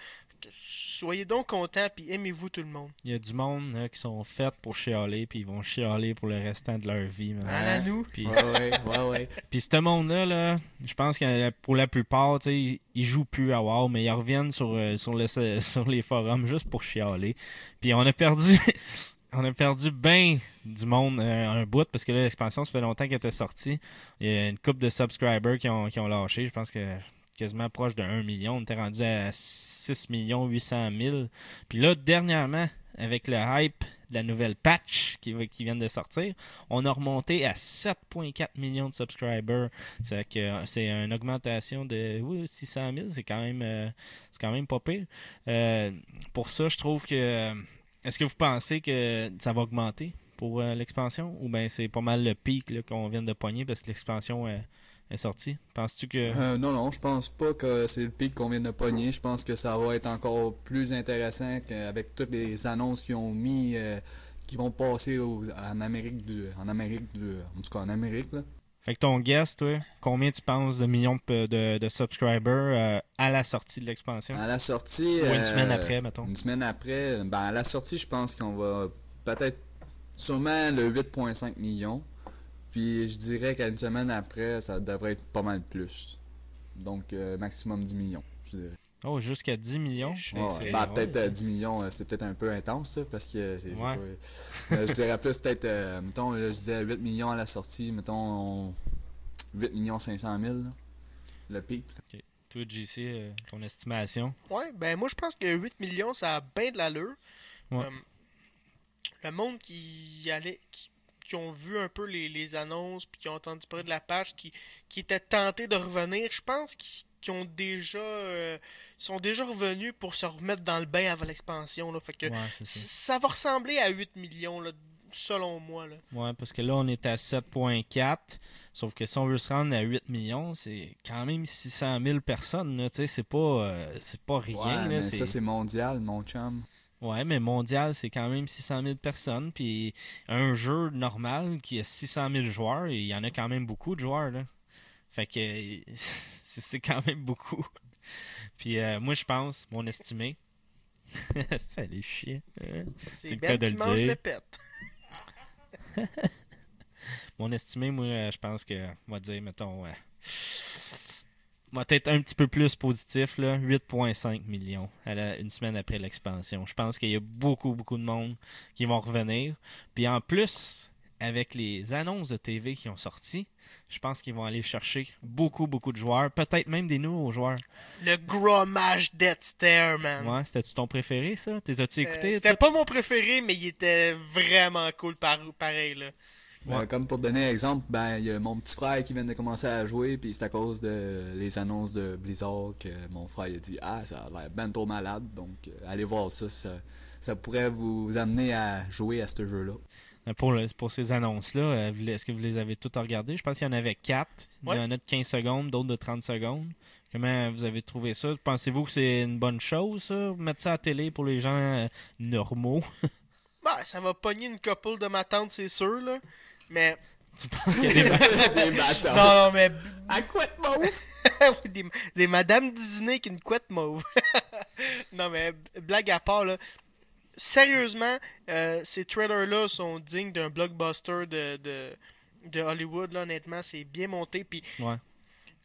Soyez donc contents, puis aimez-vous tout le monde. Il y a du monde là, qui sont faits pour chialer, puis ils vont chialer pour le restant de leur vie. man. À la nous. Puis, Ouais, ouais, ouais, ouais. puis ce monde-là, là, je pense que pour la plupart, tu sais, ils, ils jouent plus à WoW, mais ils reviennent sur, euh, sur, le, sur les forums juste pour chialer. Puis on a perdu... On a perdu bien du monde euh, un bout parce que là, l'expansion, ça fait longtemps qu'elle était sortie. Il y a une couple de subscribers qui ont, qui ont lâché. Je pense que quasiment proche de 1 million. On était rendu à 6 millions 800 000. Puis là, dernièrement, avec le hype de la nouvelle patch qui vient de sortir, on a remonté à 7,4 millions de subscribers. C'est que euh, c'est une augmentation de oui, 600 000. C'est quand même, euh, c'est quand même pas pire. Euh, pour ça, je trouve que. Est-ce que vous pensez que ça va augmenter pour euh, l'expansion? Ou bien c'est pas mal le pic qu'on vient de pogner parce que l'expansion est, sortie? Penses-tu que. Euh, non, non, je pense pas que c'est le pic qu'on vient de pogner. Je pense que ça va être encore plus intéressant qu'avec toutes les annonces qu'ils ont mis, euh, qui vont passer en Amérique du, en Amérique du, en tout cas en Amérique là. Fait que ton guess, toi, combien tu penses de millions de, de, subscribers euh, à la sortie de l'expansion? À la sortie. Ou une euh, semaine après, mettons. Une semaine après, ben à la sortie, je pense qu'on va peut-être sûrement le 8.5 millions. Puis je dirais qu'à une semaine après, ça devrait être pas mal plus. Donc euh, maximum 10 millions, je dirais. Oh, jusqu'à 10 millions? Ouais, Ouais, c'est- ben, ouais, peut-être euh, 10 millions, euh, c'est peut-être un peu intense, ça, parce que c'est. Ouais. pas- euh, je dirais plus peut-être, euh, mettons, là, je disais 8 millions à la sortie, mettons on- 8 millions 500 000, là, le pic. là. Toi, JC, euh, ton estimation? Ouais, ben moi je pense que 8 millions, ça a bien de l'allure. Ouais. Euh, le monde qui y allait, qui, qui ont vu un peu les, les annonces, puis qui ont entendu parler de la page, qui, qui étaient tentés de revenir, je pense qu'ils qu'ils ont déjà, euh, sont déjà revenus pour se remettre dans le bain avant l'expansion. là. Fait que Ouais, c'est ça. va ressembler à 8 millions, là, selon moi. Là. Ouais, parce que là, on est à 7.4. Sauf que si on veut se rendre à 8 millions, c'est quand même 600 000 personnes. là. Tu sais, c'est pas, euh, c'est pas rien. Ouais, là, mais c'est- ça, c'est mondial, mon chum. Ouais, mais mondial, c'est quand même 600 000 personnes. Puis un jeu normal qui a 600 000 joueurs, il y en a quand même beaucoup de joueurs. Là. Fait que c'est quand même beaucoup. Puis euh, moi, je pense, mon estimé. ça allait chier? hein? C'est le Ben cas de qui le mange dire. le pet. Mon estimé, moi, euh, je pense que, on va dire, mettons, euh, va être un petit peu plus positif, là, 8,5 millions à la- une semaine après l'expansion. Je pense qu'il y a beaucoup, beaucoup de monde qui vont revenir. Puis en plus, avec les annonces de TV qui ont sorti, je pense qu'ils vont aller chercher beaucoup, beaucoup de joueurs, peut-être même des nouveaux joueurs. Le Gromage Death Stare, man. Ouais, c'était-tu ton préféré, ça? T'es as-tu Euh? C'était pas mon préféré, mais il était vraiment cool par, pareil. Là. Ben, Ouais. comme pour donner un exemple, ben il y a mon petit frère qui vient de commencer à jouer, puis c'est à cause de les annonces de Blizzard que mon frère il a dit Ah, ça a l'air ben trop malade, donc euh, allez voir ça, ça, ça pourrait vous amener à jouer à ce jeu-là. Pour, le- pour ces annonces-là, euh, est-ce que vous les avez toutes regardées? Je pense qu'il y en avait 4. Il y en a de 15 secondes, d'autres de 30 secondes. Comment vous avez trouvé ça? Pensez-vous que c'est une bonne chose, ça? Mettre ça à la télé pour les gens euh, normaux? Bah, ça va pogner une couple de ma tante, c'est sûr. Là. Mais. tu penses qu'il y a des... des. Non, non, mais. À quoi de mauve? Des, des madames Disney qui une couette mauve. non, mais blague à part, là. Sérieusement, euh, ces trailers-là sont dignes d'un blockbuster de, de, de Hollywood, là, honnêtement. C'est bien monté. Puis Ouais.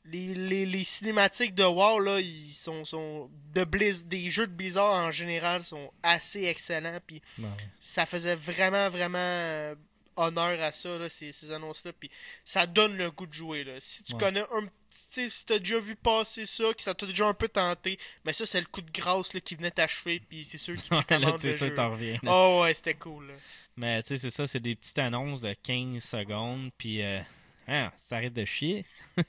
les, les, les cinématiques de WoW, là, ils sont, sont de Blizz, des jeux de Blizzard en général sont assez excellents. Puis Ouais. ça faisait vraiment, vraiment euh, honneur à ça, là, ces, ces annonces-là. Puis ça donne le goût de jouer. Là. Si tu Ouais. connais un petit. Si t'as déjà vu passer ça, que ça t'a déjà un peu tenté, mais ça, c'est le coup de grâce là, qui venait t'achever. Puis c'est sûr que tu là, ça, jeu. t'en reviens. là. Oh ouais, c'était cool. là. Mais tu sais, c'est ça, c'est des petites annonces de 15 secondes, puis euh, hein, ça arrête de chier.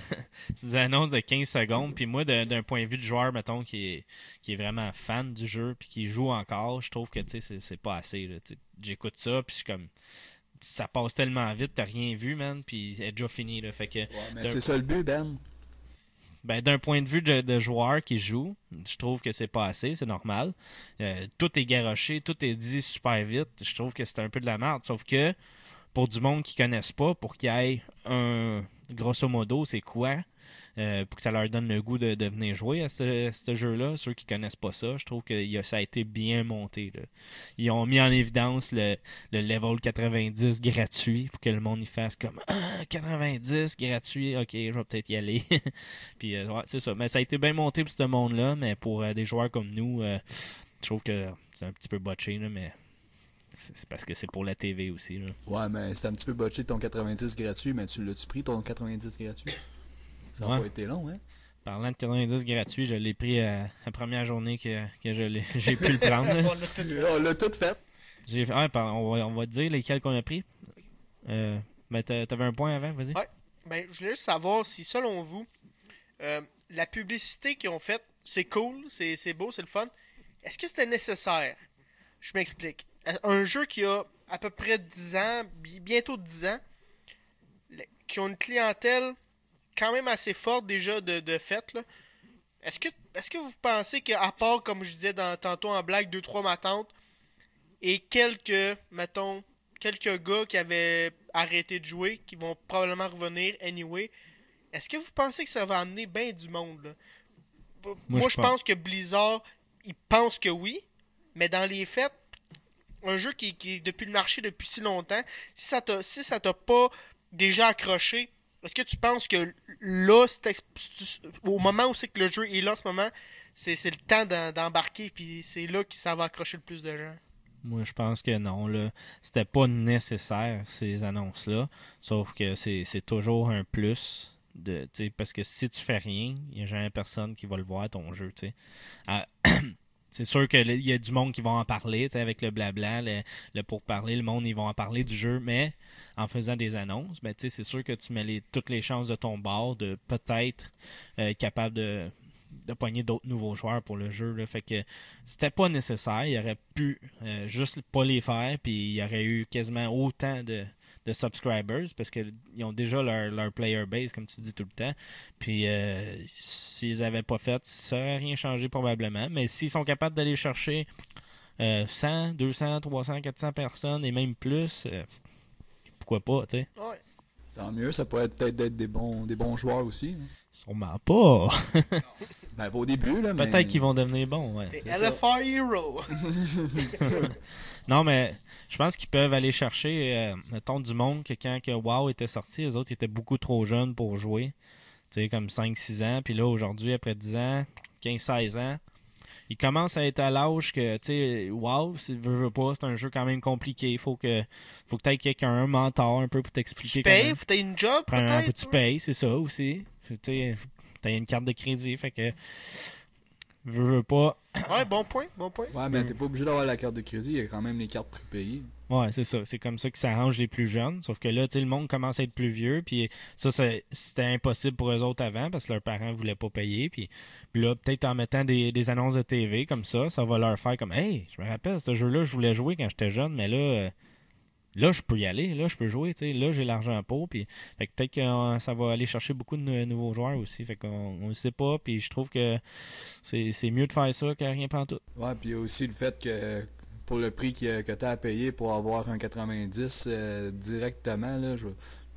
c'est des annonces de 15 secondes, puis moi, d'un point de vue de joueur, mettons, qui est, qui est vraiment fan du jeu, puis qui joue encore, je trouve que tu sais, c'est- pas assez. J'écoute ça, puis je suis comme. Ça passe tellement vite, t'as rien vu, man, puis c'est déjà fini. Là. Fait que, mais c'est ça le but, Ben. ben, d'un point de vue de, de joueur qui joue, je trouve que c'est pas assez, c'est normal. Euh, tout est garoché, tout est dit super vite. Je trouve que c'est un peu de la merde. Sauf que pour du monde qui connaissent pas, pour qu'il y ait un grosso modo, c'est quoi euh, pour que ça leur donne le goût de, venir jouer à ce, jeu-là, ceux qui connaissent pas ça, je trouve que ça a été bien monté. Ils ont mis en évidence le, le level 90 gratuit pour que le monde y fasse comme ah, 90 gratuit, ok, je vais peut-être y aller. Puis euh, ouais, c'est ça. Mais ça a été bien monté pour ce monde-là, mais pour euh, des joueurs comme nous, je trouve que c'est un petit peu botché, là, mais c'est parce que c'est pour la TV aussi. Là. Ouais, mais c'est un petit peu botché ton 90 gratuit, mais tu l'as-tu pris ton 90 gratuit? Ça n'a Ouais. pas été long, hein? Parlant de 90 gratuit, je l'ai pris euh, la première journée que, que je l'ai- j'ai pu le prendre. On l'a tout fait. Tout. J'ai ah, on, va, on va te dire lesquels qu'on a pris. Euh, mais t'a- t'avais un point avant, vas-y. Ouais. Ben, je voulais juste savoir si, selon vous, euh, la publicité qu'ils ont faite, c'est cool, c'est c'est beau, c'est le fun. Est-ce que c'était nécessaire? Je m'explique. Un jeu qui a à peu près 10 ans, bi- bientôt 10 ans, qui ont une clientèle quand même assez forte déjà de, de fait. Est-ce que, est que vous pensez qu'à part, comme je disais dans, tantôt en blague, 2-3 matantes et quelques, mettons, quelques gars qui avaient arrêté de jouer, qui vont probablement revenir anyway. Est-ce que vous pensez que ça va amener bien du monde là? Moi, je je pense- pense que Blizzard, ils pensent que oui, mais dans les faits, un jeu qui, est depuis le marché depuis si longtemps, si ça t'a si ça t'a pas déjà accroché, est-ce que tu penses que là, au moment où c'est que le jeu est là ce moment, c'est le temps d'embarquer, puis c'est là que ça va accrocher le plus de gens? Moi, je pense que non. là C'était pas nécessaire, ces annonces-là. Sauf que c'est toujours un plus. De, parce que si tu fais rien, il n'y a jamais personne qui va le voir, ton jeu. sais. Ah, c'est sûr qu'il y a du monde qui va en parler, avec le blabla, le, le pourparler, le monde, ils vont en parler du jeu, mais en faisant des annonces, ben, c'est sûr que tu mets toutes les chances de ton bord de peut-être euh, capable de, de d'autres nouveaux joueurs pour le jeu. Fait que c'était pas nécessaire. Il aurait pu euh, juste pas les faire, puis il y aurait eu quasiment autant de, de subscribers parce qu'ils ont déjà leur, leur player base, comme tu dis tout le temps. Puis euh, s'ils avaient pas fait, ça aurait rien changé probablement. Mais s'ils sont capables d'aller chercher euh, 100, 200, 300, 400 personnes et même plus, euh, pourquoi pas, tu sais. Ouais. Tant mieux, ça pourrait peut-être être des bons, des bons joueurs aussi. hein. Sûrement pas. Ben, au début, là, mais... Peut-être qu'ils vont devenir bons, ouais. LFR Hero. Non, mais je pense qu'ils peuvent aller chercher, euh, mettons, du monde que quand que WoW était sorti, les autres étaient beaucoup trop jeunes pour jouer. Tu sais, comme 5-6 ans. Puis là, aujourd'hui, après 10 ans, 15-16 ans, ils commencent à être à l'âge que, tu sais, WoW, si veux, veux pas, c'est un jeu quand même compliqué. Il faut que, faut que tu aies quelqu'un, un mentor un peu pour t'expliquer Tu payes, faut que une job, faut peut-être? que tu payes, c'est ça aussi. Tu t'aies une carte de crédit, fait que, veux, veux pas, Ouais, bon point, bon point. Ouais, mais t'es pas obligé d'avoir la carte de crédit, il y a quand même les cartes prépayées. Ouais, c'est ça. C'est comme ça que ça arrange les plus jeunes. Sauf que là, tu sais, le monde commence à être plus vieux. Puis ça, c'est- c'était impossible pour eux autres avant parce que leurs parents voulaient pas payer. Puis, puis là, peut-être en mettant des, des annonces de TV comme ça, ça va leur faire comme Hey, je me rappelle, ce jeu-là, je voulais jouer quand j'étais jeune, mais là, euh, là, je peux y aller. Là, je peux jouer. tu sais. Là, j'ai l'argent pour. Puis, fait que peut-être que euh, ça va aller chercher beaucoup de nou- nouveaux joueurs aussi. Fait qu'on on le sait pas. Puis je trouve que c'est mieux de faire ça que rien pas tout. Ouais, puis aussi le fait que pour le prix que, que tu as à payer pour avoir un 90 euh, directement, là, je vais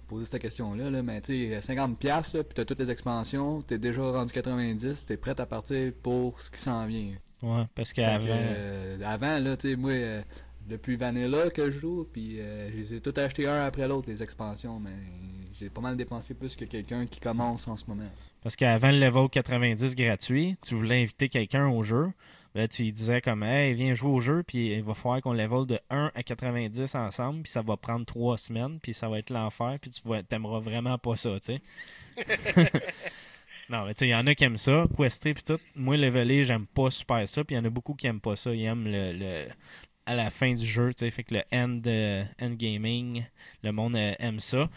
poser cette question-là, là, mais tu sais, 50$, piastres, là, puis tu as toutes les expansions, tu es déjà rendu 90$, tu es prêt à partir pour ce qui s'en vient. Ouais, parce qu'avant. euh, avant, là, tu sais, moi, depuis Vanilla que je joue, puis euh, je les ai tous achetés un après l'autre, les expansions, mais j'ai pas mal dépensé plus que quelqu'un qui commence en ce moment. Parce qu'avant le level 90 gratuit, tu voulais inviter quelqu'un au jeu. Là, tu lui disais comme, hey, viens jouer au jeu, puis il va falloir qu'on level de 1 à 90 ensemble, puis ça va prendre 3 semaines, puis ça va être l'enfer, puis tu vas- t'aimeras vraiment pas ça, tu sais. non, mais tu sais, il y en a qui aiment ça, quester, puis tout. Moi, leveler, j'aime pas super ça, puis il y en a beaucoup qui aiment pas ça. Ils aiment le, le- à la fin du jeu, tu sais, fait que le end, euh, end gaming, le monde euh, aime ça.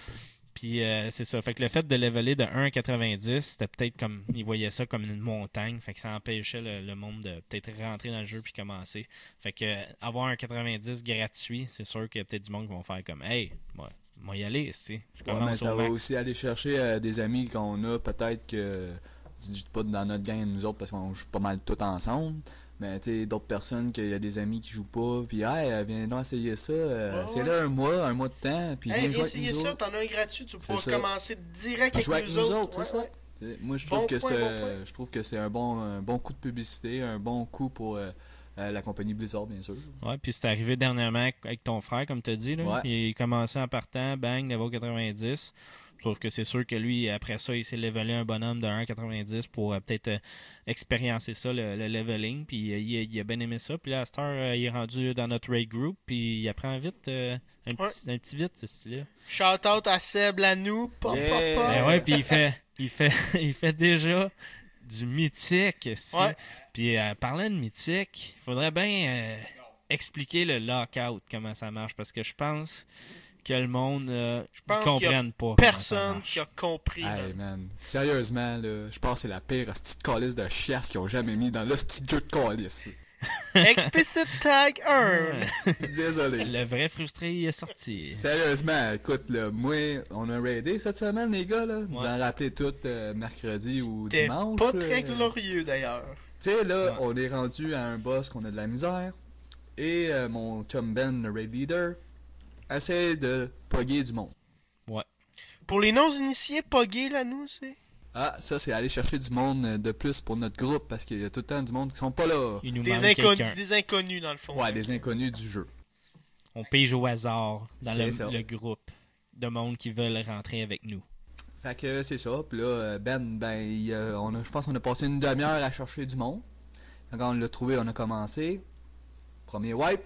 Puis euh, c'est ça. Fait que le fait de leveler de 1 à 90, c'était peut-être comme. Ils voyaient ça comme une montagne. Fait que ça empêchait le, le monde de peut-être rentrer dans le jeu puis commencer. Fait que avoir un 90 gratuit, c'est sûr qu'il y a peut-être du monde qui vont faire comme Hey, moi, moi y aller, tu Ouais, mais ça va max. aussi aller chercher des amis qu'on a, peut-être que. Je dis pas dans notre gang, nous autres, parce qu'on joue pas mal tout ensemble. Mais tu sais, d'autres personnes, qu'il y a des amis qui jouent pas, puis hey, viens donc essayer ça. Euh, Ouais, c'est ouais. là un mois, un mois de temps, puis Hey, viens jouer avec nous ça, t'en as un gratuit, tu ça. commencer direct avec, Jouer avec nous autres, c'est ça. Moi, je Bon trouve que point, c'est bon un- point. je trouve que c'est un bon, un bon coup de publicité, un bon coup pour euh, euh, la compagnie Blizzard, bien sûr. Ouais, puis c'est arrivé dernièrement avec ton frère, comme tu as dit. Là. Ouais. Il commençait en partant, bang, level 90. Sauf que c'est sûr que lui, après ça, il s'est levelé un bonhomme de 1 à 90 pour euh, peut-être euh, expériencer ça, le, le leveling. Puis euh, il, a- il a bien aimé ça. Puis là, à cette heure, euh, il est rendu dans notre raid group. Puis il apprend vite, euh, un, petit, un petit vite, ce style-là. Shout out à Seb Lanou. Pop, Yeah. pop, pop. Ben ouais, puis il fait, il fait, il fait déjà du mythique. Ouais. Puis euh, parlant de mythique, il faudrait bien euh, expliquer le lockout, comment ça marche, parce que je pense que le monde ne pense qu'il y a comprenne pas. Personne qui a compris. là. Hey man, sérieusement, là, je pense que c'est la pire petite calice de chiasse qu'ils ont jamais mis dans le petit jeu de calice. Explicit tag 1. Désolé. Le vrai frustré il est sorti. Sérieusement, écoute, là, moi, on a raidé cette semaine, les gars, là. Vous Ouais. en rappelez tout euh, mercredi ou dimanche. pas très glorieux d'ailleurs. Tu sais, là, Ouais. on est rendu à un boss qu'on a de la misère. Et euh, mon chum Ben, le raid leader, essaie de pogger du monde. Pour les non-initiés, Poggy, là, nous, c'est? Ah, ça, c'est aller chercher du monde euh, de plus pour notre groupe parce qu'il y a tout le temps du monde qui sont pas là. Il nous Des inconnus, des inconnus, dans le fond. Ouais, des inconnus du jeu. On pige au hasard dans le, groupe de monde qui veulent rentrer avec nous. Fait que c'est ça. Puis là, euh, Ben, ben, il, euh, on a, je pense qu'on a passé une demi-heure à chercher du monde. Quand on l'a trouvé, on a commencé. Premier wipe.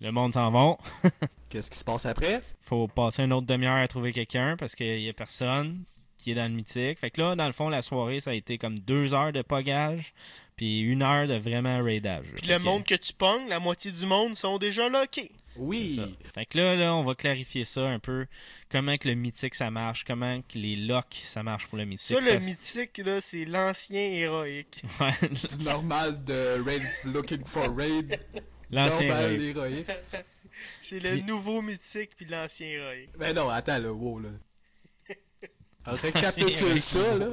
Le monde s'en va. Qu'est-ce qui se passe après? faut passer une autre demi-heure à trouver quelqu'un parce qu'il y a personne qui est dans le mythique. Fait que là, dans le fond, la soirée, ça a été comme deux heures de pogage, puis une heure de vraiment raidage. Puis le que- monde que tu pognes, la moitié du monde sont déjà lockés. c'est Oui. Fait que là, là, on va clarifier ça un peu. Comment que le mythique, ça marche? Comment que les locks, ça marche pour le mythique? Ça, le mythique, là, c'est l'ancien héroïque. Ouais, Du normal de Raid Looking for Raid. L'ancien héroïque. C'est le Puis- nouveau mythique puis l'ancien héroïque. Ben non, attends, là, wow, là. Récapitule ça, là.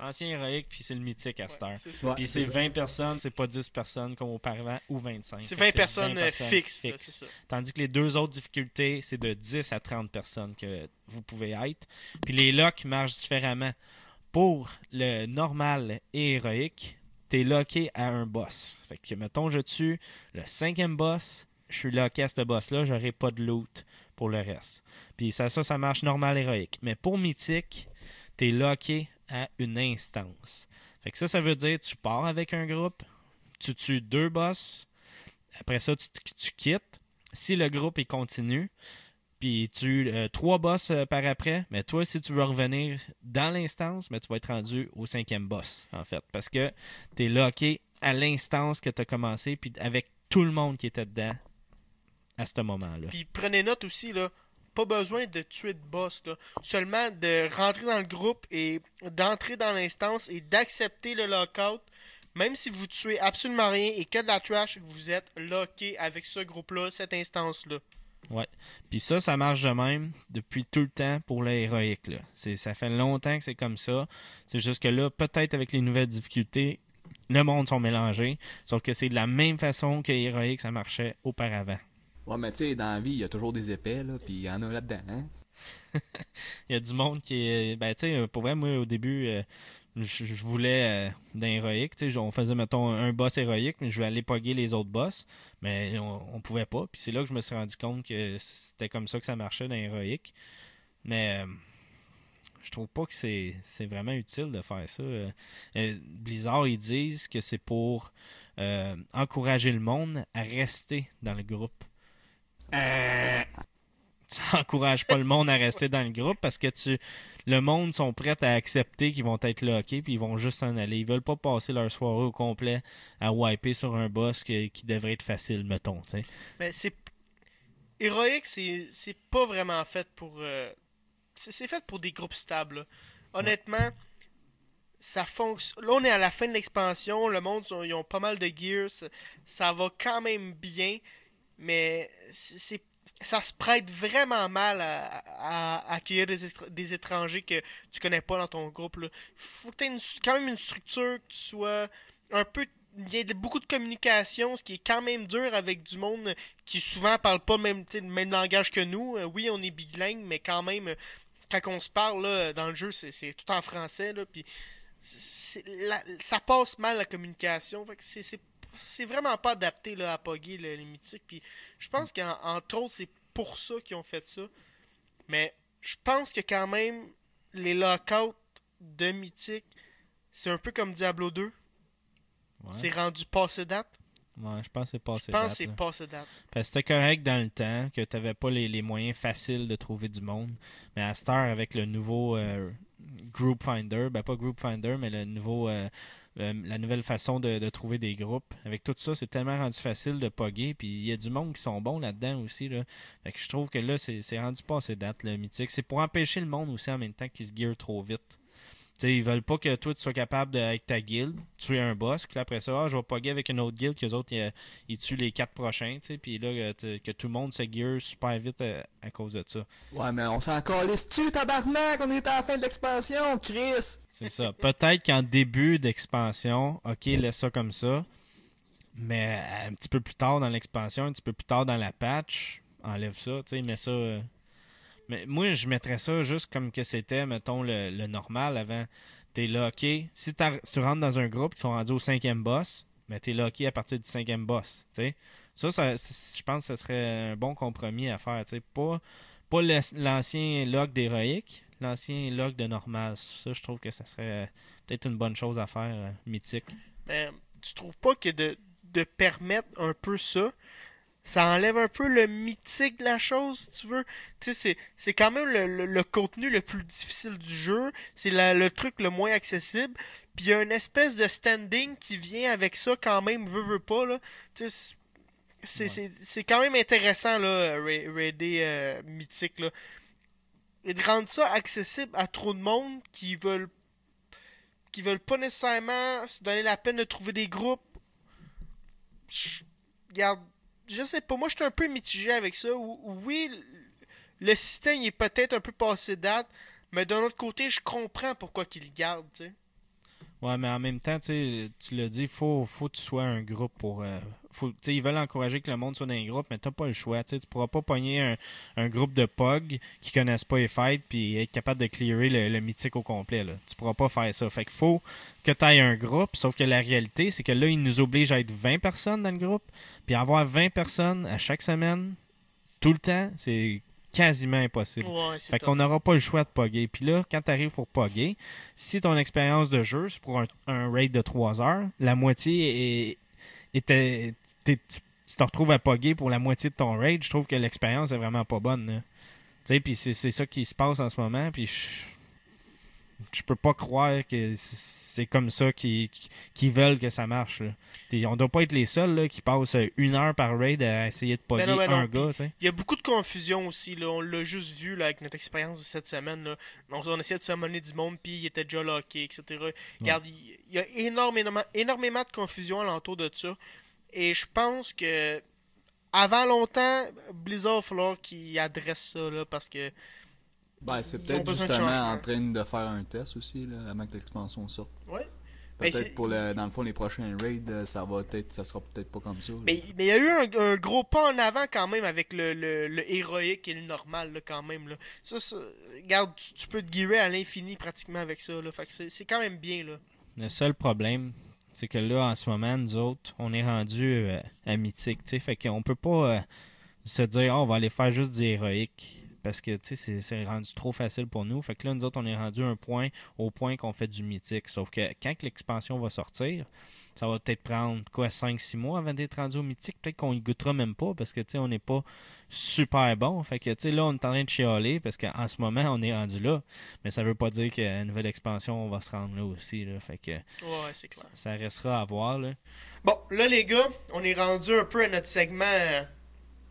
Ancien héroïque, puis c'est le mythique à cette heure. C'est ça. Ouais, Puis c'est c'est 20 personnes, c'est pas 10 personnes comme auparavant, ou 25. C'est Fait 20 que personnes, euh, fixes. Tandis que les deux autres difficultés, c'est de 10 à 30 personnes que vous pouvez être. Puis les locks marchent différemment. Pour le normal et héroïque, t'es locké à un boss. Fait que, mettons, je tue le cinquième boss, je suis locké à ce boss-là, j'aurai pas de loot pour le reste. Puis ça, ça, ça marche normal héroïque. Mais pour mythique, t'es locké à une instance. Fait que ça, ça veut dire tu pars avec un groupe, tu tues deux boss, après ça, tu, tu quittes. Si le groupe il continue, puis tu euh, trois boss euh, par après, mais toi, si tu veux revenir dans l'instance, mais tu vas être rendu au cinquième boss, en fait. Parce que tu es locké à l'instance que tu as commencé, puis avec tout le monde qui était dedans à ce moment-là. Puis prenez note aussi, là, pas besoin de tuer de boss. Seulement de rentrer dans le groupe et d'entrer dans l'instance et d'accepter le lockout. Même si vous tuez absolument rien et que de la trash, vous êtes locké avec ce groupe-là, cette instance-là. Puis ça, ça marche de même depuis tout le temps pour le héroïque. Là. Ça fait longtemps que c'est comme ça. C'est juste que là, peut-être avec les nouvelles difficultés, le monde sont mélangés. Sauf que c'est de la même façon que héroïque, ça marchait auparavant. Ouais, mais tu sais, dans la vie, il y a toujours des épais, là, pis il y en a là-dedans, hein? Il y a du monde qui est. Ben, tu sais, pour vrai, moi, au début, euh, je, voulais euh, d'un héroïque. On faisait, mettons, un boss héroïque, mais je voulais aller pogger les autres boss. Mais on, on pouvait pas. Puis c'est là que je me suis rendu compte que c'était comme ça que ça marchait dans héroïque. Mais. euh, je trouve pas que c'est vraiment utile de faire ça. Euh, euh, Blizzard, ils disent que c'est pour encourager le monde à rester dans le groupe. Ça encourage pas le monde à rester dans le groupe parce que tu le monde sont prêts à accepter qu'ils vont être lockés puis ils vont juste s'en aller. Ils veulent pas passer leur soirée au complet à wiper sur un boss que- qui devrait être facile, mettons. tu sais. Mais c'est. Héroïque, c'est c'est pas vraiment fait pour. euh, C'est fait pour des groupes stables. là. Honnêtement, ça fonctionne. Là, on est à la fin de l'expansion. Le monde, ils ont- ils ont pas mal de gears. Ça, ça va quand même bien. Mais c'est c'est- ça se prête vraiment mal à, accueillir des, des étrangers que tu connais pas dans ton groupe. Là. Faut que quand même une structure, que tu sois un peu. Il y a beaucoup de communication, ce qui est quand même dur avec du monde qui souvent parle pas le même, le même langage que nous. Euh, oui, on est bilingue, mais quand même, euh, quand on se parle là, dans le jeu, c'est tout en français. Là, puis la- ça passe mal la communication. Fait que c'est- c'est vraiment pas adapté là, à Poggy, le- les mythiques. Puis je pense qu'entre autres, c'est pour ça qu'ils ont fait ça. Mais je pense que quand même, les lockouts de mythique, c'est un peu comme Diablo 2. Ouais. C'est rendu passé date. Ouais, je pense que c'est passé Je pense date, que c'est passé date. Parce que c'était correct dans le temps, que tu n'avais pas les, les moyens faciles de trouver du monde. Mais à cette heure, avec le nouveau euh, Group Finder, ben pas Group Finder, mais le nouveau, euh, euh, la nouvelle façon de, trouver des groupes, avec tout ça, c'est tellement rendu facile de pogger. Puis il y a du monde qui sont bons là-dedans aussi. Là. Fait que je trouve que là, c'est rendu passé date, le mythique. C'est pour empêcher le monde aussi en même temps qu'ils se gear trop vite. Sais, ils veulent pas que toi tu sois capable de, avec ta guilde, tuer un boss, puis après ça, ah, je vais pogger avec une autre guilde, que les autres ils, ils tuent les quatre prochains, tu sais, puis là, que, t- que tout le monde se gear super vite à, à cause de ça. Ouais, mais on s'en calisse-tu, tabarnak? On est à la fin de l'expansion, Chris! C'est ça. Peut-être qu'en début d'expansion, ok, laisse ça comme ça, mais un petit peu plus tard dans l'expansion, un petit peu plus tard dans la patch, enlève ça, tu sais, mets ça. euh, Mais moi, je mettrais ça juste comme que c'était, mettons, le, le normal avant. T'es. Si, t'as- si tu rentres dans un groupe qui sont rendus au cinquième boss, ben t'es locké à partir du cinquième boss. Ça, ça, je pense que ce serait un bon compromis à faire. tu sais. Pas, pas l'ancien log d'héroïque, l'ancien log de normal. Ça, je trouve que ça serait peut-être une bonne chose à faire, euh, mythique. Mais tu trouves pas que de, de permettre un peu ça, ça enlève un peu le mythique de la chose, si tu veux. Tu sais, c'est- c'est quand même le, le- le contenu le plus difficile du jeu. C'est la- le truc le moins accessible. Puis il y a une espèce de standing qui vient avec ça quand même, veut, veut pas, là. Tu sais, c'est- c'est c'est- c'est quand même intéressant, là, Ra- Raidé euh, mythique, là. Et de rendre ça accessible à trop de monde qui veulent qui veulent pas nécessairement se donner la peine de trouver des groupes. Je, regarde, je sais pas, moi je suis un peu mitigé avec ça. Ou- Oui, le- système est peut-être un peu passé date, mais d'un autre côté, je comprends pourquoi qu'ils le gardent, tu sais. Ouais, mais en même temps, tu l'as dit, faut, faut que tu sois un groupe pour. euh, faut, ils veulent encourager que le monde soit dans un groupe, mais t'as pas le choix. Tu pourras pas pogner un, un groupe de POG qui connaissent pas les fights puis être capable de clearer le, le mythique au complet. Là. Tu pourras pas faire ça. Fait qu'il faut que tu aies un groupe, sauf que la réalité, c'est que là, ils nous obligent à être 20 personnes dans le groupe, puis avoir 20 personnes à chaque semaine, tout le temps, c'est quasiment impossible. Ouais, Fait qu'on n'aura pas le choix de pogger. Puis là, quand tu arrives pour pogger, si ton expérience de jeu, c'est pour un, un raid de 3 heures, la moitié est. t'es- tu, te retrouves à pogger pour la moitié de ton raid, je trouve que l'expérience est vraiment pas bonne. Tu sais, puis c'est c'est ça qui se passe en ce moment, puis je. Je peux pas croire que c'est comme ça qu'ils veulent que ça marche. Là. On doit pas être les seuls là, qui passent une heure par raid à essayer de pogger Ben ben un gars. Il y a beaucoup de confusion aussi, là. On l'a juste vu là, avec notre expérience de cette semaine. Là. On, on essayait de summoner du monde, puis il était déjà locké, etc. Regarde, il y a énormément, énormément de confusion alentour de ça. Et je pense que avant longtemps, Blizzard va falloir qu'il adresse ça, là, parce que Ben, c'est peut-être justement en train de faire un test aussi, là, avant que l'expansion sorte. Ouais. Ben, Peut-être pour le, dans le fond, les prochains raids, euh, ça va peut-être, ça sera peut-être pas comme ça. là. Mais il y a eu un, un gros pas en avant quand même avec le, le, le héroïque et le normal là, quand même. Là. Ça, ça- regarde, tu, tu peux te guérir à l'infini pratiquement avec ça. Là. Fait que c'est c'est quand même bien. Là. Le seul problème, c'est que là, en ce moment, nous autres, on est rendu euh, à mythique, tu sais. Fait qu'on peut pas euh, se dire, Ah, on va aller faire juste du héroïque. Parce que, tu sais, c'est- rendu trop facile pour nous. Fait que là, nous autres, on est rendu un point, au point qu'on fait du mythique. Sauf que quand que l'expansion va sortir, ça va peut-être prendre, quoi, 5-6 mois avant d'être rendu au mythique. Peut-être qu'on y goûtera même pas parce que, tu sais, on n'est pas super bon. Fait que, tu sais, là, on est en train de chialer parce qu'en ce moment, on est rendu là. Mais ça veut pas dire qu'à une nouvelle expansion, on va se rendre là aussi, là. Fait que... Ouais, c'est clair. Ça restera à voir, là. Bon, là, les gars, on est rendu un peu à notre segment euh,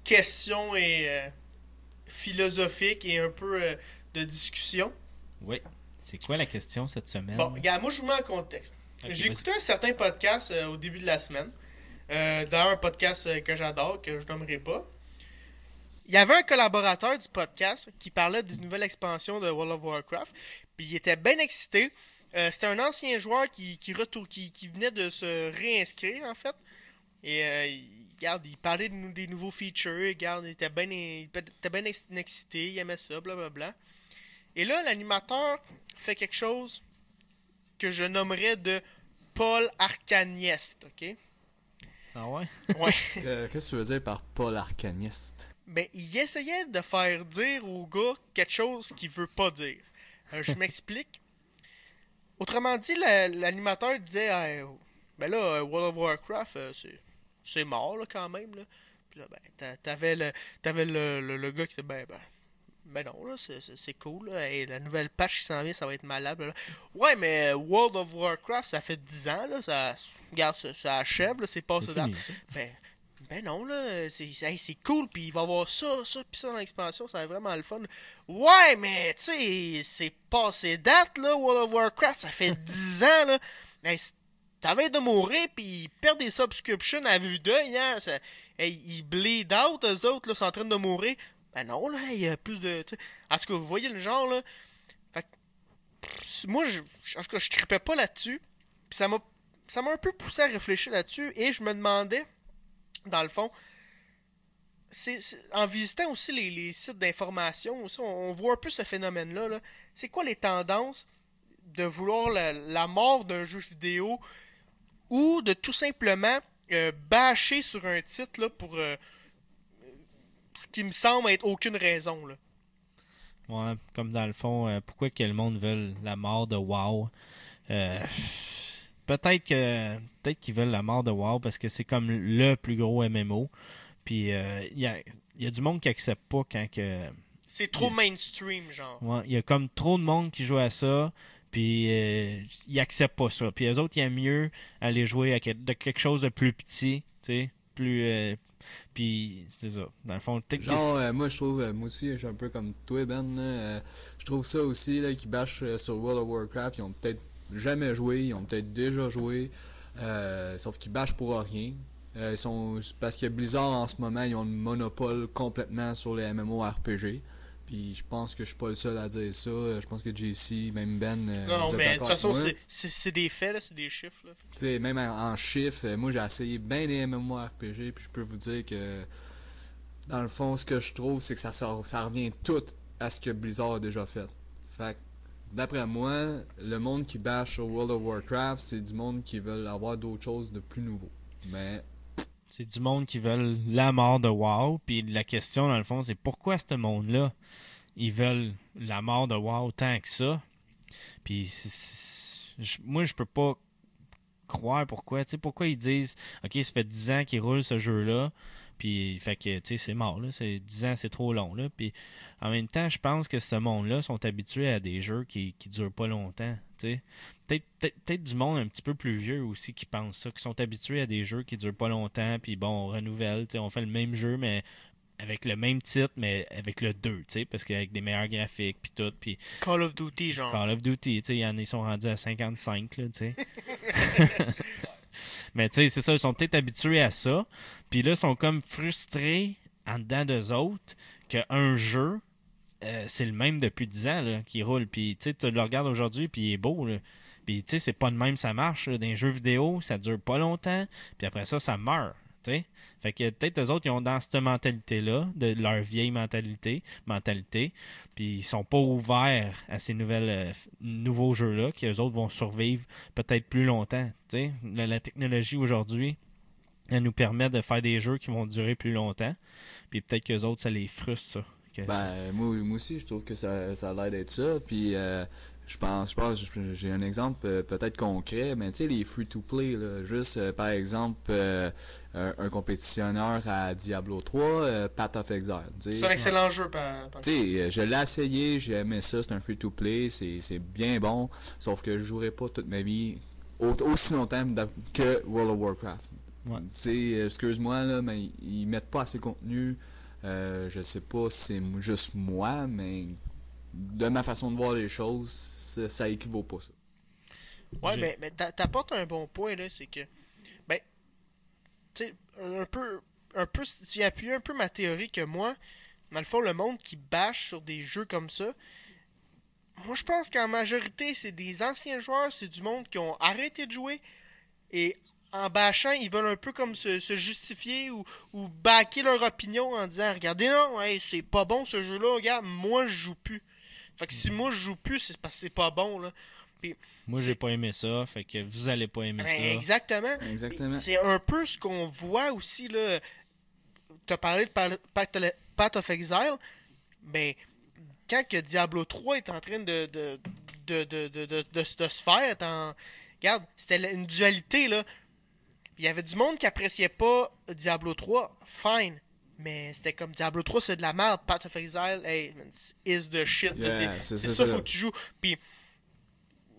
questions et euh, philosophique et un peu euh, de discussion. Oui. C'est quoi la question cette semaine? Bon, regarde, moi, je vous mets en contexte. Ok, J'ai écouté un certain podcast euh, au début de la semaine. Euh, D'ailleurs, un podcast euh, que j'adore, que je nommerai pas. Il y avait un collaborateur du podcast qui parlait d'une nouvelle expansion de World of Warcraft. Puis il était bien excité. Euh, C'était un ancien joueur qui, qui, retour- qui, qui venait de se réinscrire, en fait. Et regarde, il parlait de des nouveaux features. Regarde, il était bien excité. Il aimait ça, blablabla. Et là, l'animateur fait quelque chose que je nommerais de Paul Arcanieste, ok? Ah ouais? Ouais. Euh, Qu'est-ce que tu veux dire par Paul Arcaniste Ben, il essayait de faire dire au gars quelque chose qu'il veut pas dire. Euh, je m'explique. Autrement dit, la- l'animateur disait Hey, Ben là, euh, World of Warcraft, c'est- c'est mort là, quand même. Là. Puis là, ben, t'a- t'avais le, t'avais le, le, le gars qui était ben, ben, ben non, là, c'est- cool. Là. Hey, la nouvelle patch qui s'en vient, ça va être malade. là. Ouais, mais World of Warcraft, ça fait 10 ans. Là, ça, regarde, ça, ça achève. là, C'est pas C'est ça fini, ça. ben, ben non, là, c'est hey, cool, puis il va y avoir ça, ça, puis ça dans l'expansion, ça va être vraiment le fun. Ouais, mais tu sais, c'est passé date, là, World of Warcraft, ça fait 10 ans, là. Hey, T'avais de mourir, puis ils perdent des subscriptions à vue d'œil, hein. ils bleed out, eux autres, là, sont en train de mourir. Ben non, là, il y a plus de. tu sais. En tout cas, vous voyez le genre, là. Fait que, moi, je, en tout je tripais pas là-dessus, puis ça m'a ça m'a un peu poussé à réfléchir là-dessus, et je me demandais dans le fond, c'est, en visitant aussi les, sites d'information, on, voit un peu ce phénomène-là. là. C'est quoi les tendances de vouloir la, la mort d'un jeu vidéo ou de tout simplement euh, bâcher sur un titre là, pour euh, ce qui me semble être aucune raison. Là. Ouais, comme dans le fond, euh, pourquoi que le monde veut la mort de WoW? Peut-être que peut-être qu'ils veulent la mort de WoW parce que c'est comme le plus gros MMO. Puis il y, a, y a du monde qui accepte pas quand que. C'est trop mainstream, genre. Ouais, il y a comme trop de monde qui joue à ça. Puis euh, ils acceptent pas ça. Puis les autres, ils aiment mieux aller jouer à quelque chose de plus petit, tu sais, plus. euh, puis c'est ça. Dans le fond, Genre, euh, moi je trouve, euh, moi aussi, je suis un peu comme toi, Ben. euh, je trouve ça aussi, là, qui bâchent euh, sur World of Warcraft. Ils ont peut-être jamais joué, ils ont peut-être déjà joué, sauf qu'ils bâchent pour rien. Ils sont, parce que Blizzard en ce moment, ils ont le monopole complètement sur les MMORPG. Puis je pense que je suis pas le seul à dire ça. Je pense que JC, même Ben. euh, Non, mais de d'accord toute façon, c'est- des faits, là, c'est des chiffres. Là. Tu sais, même en, en chiffres, euh, moi j'ai essayé bien les MMORPG, puis je peux vous dire que dans le fond, ce que je trouve, c'est que ça, sort- ça revient tout à ce que Blizzard a déjà fait. Fait que, d'après moi, le monde qui bâche sur World of Warcraft, c'est du monde qui veulent avoir d'autres choses de plus nouveau. Mais C'est du monde qui veulent la mort de WoW. Puis la question, dans le fond, c'est pourquoi ce monde-là, ils veulent la mort de WoW tant que ça? Puis moi, je peux pas croire pourquoi. Tu sais, pourquoi ils disent, OK, ça fait 10 ans qu'ils roulent ce jeu-là. Puis, fait que, tu sais, c'est mort, là. C'est 10 ans, c'est trop long, là. Puis, en même temps, je pense que ce monde-là sont habitués à des jeux qui, qui durent pas longtemps, tu sais. Peut-être peut peut-être du monde un petit peu plus vieux aussi qui pense ça, qui sont habitués à des jeux qui durent pas longtemps, puis bon, on renouvelle, tu sais, on fait le même jeu, mais avec le même titre, mais avec le 2, tu sais, parce qu'avec des meilleurs graphiques, puis tout, puis Call of Duty, genre. Call of Duty, tu sais, ils sont rendus à 55, là, tu sais. Mais tu sais, c'est ça, ils sont peut-être habitués à ça. Puis là, ils sont comme frustrés en dedans d'eux autres qu'un jeu, euh, c'est le même depuis 10 ans, là, qui roule. Puis tu sais, tu le regardes aujourd'hui, puis il est beau, là. Puis tu sais, c'est pas de même ça marche. là. Dans les jeux vidéo, ça dure pas longtemps, puis après ça, ça meurt. tu sais. Fait que peut-être eux autres, ils ont dans cette mentalité-là, de leur vieille mentalité, mentalité, puis ils sont pas ouverts à ces nouvelles, euh, nouveaux jeux-là, qui eux autres vont survivre peut-être plus longtemps. tu sais. La, la technologie aujourd'hui, elle nous permet de faire des jeux qui vont durer plus longtemps, puis peut-être qu'eux autres, ça les frustre, ça. Que Ben, moi, moi aussi, je trouve que ça, ça a l'air d'être ça. Puis, euh, je pense, je pense, j'ai un exemple euh, peut-être concret, mais tu sais, les free-to-play, là, juste euh, par exemple, euh, un, un compétitionneur à Diablo 3, euh, Path of Exile. C'est un excellent jeu, par, par- Tu sais, je l'ai essayé, j'ai aimé ça, c'est un free-to-play, c'est c'est bien bon, sauf que je jouerai pas toute ma vie au- aussi longtemps que World of Warcraft. Ouais. Tu sais, excuse-moi, là, mais ils- ils mettent pas assez de contenu. Euh, je sais pas si c'est juste moi, mais de ma façon de voir les choses, ça, ça équivaut pas ça. Ouais, mais, mais t'a- t'apportes un bon point, là, c'est que, ben, tu sais, un peu, un peu, si tu appuies un peu ma théorie que moi, dans le fond, le monde qui bâche sur des jeux comme ça, moi, je pense qu'en majorité, c'est des anciens joueurs, c'est du monde qui ont arrêté de jouer, et en bâchant, ils veulent un peu comme se, se justifier ou, ou backer leur opinion en disant, regardez, non, hey, c'est pas bon ce jeu-là, regarde, moi, je joue plus. Fait que si moi, je joue plus, c'est parce que c'est pas bon, là. Moi, j'ai pas aimé ça, fait que vous allez pas aimer Ben, ça. exactement. Exactement. C'est un peu ce qu'on voit aussi, là. Tu as parlé de Pal- Path of- Exile. Ben, quand que Diablo 3 est en train de, de, de, de, de, de, de se- de se faire, en... regarde, c'était une dualité, là. Il y avait du monde qui appréciait pas Diablo 3, fine. Mais c'était comme Diablo 3, c'est de la merde. Path of Exile, hey, man, is the shit. Yeah, c'est ça, faut que tu joues. Puis,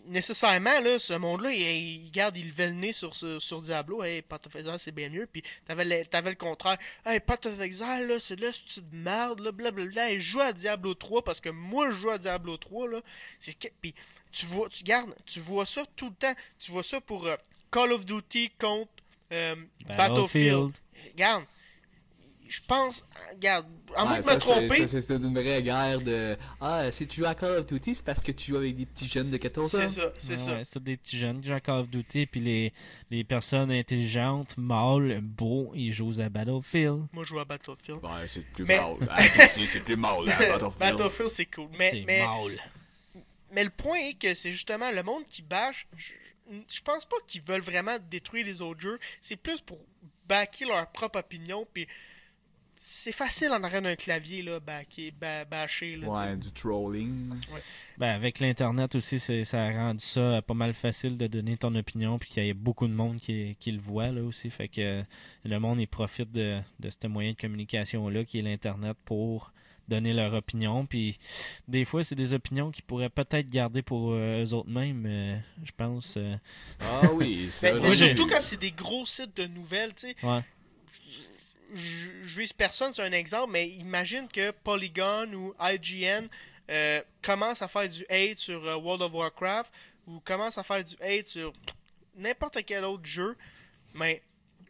nécessairement, là, ce monde-là, il, il- regarde, il levait le nez sur, sur, sur Diablo. Hey, Path of Exile, c'est bien mieux. Puis, t'avais le, contraire. Hey, Path of Exile, là, c'est là, c'est de merde, là, blablabla. Hey, joue à Diablo 3 parce que moi, je joue à Diablo 3, là. C'est que, puis, tu vois, tu gardes, tu vois ça tout le temps. Tu vois ça pour euh, Call of Duty contre euh, Battlefield. Battlefield. Regarde, je pense, regarde, en moins de me c'est- tromper, ça, c'est une vraie guerre de Ah, si tu joues à Call of Duty, c'est parce que tu joues avec des petits jeunes de 14 ans. c'est ça, c'est Ouais, ça. ouais, c'est des petits jeunes qui jouent à Call of Duty, puis les, les personnes intelligentes, mâles, beaux, ils jouent à Battlefield. Moi, je joue à Battlefield. Ouais, c'est plus Mais- mal. À PC, c'est plus mal, là, Battlefield. Battlefield, c'est cool. Mais, c'est mais, mâle. mais le point est que c'est justement le monde qui bâche. Je, je pense pas qu'ils veulent vraiment détruire les autres jeux. C'est plus pour backer leur propre opinion. Puis c'est facile en arrière d'un clavier, là, backer, ba- bâcher. Là. Ouais, du trolling. Ben, avec l'Internet aussi, ça a rendu ça pas mal facile de donner ton opinion, puis qu'il y a beaucoup de monde qui, qui le voit là aussi. Fait que euh, le monde, il profite de, de ce moyen de communication-là qui est l'Internet pour donner leur opinion. Puis des fois, c'est des opinions qu'ils pourraient peut-être garder pour euh, eux autres mêmes, euh, je pense. euh, Ah oui, ai j'ai- surtout quand c'est des gros sites de nouvelles, tu sais. ouais. je je vise personne, c'est un exemple, mais imagine que Polygon ou IGN euh, commence à faire du hate sur euh, World of Warcraft ou commence à faire du hate sur n'importe quel autre jeu. Mais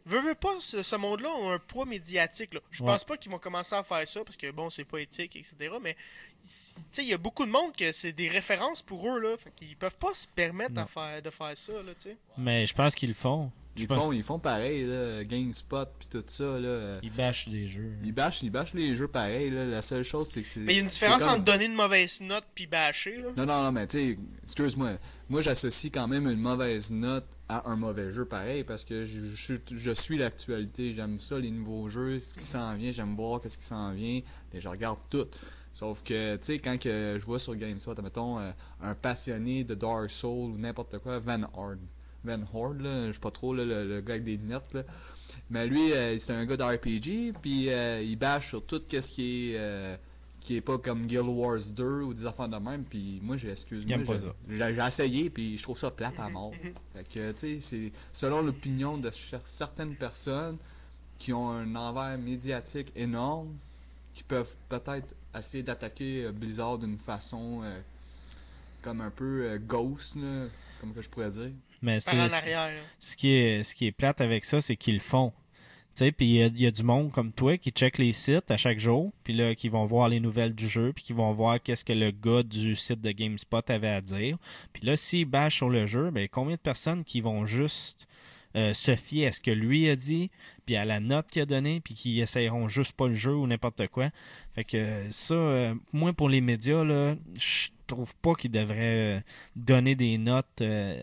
veux, veux pas, ce, ce monde-là a un poids médiatique. Là. Je Ouais. pense pas qu'ils vont commencer à faire ça parce que bon, c'est pas éthique, etc. Mais tu sais, il y a beaucoup de monde que c'est des références pour eux. Là, fait qu'ils peuvent pas se permettre Non. à faire, de faire ça. Là. Mais je pense qu'ils le font. Ils font, ils font pareil, là, GameSpot puis tout ça, là. Ils bâchent des jeux. Ils bâchent, ils bâchent les jeux pareil, là. La seule chose, c'est que c'est. Mais il y a une différence comme- entre donner une mauvaise note puis bâcher. Là. Non, non, non, mais tu sais, excuse-moi. Moi, j'associe quand même une mauvaise note à un mauvais jeu pareil parce que je, je, je suis l'actualité. J'aime ça, les nouveaux jeux, ce qui s'en vient. J'aime voir qu'est-ce qui s'en vient. Et je regarde tout. Sauf que, tu sais, quand que je vois sur GameSpot, mettons, euh, un passionné de Dark Souls ou n'importe quoi, Van Horde. Van Horde, là, je sais pas trop, là, le, le gars avec des lunettes, là. Mais lui, euh, c'est un gars d'RPG, puis euh, il bâche sur tout ce qui est... euh, qui est pas comme Guild Wars 2 ou des affaires de même puis moi j'ai excuse-moi Il aime pas j'ai- essayé puis je trouve ça plate à mort. Fait que tu sais c'est selon l'opinion de cer- certaines personnes qui ont un envers médiatique énorme qui peuvent peut-être essayer d'attaquer euh, Blizzard d'une façon euh, comme un peu euh, ghost là, comme que je pourrais dire Mais Par en c'est ce qui est ce qui est plate avec ça, c'est qu'ils le font. Tu sais, puis il y a- il y, a du monde comme toi qui check les sites à chaque jour, puis là qui vont voir les nouvelles du jeu, puis qui vont voir qu'est-ce que le gars du site de GameSpot avait à dire. Puis là, s'il bâche sur le jeu, ben combien de personnes qui vont juste euh, se fier à ce que lui a dit, puis à la note qu'il a donnée, puis qui essayeront juste pas le jeu ou n'importe quoi. Fait que ça, euh, moi pour les médias là, je trouve pas qu'ils devraient euh, donner des notes euh,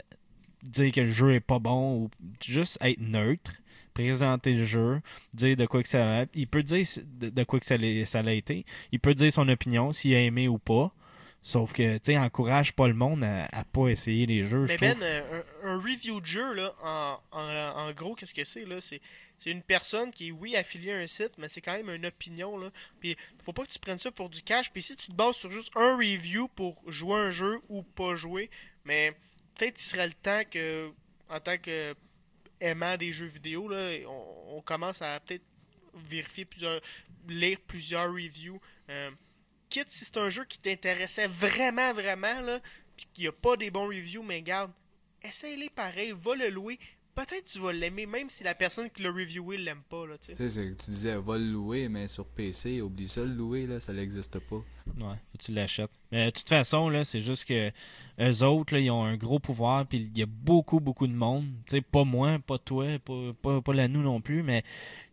dire que le jeu est pas bon ou juste être neutre, présenter le jeu, dire de quoi que ça a. Il peut dire de, quoi que ça l'a été. Il peut dire son opinion, s'il a aimé ou pas. Sauf que, tu sais, encourage pas le monde à, à pas essayer les jeux. je Mais trouve. Ben, euh, un, un review de jeu, là, en, en, en gros, qu'est-ce que c'est, là? C'est, c'est une personne qui est, oui, affiliée à un site, mais c'est quand même une opinion, là. Puis, faut pas que tu prennes ça pour du cash. Puis, si tu te bases sur juste un review pour jouer un jeu ou pas jouer, mais peut-être il serait le temps que, en tant que aimant des jeux vidéo, là, on, commence à peut-être vérifier plusieurs, lire plusieurs reviews. Euh, quitte si c'est un jeu qui t'intéressait vraiment, vraiment, là, puis qu'il n'y a pas des bons reviews, mais garde, essaye-les pareil, va le louer. Peut-être tu vas l'aimer, même si la personne qui l'a reviewé l'aime pas, là, tu tu sais. c'est- tu disais va le louer mais sur PC oublie ça le louer là ça n'existe pas Ouais, faut que tu l'achètes. Mais de toute façon, là, c'est juste que eux autres, là, ils ont un gros pouvoir, puis il y a beaucoup, beaucoup de monde. Tu sais, pas moi, pas toi, pas, pas, pas la nous non plus, mais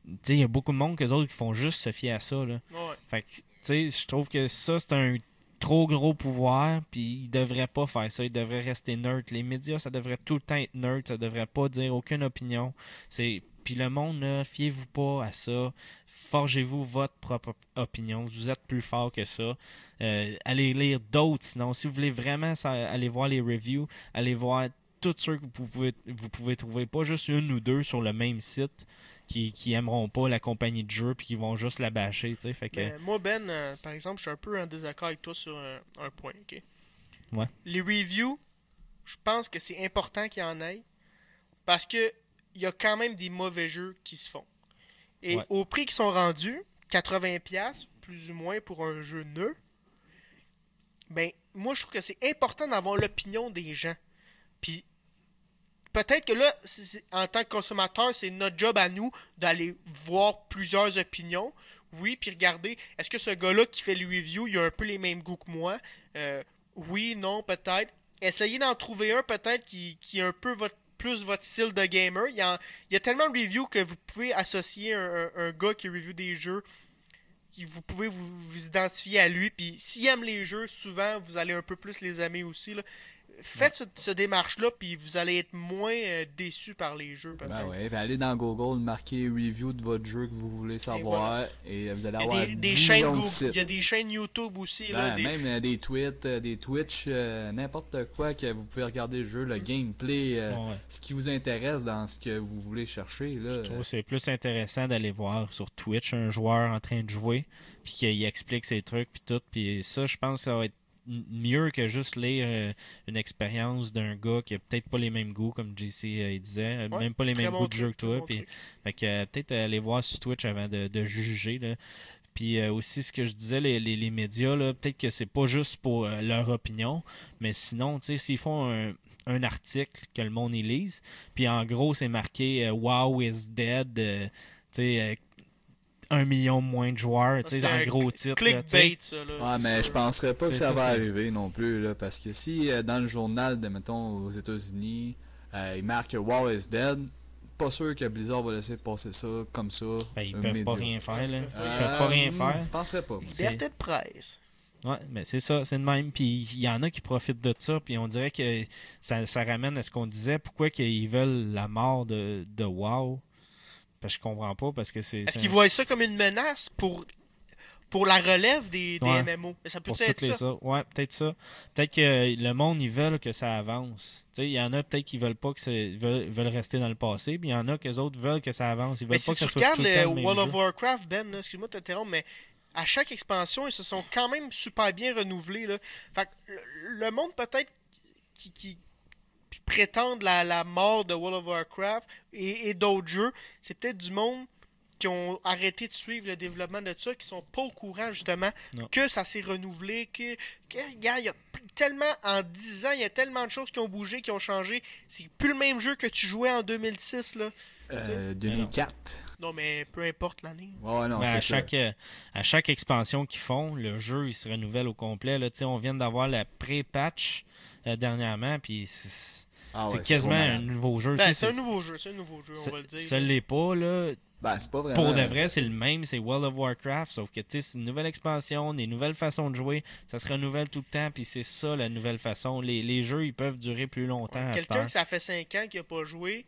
tu sais, il y a beaucoup de monde que autres qui font juste se fier à ça, là. Ouais. Fait que, tu sais, je trouve que ça, c'est un trop gros pouvoir, puis ils devraient pas faire ça. Ils devraient rester neutres. Les médias, ça devrait tout le temps être neutre. Ça devrait pas dire aucune opinion. C'est Puis le monde, fiez-vous pas à ça. Forgez-vous votre propre opinion. Vous êtes plus fort que ça. Euh, allez lire d'autres. Sinon, si vous voulez vraiment aller voir les reviews, allez voir tous ceux que vous pouvez, vous pouvez trouver. Pas juste une ou deux sur le même site qui, qui aimeront pas la compagnie de jeu puis qui vont juste la bâcher. tu sais. Fait que, Mais moi, Ben, euh, par exemple, je suis un peu en désaccord avec toi sur un, un point, ok? Ouais. Les reviews, je pense que c'est important qu'il y en ait parce que il y a quand même des mauvais jeux qui se font. Et Ouais. au prix qu'ils sont rendus, 80$ plus ou moins pour un jeu neuf, ben, moi, je trouve que c'est important d'avoir l'opinion des gens. Puis, peut-être que là, en tant que consommateur, c'est notre job à nous d'aller voir plusieurs opinions. Oui, puis regarder, est-ce que ce gars-là qui fait le review, il a un peu les mêmes goûts que moi? Euh, oui, non, peut-être. Essayez d'en trouver un peut-être qui, qui est un peu plus votre style de gamer. Il y, a, a tellement de reviews que vous pouvez associer un, gars qui review des jeux, vous pouvez vous, identifier à lui. Puis s'il aime les jeux, souvent vous allez un peu plus les aimer aussi. Faites ce, ce démarche-là, puis vous allez être moins euh, déçu par les jeux, peut-être. Ben ouais, allez dans Google, marquez review de votre jeu que vous voulez savoir et, vous allez Il y avoir a des, des 10 chaînes de sites. il y a des chaînes YouTube aussi. là, Ben, des- Même euh, des tweets, euh, des Twitch, euh, n'importe quoi que vous pouvez regarder le jeu, le gameplay, euh, Ouais. ce qui vous intéresse dans ce que vous voulez chercher. Là, Je trouve que c'est plus intéressant d'aller voir sur Twitch un joueur en train de jouer, puis qu'il explique ses trucs, puis tout. Puis ça, je pense que ça va être mieux que juste lire euh, une expérience d'un gars qui a peut-être pas les mêmes goûts, comme JC euh, il disait, euh, Ouais, même pas les mêmes bon goûts de jeu que toi. bon puis, fait que peut-être aller voir sur Twitch avant de, de juger. Là. Puis euh, aussi, ce que je disais, les, les, les médias, peut-être que c'est pas juste pour euh, leur opinion, mais sinon, tu sais, s'ils font un, un article que le monde y lise, puis en gros, c'est marqué euh, Wow is dead, tu sais, un million moins de joueurs, tu sais, C'est en un gros titre. là. Clickbait, ça. Là, Ouais, c'est mais je penserais pas que ça, ça, va arriver non plus, là, parce que si euh, dans le journal, de, mettons, aux États-Unis, euh, ils marquent Wow is dead, pas sûr que Blizzard va laisser passer ça comme ça. Ben, ils un peuvent pas rien faire, là. Ils Euh, peuvent pas rien faire. Je penserais pas. Liberté de presse. Ouais, mais c'est ça, c'est de même. Puis il y en a qui profitent de ça, puis on dirait que ça, ça ramène à ce qu'on disait. Pourquoi qu'ils veulent la mort de, de WoW? Parce que je comprends pas, parce que c'est. Est-ce qu'ils un- voient ça comme une menace pour, pour la relève des, des Ouais. MMO? Ça peut pour être toutes les ça. ça. Ouais, peut-être ça. Peut-être que le monde, ils veulent que ça avance. Il y en a peut-être qui veulent pas que c'est veulent, veulent rester dans le passé, puis il y en a que les autres veulent que ça avance. Ils veulent Mais pas si que tu ça soit regardes tout le le temps le même World of jeu. Warcraft, Ben, excuse-moi de t'interrompre, mais à chaque expansion, ils se sont quand même super bien renouvelés. Là. Fait que le, le monde peut-être qui, qui prétendent la, la mort de World of Warcraft et, et d'autres jeux, c'est peut-être du monde qui ont arrêté de suivre le développement de ça, qui sont pas au courant justement Non. que ça s'est renouvelé, que, que gars, il y a tellement en 10 ans, il y a tellement de choses qui ont bougé, qui ont changé. C'est plus le même jeu que tu jouais en 2006 là. Euh, 2004. Non mais peu importe l'année. Non, Ben, à, chaque, euh, à chaque expansion qu'ils font, le jeu il se renouvelle au complet. Là, Tu sais, on vient d'avoir la pré-patch euh, dernièrement, puis c'est Ah c'est ouais, quasiment un nouveau jeu. Ben, c'est un nouveau jeu, c'est un nouveau jeu, on va le dire. Ça l'est pas, là. Ben, c'est pas vraiment. Pour de vrai, c'est le même, c'est World of Warcraft, sauf que tu sais, c'est une nouvelle expansion, des nouvelles façons de jouer, ça se renouvelle tout le temps, puis c'est ça la nouvelle façon. Les, les jeux, ils peuvent durer plus longtemps Quelqu'un que ça fait 5 ans qui a pas joué,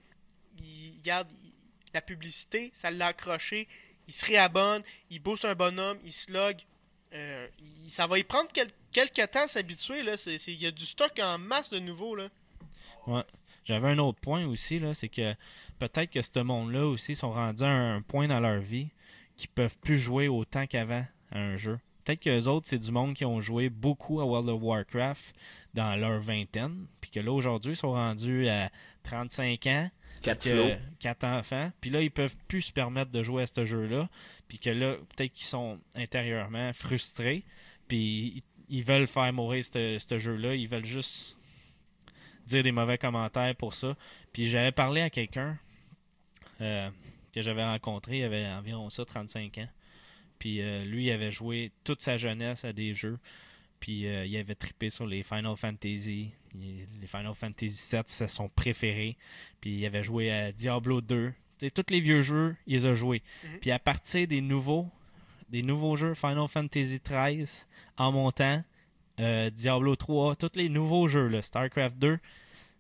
il regarde il- la publicité, ça l'a accroché, il se réabonne, il booste un bonhomme, il slog. Euh, il- ça va y prendre quel- quelques temps à s'habituer. là. C'est- c'est- Il y a du stock en masse de nouveau. Là. J'avais un autre point aussi, là, c'est que peut-être que ce monde-là aussi sont rendus à un point dans leur vie qu'ils peuvent plus jouer autant qu'avant à un jeu. Peut-être que les autres, c'est du monde qui ont joué beaucoup à World of Warcraft dans leur vingtaine, puis que là, aujourd'hui, ils sont rendus à 35 ans, 4 que flots. quatre enfants, puis là, ils peuvent plus se permettre de jouer à ce jeu-là, puis que là, peut-être qu'ils sont intérieurement frustrés, puis ils, veulent faire mourir ce jeu-là, ils veulent juste dire des mauvais commentaires pour ça. Puis j'avais parlé à quelqu'un euh, que j'avais rencontré, il avait environ ça, 35 ans. Puis euh, lui, il avait joué toute sa jeunesse à des jeux. Puis euh, il avait trippé sur les Final Fantasy. Il- Les Final Fantasy VII, c'est son préféré. Puis il avait joué à Diablo 2. Tu sais, tous les vieux jeux, il les a joués. Mhm. Puis à partir des nouveaux, des nouveaux jeux, Final Fantasy 13 en montant, euh, Diablo 3, tous les nouveaux jeux, StarCraft 2,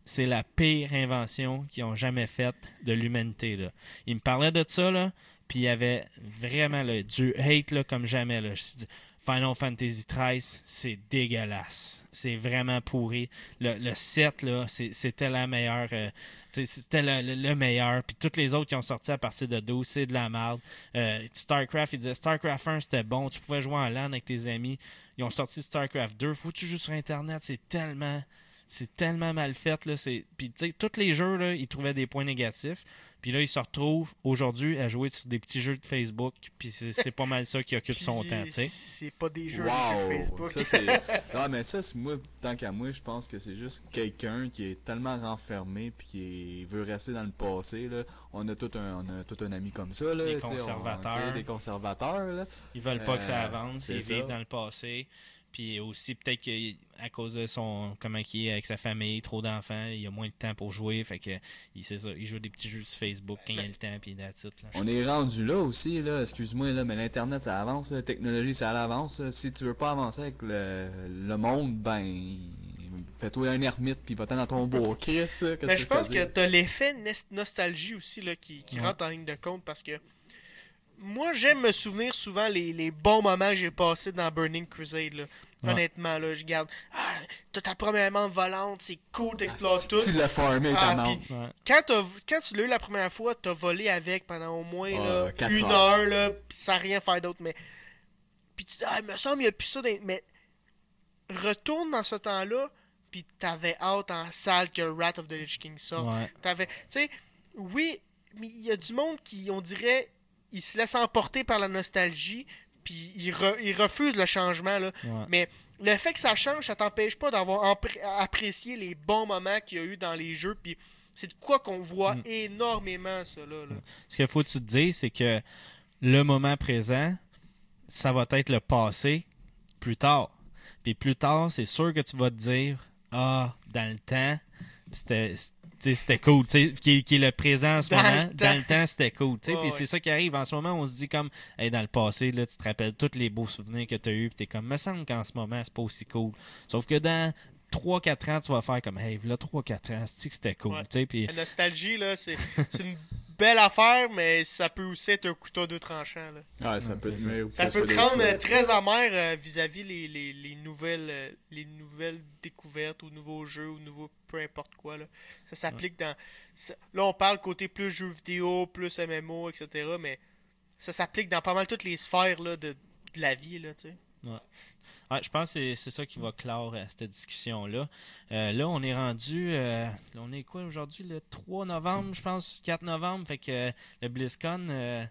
c'est la pire invention qu'ils ont jamais faite de l'humanité. Il me parlait de ça, puis il y avait vraiment du hate comme jamais. Je dis, Final Fantasy 13, c'est dégueulasse. C'est vraiment pourri. Le, le 7, là, c'était la meilleure. euh, c'était le, le- le meilleur. Puis tous les autres qui ont sorti à partir de 12, c'est de la merde. Euh, StarCraft, il disait StarCraft 1, c'était bon. Tu pouvais jouer en LAN avec tes amis. Ils ont sorti StarCraft 2. Faut que tu joues sur Internet. C'est tellement c'est tellement mal fait. Là, c'est... Puis, tu sais, tous les jeux, là, ils trouvaient des points négatifs. Puis là, ils se retrouvent aujourd'hui à jouer sur des petits jeux de Facebook. Puis c'est, c'est pas mal ça qui occupe son temps, tu sais. C'est pas des jeux Wow! sur Facebook. Ça, c'est... Non, mais ça, c'est moi, tant qu'à moi, je pense que c'est juste quelqu'un qui est tellement renfermé puis qui veut rester dans le passé. Là. On, a tout un, on a tout un ami comme ça. Là, Des on- conservateurs. des conservateurs. Là. Ils veulent pas que ça Euh, avance, ils ça. vivent dans le passé. Puis aussi, peut-être qu'à cause de son comment il est avec sa famille, trop d'enfants, il a moins de temps pour jouer. Fait que il, c'est ça, il joue des petits jeux sur Facebook quand il a le temps, puis that's it, là. On est rendu là aussi, là, excuse-moi, là, mais l'Internet, ça avance, la technologie, ça avance. Si tu veux pas avancer avec le, le monde, ben, fais-toi un ermite, puis va-t'en dans ton bois. Chris, Mais que je pense que dis? t'as l'effet nostalgie aussi là, qui, qui Ouais. rentre en ligne de compte parce que moi j'aime me souvenir souvent les, les bons moments que j'ai passés dans Burning Crusade. Là. Ouais. Honnêtement, là, je garde. Ah, t'as ta première membre volante, c'est cool, t'explores tout. Tu l'as formé, Ah, ta Ouais. quand, tu l'as eu la première fois, t'as volé avec pendant au moins Ouais, là, quatre une heures. heure, là, pis sans rien faire d'autre. Mais... Puis tu dis, ah, il me semble, il n'y a plus ça. dans- Mais retourne dans ce temps-là, puis t'avais hâte en salle que Wrath of the Lich King sorte. Ouais. T'avais, tu sais, oui, mais il y a du monde qui, on dirait, il se laisse emporter par la nostalgie, puis il, re- il refuse le changement, là. Ouais. Mais le fait que ça change, ça t'empêche pas d'avoir apprécié les bons moments qu'il y a eu dans les jeux, puis c'est de quoi qu'on voit Mm. énormément, ça, là. là. Ce qu'il faut que tu te dises, c'est que le moment présent, ça va être le passé plus tard. Puis plus tard, c'est sûr que tu vas te dire Ah, dans le temps, c'était. C'était cool, tu sais, qui, est- qui est le présent en ce Dans moment. le Dans temps. le temps, c'était cool. tu sais. Ouais, Puis ouais. c'est ça qui arrive. En ce moment, on se dit comme, hey, dans le passé, là, tu te rappelles tous les beaux souvenirs que tu as eus. Puis t'es comme, me semble qu'en ce moment, c'est pas aussi cool. Sauf que dans 3-4 ans, tu vas faire comme, hey, là, 3-4 ans, c'est que c'était cool. Ouais. tu sais. Puis La nostalgie, là, c'est une belle affaire, mais ça peut aussi être un couteau à deux tranchants, là. Ouais, ça peut te ça. peut te rendre très amer euh, vis-à-vis les, les, les nouvelles euh, les nouvelles découvertes ou nouveaux jeux ou nouveaux peu importe quoi là. Ça s'applique dans là on parle côté plus jeux vidéo, plus MMO, etc. Mais ça s'applique dans pas mal toutes les sphères là, de, de la vie là, tu sais. Ouais, je pense que c'est- ça qui va clore euh, cette discussion-là. Euh, là, on est rendu. euh, on est quoi aujourd'hui Le 3 novembre, je pense, 4 novembre. Fait que euh, le BlizzCon,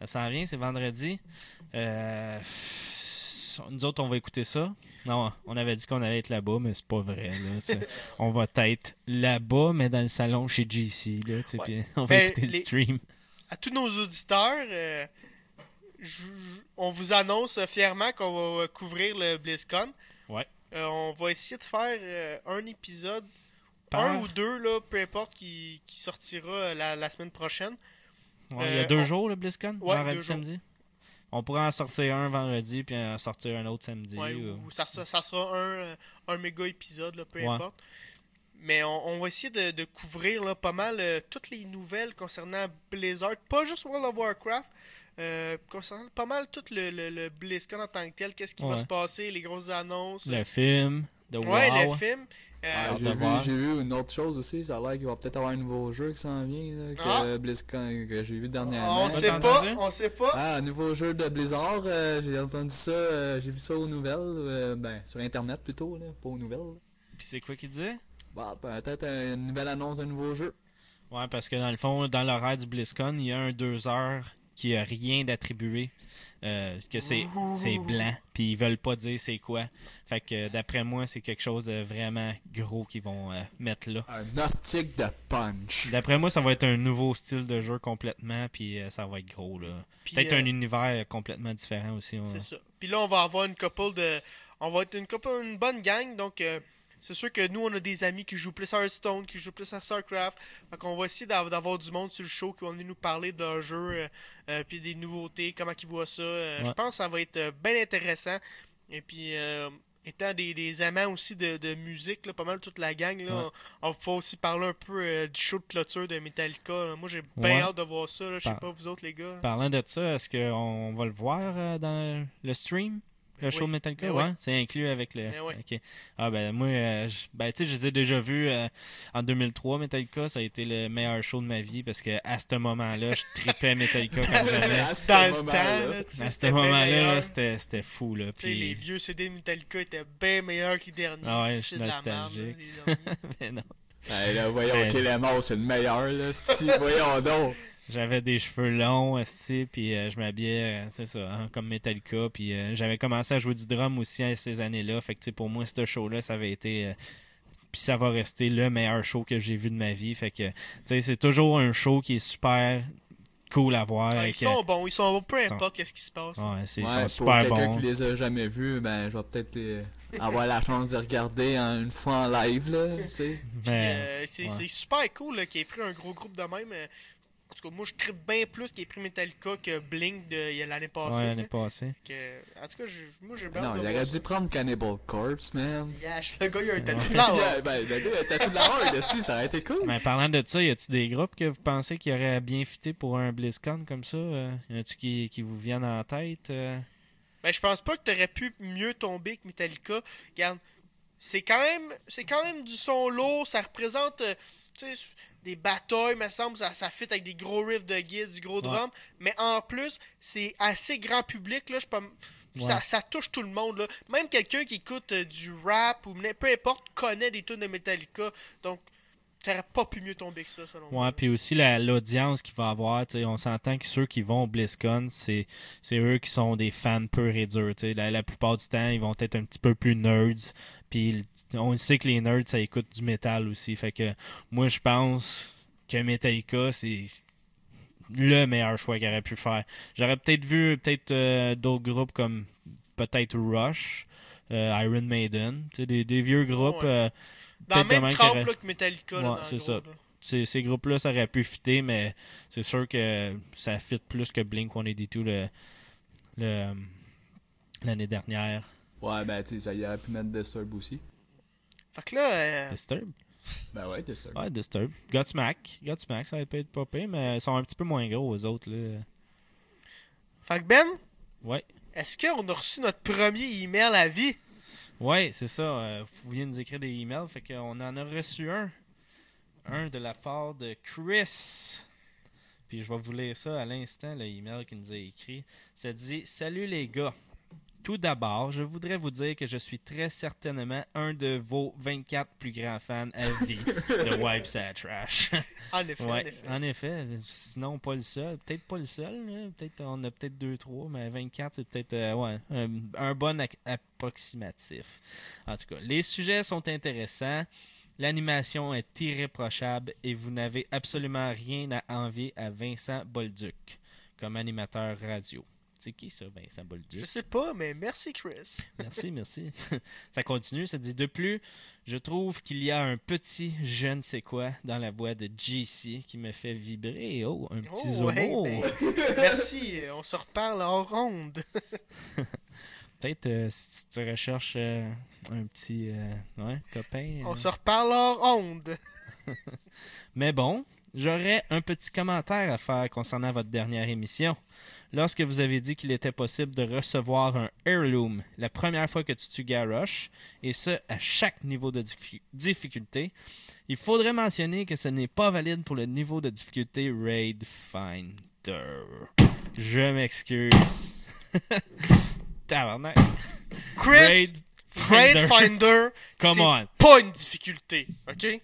ça s'en vient, c'est vendredi. Nous autres, on va écouter ça. Non, on avait dit qu'on allait être là-bas, mais c'est pas vrai. Là, on va être là-bas, mais dans le salon chez JC. Là, Ouais. on va Ben, écouter le stream. À tous nos auditeurs, euh, on vous annonce fièrement qu'on va couvrir le BlizzCon. Ouais. Euh, on va essayer de faire euh, un épisode Par- un ou deux, là, peu importe, qui, qui sortira la, la semaine prochaine. Ouais, il y a deux on- jours, le BlizzCon Ouais, samedi On pourra en sortir un vendredi, puis en sortir un autre samedi. Ouais, ou- ou ça, sera un, euh, un méga épisode, là, peu Ouais. importe. Mais on, on va essayer de, de couvrir là, pas mal euh, toutes les nouvelles concernant Blizzard, pas juste World of Warcraft, euh, concernant pas mal tout le, le, le BlizzCon en tant que tel, qu'est-ce qui va Ouais. se passer, les grosses annonces. Le film de ouais, WoW. le film. Ah, j'ai, vu, j'ai vu une autre chose aussi, ça a l'air qu'il va peut-être avoir un nouveau jeu qui s'en vient, là, que Ah. BlizzCon, que j'ai vu dernièrement. on sait pas, on sait pas. Ah, un nouveau jeu de Blizzard, euh, j'ai entendu ça, euh, j'ai vu ça aux nouvelles, euh, ben, sur internet plutôt, là, pas aux nouvelles. Puis c'est quoi qu'il disait Bah, peut-être une nouvelle annonce d'un nouveau jeu. Ouais, parce que dans le fond, dans l'horaire du BlizzCon, il y a un deux heures qui a rien d'attribué. euh, que c'est c'est blanc, puis ils veulent pas dire c'est quoi. Fait que d'après moi, c'est quelque chose de vraiment gros qu'ils vont euh, mettre là. Un article de punch. D'après moi, ça va être un nouveau style de jeu complètement, puis euh, ça va être gros là. Puis, Peut-être euh, un univers complètement différent aussi. ouais. C'est ça. Puis là, on va avoir une couple de. On va être une couple, une bonne gang. Donc, euh, c'est sûr que nous, on a des amis qui jouent plus à Hearthstone, qui jouent plus à StarCraft. Fait qu'on va essayer d'av- d'avoir du monde sur le show qui va venir nous parler d'un jeu, euh, euh, puis des nouveautés, comment ils voient ça. Euh, Je pense que ça va être bien intéressant. Et puis, euh, étant des, des amants aussi de, de musique, là, pas mal toute la gang, là, Ouais. on, on va aussi parler un peu du show de clôture de Metallica. là. Moi, j'ai bien Ouais. hâte de voir ça. Je sais pas, vous autres, les gars. Parlant de ça, est-ce qu'on va le voir dans le stream? Le show oui. Metallica, Ben ouais. oui. C'est inclus avec le. Ben oui. Ok. Ah ben moi, euh, je- ben tu sais, je les ai déjà vus euh, en 2003. Metallica, ça a été le meilleur show de ma vie parce que à ce moment-là, je tripais Metallica comme jamais. À ce Dans le temps, moment-là. là, À ce moment-là, c'était fou là. Tu sais, les Puis vieux CD de Metallica étaient bien meilleurs que les derniers. Ah ouais, je suis de la merde, nostalgique. là, les derniers. Mais non. Hey, là, voyons, Ben- c'est le meilleur, là. Voyons donc. J'avais des cheveux longs, puis euh, je m'habillais, euh, c'est ça, hein, comme Metallica, puis euh, j'avais commencé à jouer du drum aussi à ces années-là, fait que tu sais, pour moi, ce show-là, ça avait été, euh, puis ça va rester le meilleur show que j'ai vu de ma vie, fait que, tu sais, c'est toujours un show qui est super cool à voir. Ah, ils sont bons, ils sont bons, peu sont- importe qu'est-ce qui se passe. ouais, c'est, Ouais, sont pour super quelqu'un qui les a jamais vus, ben, je vais peut-être les- avoir la chance de regarder en- une fois en live, là, euh, c'est ouais. super cool qu'il ait pris un gros groupe de même. En tout cas, moi, je tripe bien plus qu'il ait pris Metallica que Blink de il y a l'année passée. ouais, l'année passée. Que- En tout cas, je- moi, j'ai bien Non, de il aurait dû prendre Cannibal Corpse, man. Yash, le gars, il a un tatou blanc, Yeah, ouais. ben, le gars, il a tatoué de la horde, ça aurait été cool. Mais parlant de ça, y a-tu des groupes que vous pensez qui auraient bien fité pour un BlizzCon comme ça? Euh, y en a-tu qui, qui vous viennent en tête? euh? Ben, je pense pas que t'aurais pu mieux tomber que Metallica. Regarde, c'est quand même c'est quand même du son lourd, ça représente euh, tu sais, des batailles, me semble, ça, ça fit avec des gros riffs de guide, du gros drum, mais en plus, c'est assez grand public là, je peux m- ça, ça touche tout le monde là. Même quelqu'un qui écoute euh, du rap ou peu importe connaît des tunes de Metallica. Donc t'aurais pas pu mieux tomber que ça selon moi. Ouais, puis aussi la- l'audience qu'il va avoir, on s'entend que ceux qui vont au BlizzCon, c'est eux qui sont des fans purs et durs. La, la plupart du temps, ils vont être un petit peu plus nerds. Puis on sait que les nerds, ça écoute du métal aussi. Fait que moi, je pense que Metallica, c'est le meilleur choix qu'il aurait pu faire. J'aurais peut-être vu peut-être euh, d'autres groupes comme peut-être Rush, euh, Iron Maiden, des, des vieux groupes. Ouais. euh, Dans la même trempe aurait- que Metallica Ouais, c'est ça. là. ces, ces groupes-là, ça aurait pu fitter, mais c'est sûr que ça fit plus que Blink One tout le, le, l'année dernière. Ouais, ben, tu sais, ça y aurait pu mettre Disturb aussi. Fait que là, euh, Disturb? Ben ouais, Disturb. Ouais, Disturb. Godsmack. Godsmack, ça aurait pu être pas pire, mais ils sont un petit peu moins gros aux autres. Là. fait que Ben, Ouais. est-ce qu'on a reçu notre premier email à vie? Ouais, c'est ça. euh, vous pouviez nous écrire des emails, fait qu'on en a reçu un. Un de la part de Chris. Puis je vais vous lire ça à l'instant, le email qu'il nous a écrit. Ça dit Salut les gars. Tout d'abord, je voudrais vous dire que je suis très certainement un de vos 24 plus grands fans à vie de Wipe Sad Trash. En effet, en effet. en effet. Sinon, pas le seul. Peut-être pas le seul. Peut-être on a peut-être deux, trois, mais 24, c'est peut-être euh, ouais, un, un bon approximatif. En tout cas, les sujets sont intéressants. L'animation est irréprochable et vous n'avez absolument rien à envier à Vincent Bolduc comme animateur radio. C'est qui ça, Vincent Bolduc? Je sais pas, mais merci Chris. Merci, merci. ça continue, ça dit de plus, je trouve qu'il y a un petit je ne sais quoi dans la voix de JC qui me fait vibrer. Oh, un petit Oh, hey, ben, merci, on se reparle en ronde. Peut-être euh, si tu recherches euh, un petit euh, ouais, copain. On euh. se reparle en ronde. Mais bon, j'aurais un petit commentaire à faire concernant votre dernière émission. Lorsque vous avez dit qu'il était possible de recevoir un heirloom la première fois que tu tues Garrosh, et ce à chaque niveau de diffi- difficulté, il faudrait mentionner que ce n'est pas valide pour le niveau de difficulté Raid Finder. Je m'excuse. Tabarnak. Chris, Raid Raid Finder. Finder, Come c'est on. pas une difficulté, ok?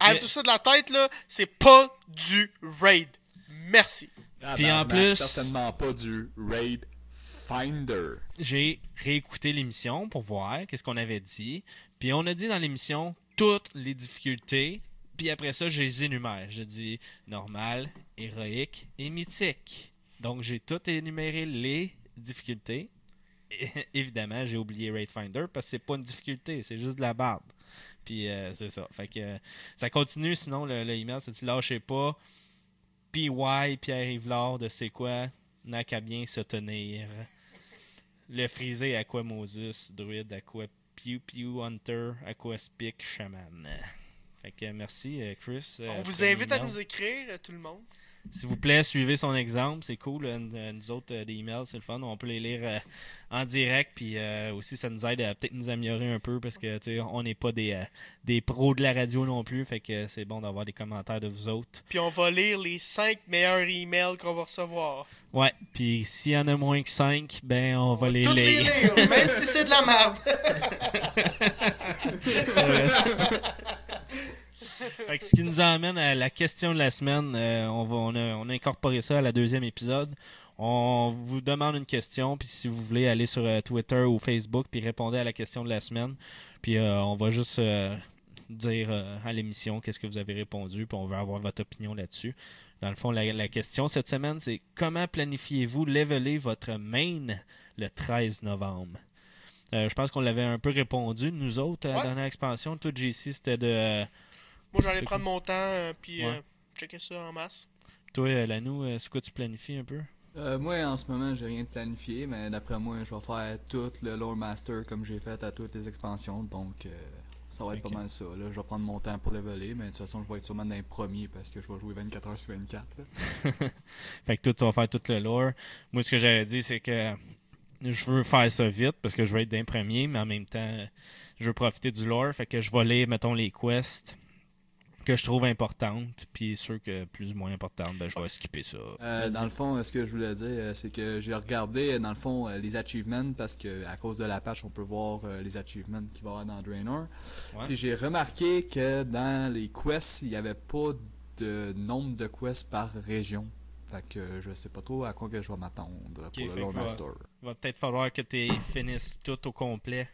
Enlève tout ça de la tête, là, c'est pas du raid. Merci. Puis en plus- certainement pas du Raid Finder. j'ai réécouté l'émission pour voir qu'est-ce qu'on avait dit. Puis on a dit dans l'émission toutes les difficultés. Puis après ça, je les énumère. Je dis normal, héroïque et mythique. Donc j'ai tout énuméré les difficultés. Et, évidemment, j'ai oublié Raid Finder parce que c'est pas une difficulté, c'est juste de la barbe. Puis euh, c'est ça. Fait que euh, ça continue sinon le, le email, c'est lâchez pas. PY Pierre Yvelard de c'est quoi n'a qu'à bien se tenir. Le frisé Aqua Moses, druide Aqua Pew Pew Hunter, Aqua Speak Shaman. Fait que merci euh, Chris. euh, on vous invite à nous écrire, euh, tout le monde. S'il vous plaît, suivez son exemple. C'est cool. euh, Nous autres, euh, des emails, c'est le fun. On peut les lire euh, en direct. Puis aussi, ça nous aide à peut-être nous améliorer un peu parce que on n'est pas des, des pros de la radio non plus. Fait que c'est bon d'avoir des commentaires de vous autres. Puis on va lire les 5 meilleurs emails qu'on va recevoir. Ouais. Puis s'il y en a moins que 5, ben on va les Toutes les lire. lire, même si c'est de la merde. Fait que ce qui nous amène à la question de la semaine, euh, on, va, on, a, on a incorporé ça à la deuxième épisode. On vous demande une question, puis si vous voulez aller sur euh, Twitter ou Facebook, puis répondez à la question de la semaine. Puis euh, on va juste euh, dire euh, à l'émission qu'est-ce que vous avez répondu, puis on veut avoir votre opinion là-dessus. Dans le fond, la, la question cette semaine, c'est comment planifiez-vous leveler votre main le 13 novembre? Je pense qu'on l'avait un peu répondu, nous autres, à la Ouais. dernière expansion. Toi, JC, c'était de... Moi, j'allais prendre mon temps, euh, puis Ouais. euh, checker ça en masse. Toi, euh, Lanou, euh, c'est quoi tu planifies un peu? Euh, moi, en ce moment, j'ai rien de planifié, mais d'après moi, je vais faire tout le lore master comme j'ai fait à toutes les expansions, donc euh, ça va être pas mal ça. Là, je vais prendre mon temps pour leveler, mais de toute façon, je vais être sûrement dans les premiers parce que je vais jouer 24 heures sur 24. là. Fait que toi, tu vas faire tout le lore. Moi, ce que j'avais dit, c'est que je veux faire ça vite parce que je veux être d'un premier, mais en même temps, je veux profiter du lore. Fait que je vais lire, mettons, les quests que je trouve importantes, puis ceux que plus ou moins importantes, ben, je vais skipper ça. Euh, dans le fond, euh, ce que je voulais dire, euh, c'est que j'ai regardé, dans le fond, les achievements parce que à cause de la patch, on peut voir les achievements qu'il va y avoir dans Draenor. Ouais. Puis j'ai remarqué que dans les quests, il n'y avait pas de nombre de quests par région. Fait que je sais pas trop à quoi que je vais m'attendre pour le va- Master. Il va peut-être falloir que tu finisses tout au complet.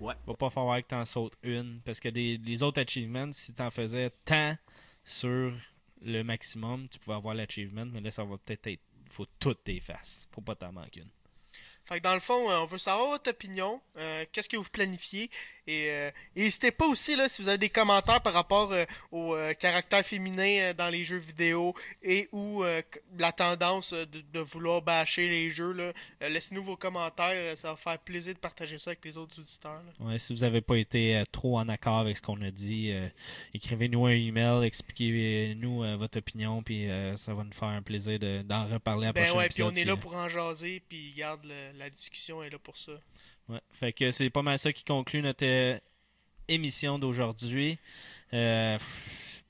Ouais. Va pas falloir que tu en sautes une. Parce que des, les autres achievements, si tu en faisais tant sur le maximum, tu pouvais avoir l'achievement, mais là, ça va peut-être être. faut tout t'effacer. Faut pas t'en manquer une. Fait que dans le fond, euh, on veut savoir votre opinion, euh, qu'est-ce que vous planifiez. Et euh, n'hésitez pas aussi, là, si vous avez des commentaires par rapport euh, au caractère féminin dans les jeux vidéo et ou la tendance de, de vouloir bâcher les jeux, laissez-nous vos commentaires. ça va faire plaisir de partager ça avec les autres auditeurs. Ouais, si vous n'avez pas été trop en accord avec ce qu'on a dit, écrivez-nous un email, expliquez-nous votre opinion, puis ça va nous faire un plaisir de- d'en reparler à la Ben prochaine ouais, puis on est là pour en jaser, puis garde le- la discussion est là pour ça. Ouais. Fait que c'est pas mal ça qui conclut notre euh, émission d'aujourd'hui. Euh,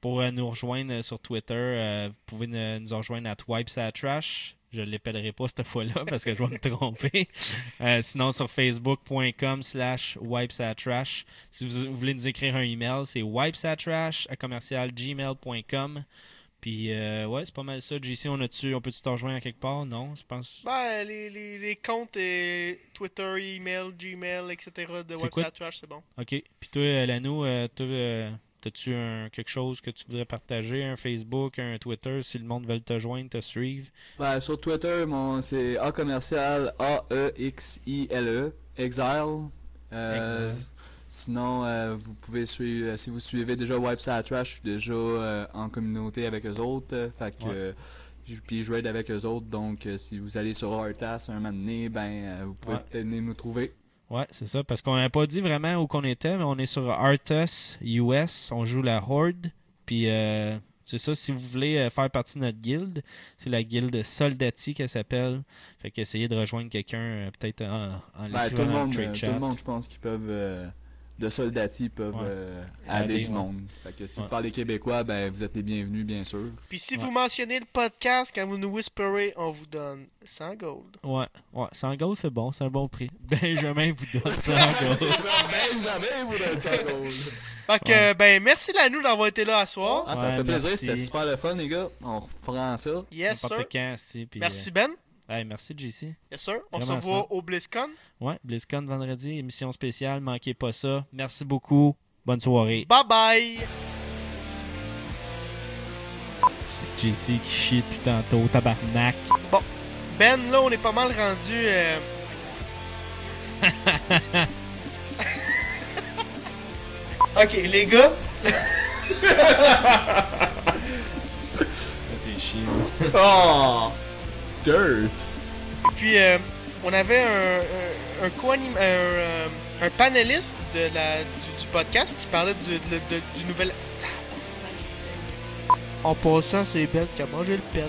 pour euh, nous rejoindre sur Twitter, euh, vous pouvez nous rejoindre à Trash. Je ne l'appellerai pas cette fois-là parce que je vais me tromper. Euh, sinon, sur facebook.com slash wipesatrash. Si vous voulez nous écrire un email, c'est wipesatrash à commercial. Puis, euh, ouais, c'est pas mal ça. JC, on, a-tu, on peut-tu te rejoindre à quelque part? Non, je pense. Ben, les, les, les comptes euh, Twitter, email, Gmail, etc. de website trash, c'est bon. OK. Puis toi, euh, Lano, euh, toi, euh, t'as-tu un- quelque chose que tu voudrais partager? Un Facebook, un Twitter, si le monde veut te joindre, te suivre? Ben, sur Twitter, mon c'est A commercial A-E-X-I-L-E, Exile. Euh, Exile. Sinon, euh, vous pouvez suivre, euh, si vous suivez déjà Website Trash, je suis déjà euh, en communauté avec eux autres. fait que, puis je raid avec eux autres. Donc, si vous allez sur Artas un moment donné, ben, vous pouvez Ouais. peut-être venir nous trouver. Ouais, c'est ça. Parce qu'on n'a pas dit vraiment où qu'on était, mais on est sur Artus US. On joue la Horde. Puis, euh, c'est ça. Si vous voulez faire partie de notre guilde, c'est la guilde Soldati qu'elle s'appelle. Fait qu'essayez de rejoindre quelqu'un, peut-être en, en Ben, tout, le monde, trade tout chat. le monde, je pense qu'ils peuvent, de soldati, peuvent Ouais. euh, Aider, aider du ouais. monde. Fait que si Ouais. vous parlez québécois, ben, vous êtes les bienvenus, bien sûr. Puis si Ouais. vous mentionnez le podcast, quand vous nous whisperez, on vous donne 100 gold. Ouais, ouais. 100 gold, c'est bon. C'est un bon prix. Benjamin vous donne 100 gold. ben, jamais vous donne ça, gold. Fait que, Ouais. ben, merci Lanou d'avoir été là à soir. Ah, ça Ouais, fait plaisir, c'était super le fun, les gars. On reprend ça. Yes, sir. N'importe quand, si, puis, Merci Ben. Hey, merci, JC. Yes, sir. On se revoit au BlizzCon. Ouais, BlizzCon vendredi, émission spéciale, manquez pas ça. Merci beaucoup. Bonne soirée. Bye bye. C'est JC qui chie depuis tantôt, tabarnak. Ben, là, on est pas mal rendu. euh, ok, les gars. T'es. Oh! Dirt! Puis, euh, on avait un, un, un euh, un panéliste de la, du, podcast qui parlait du, du nouvel. En passant, c'est Ben qui a mangé le pet.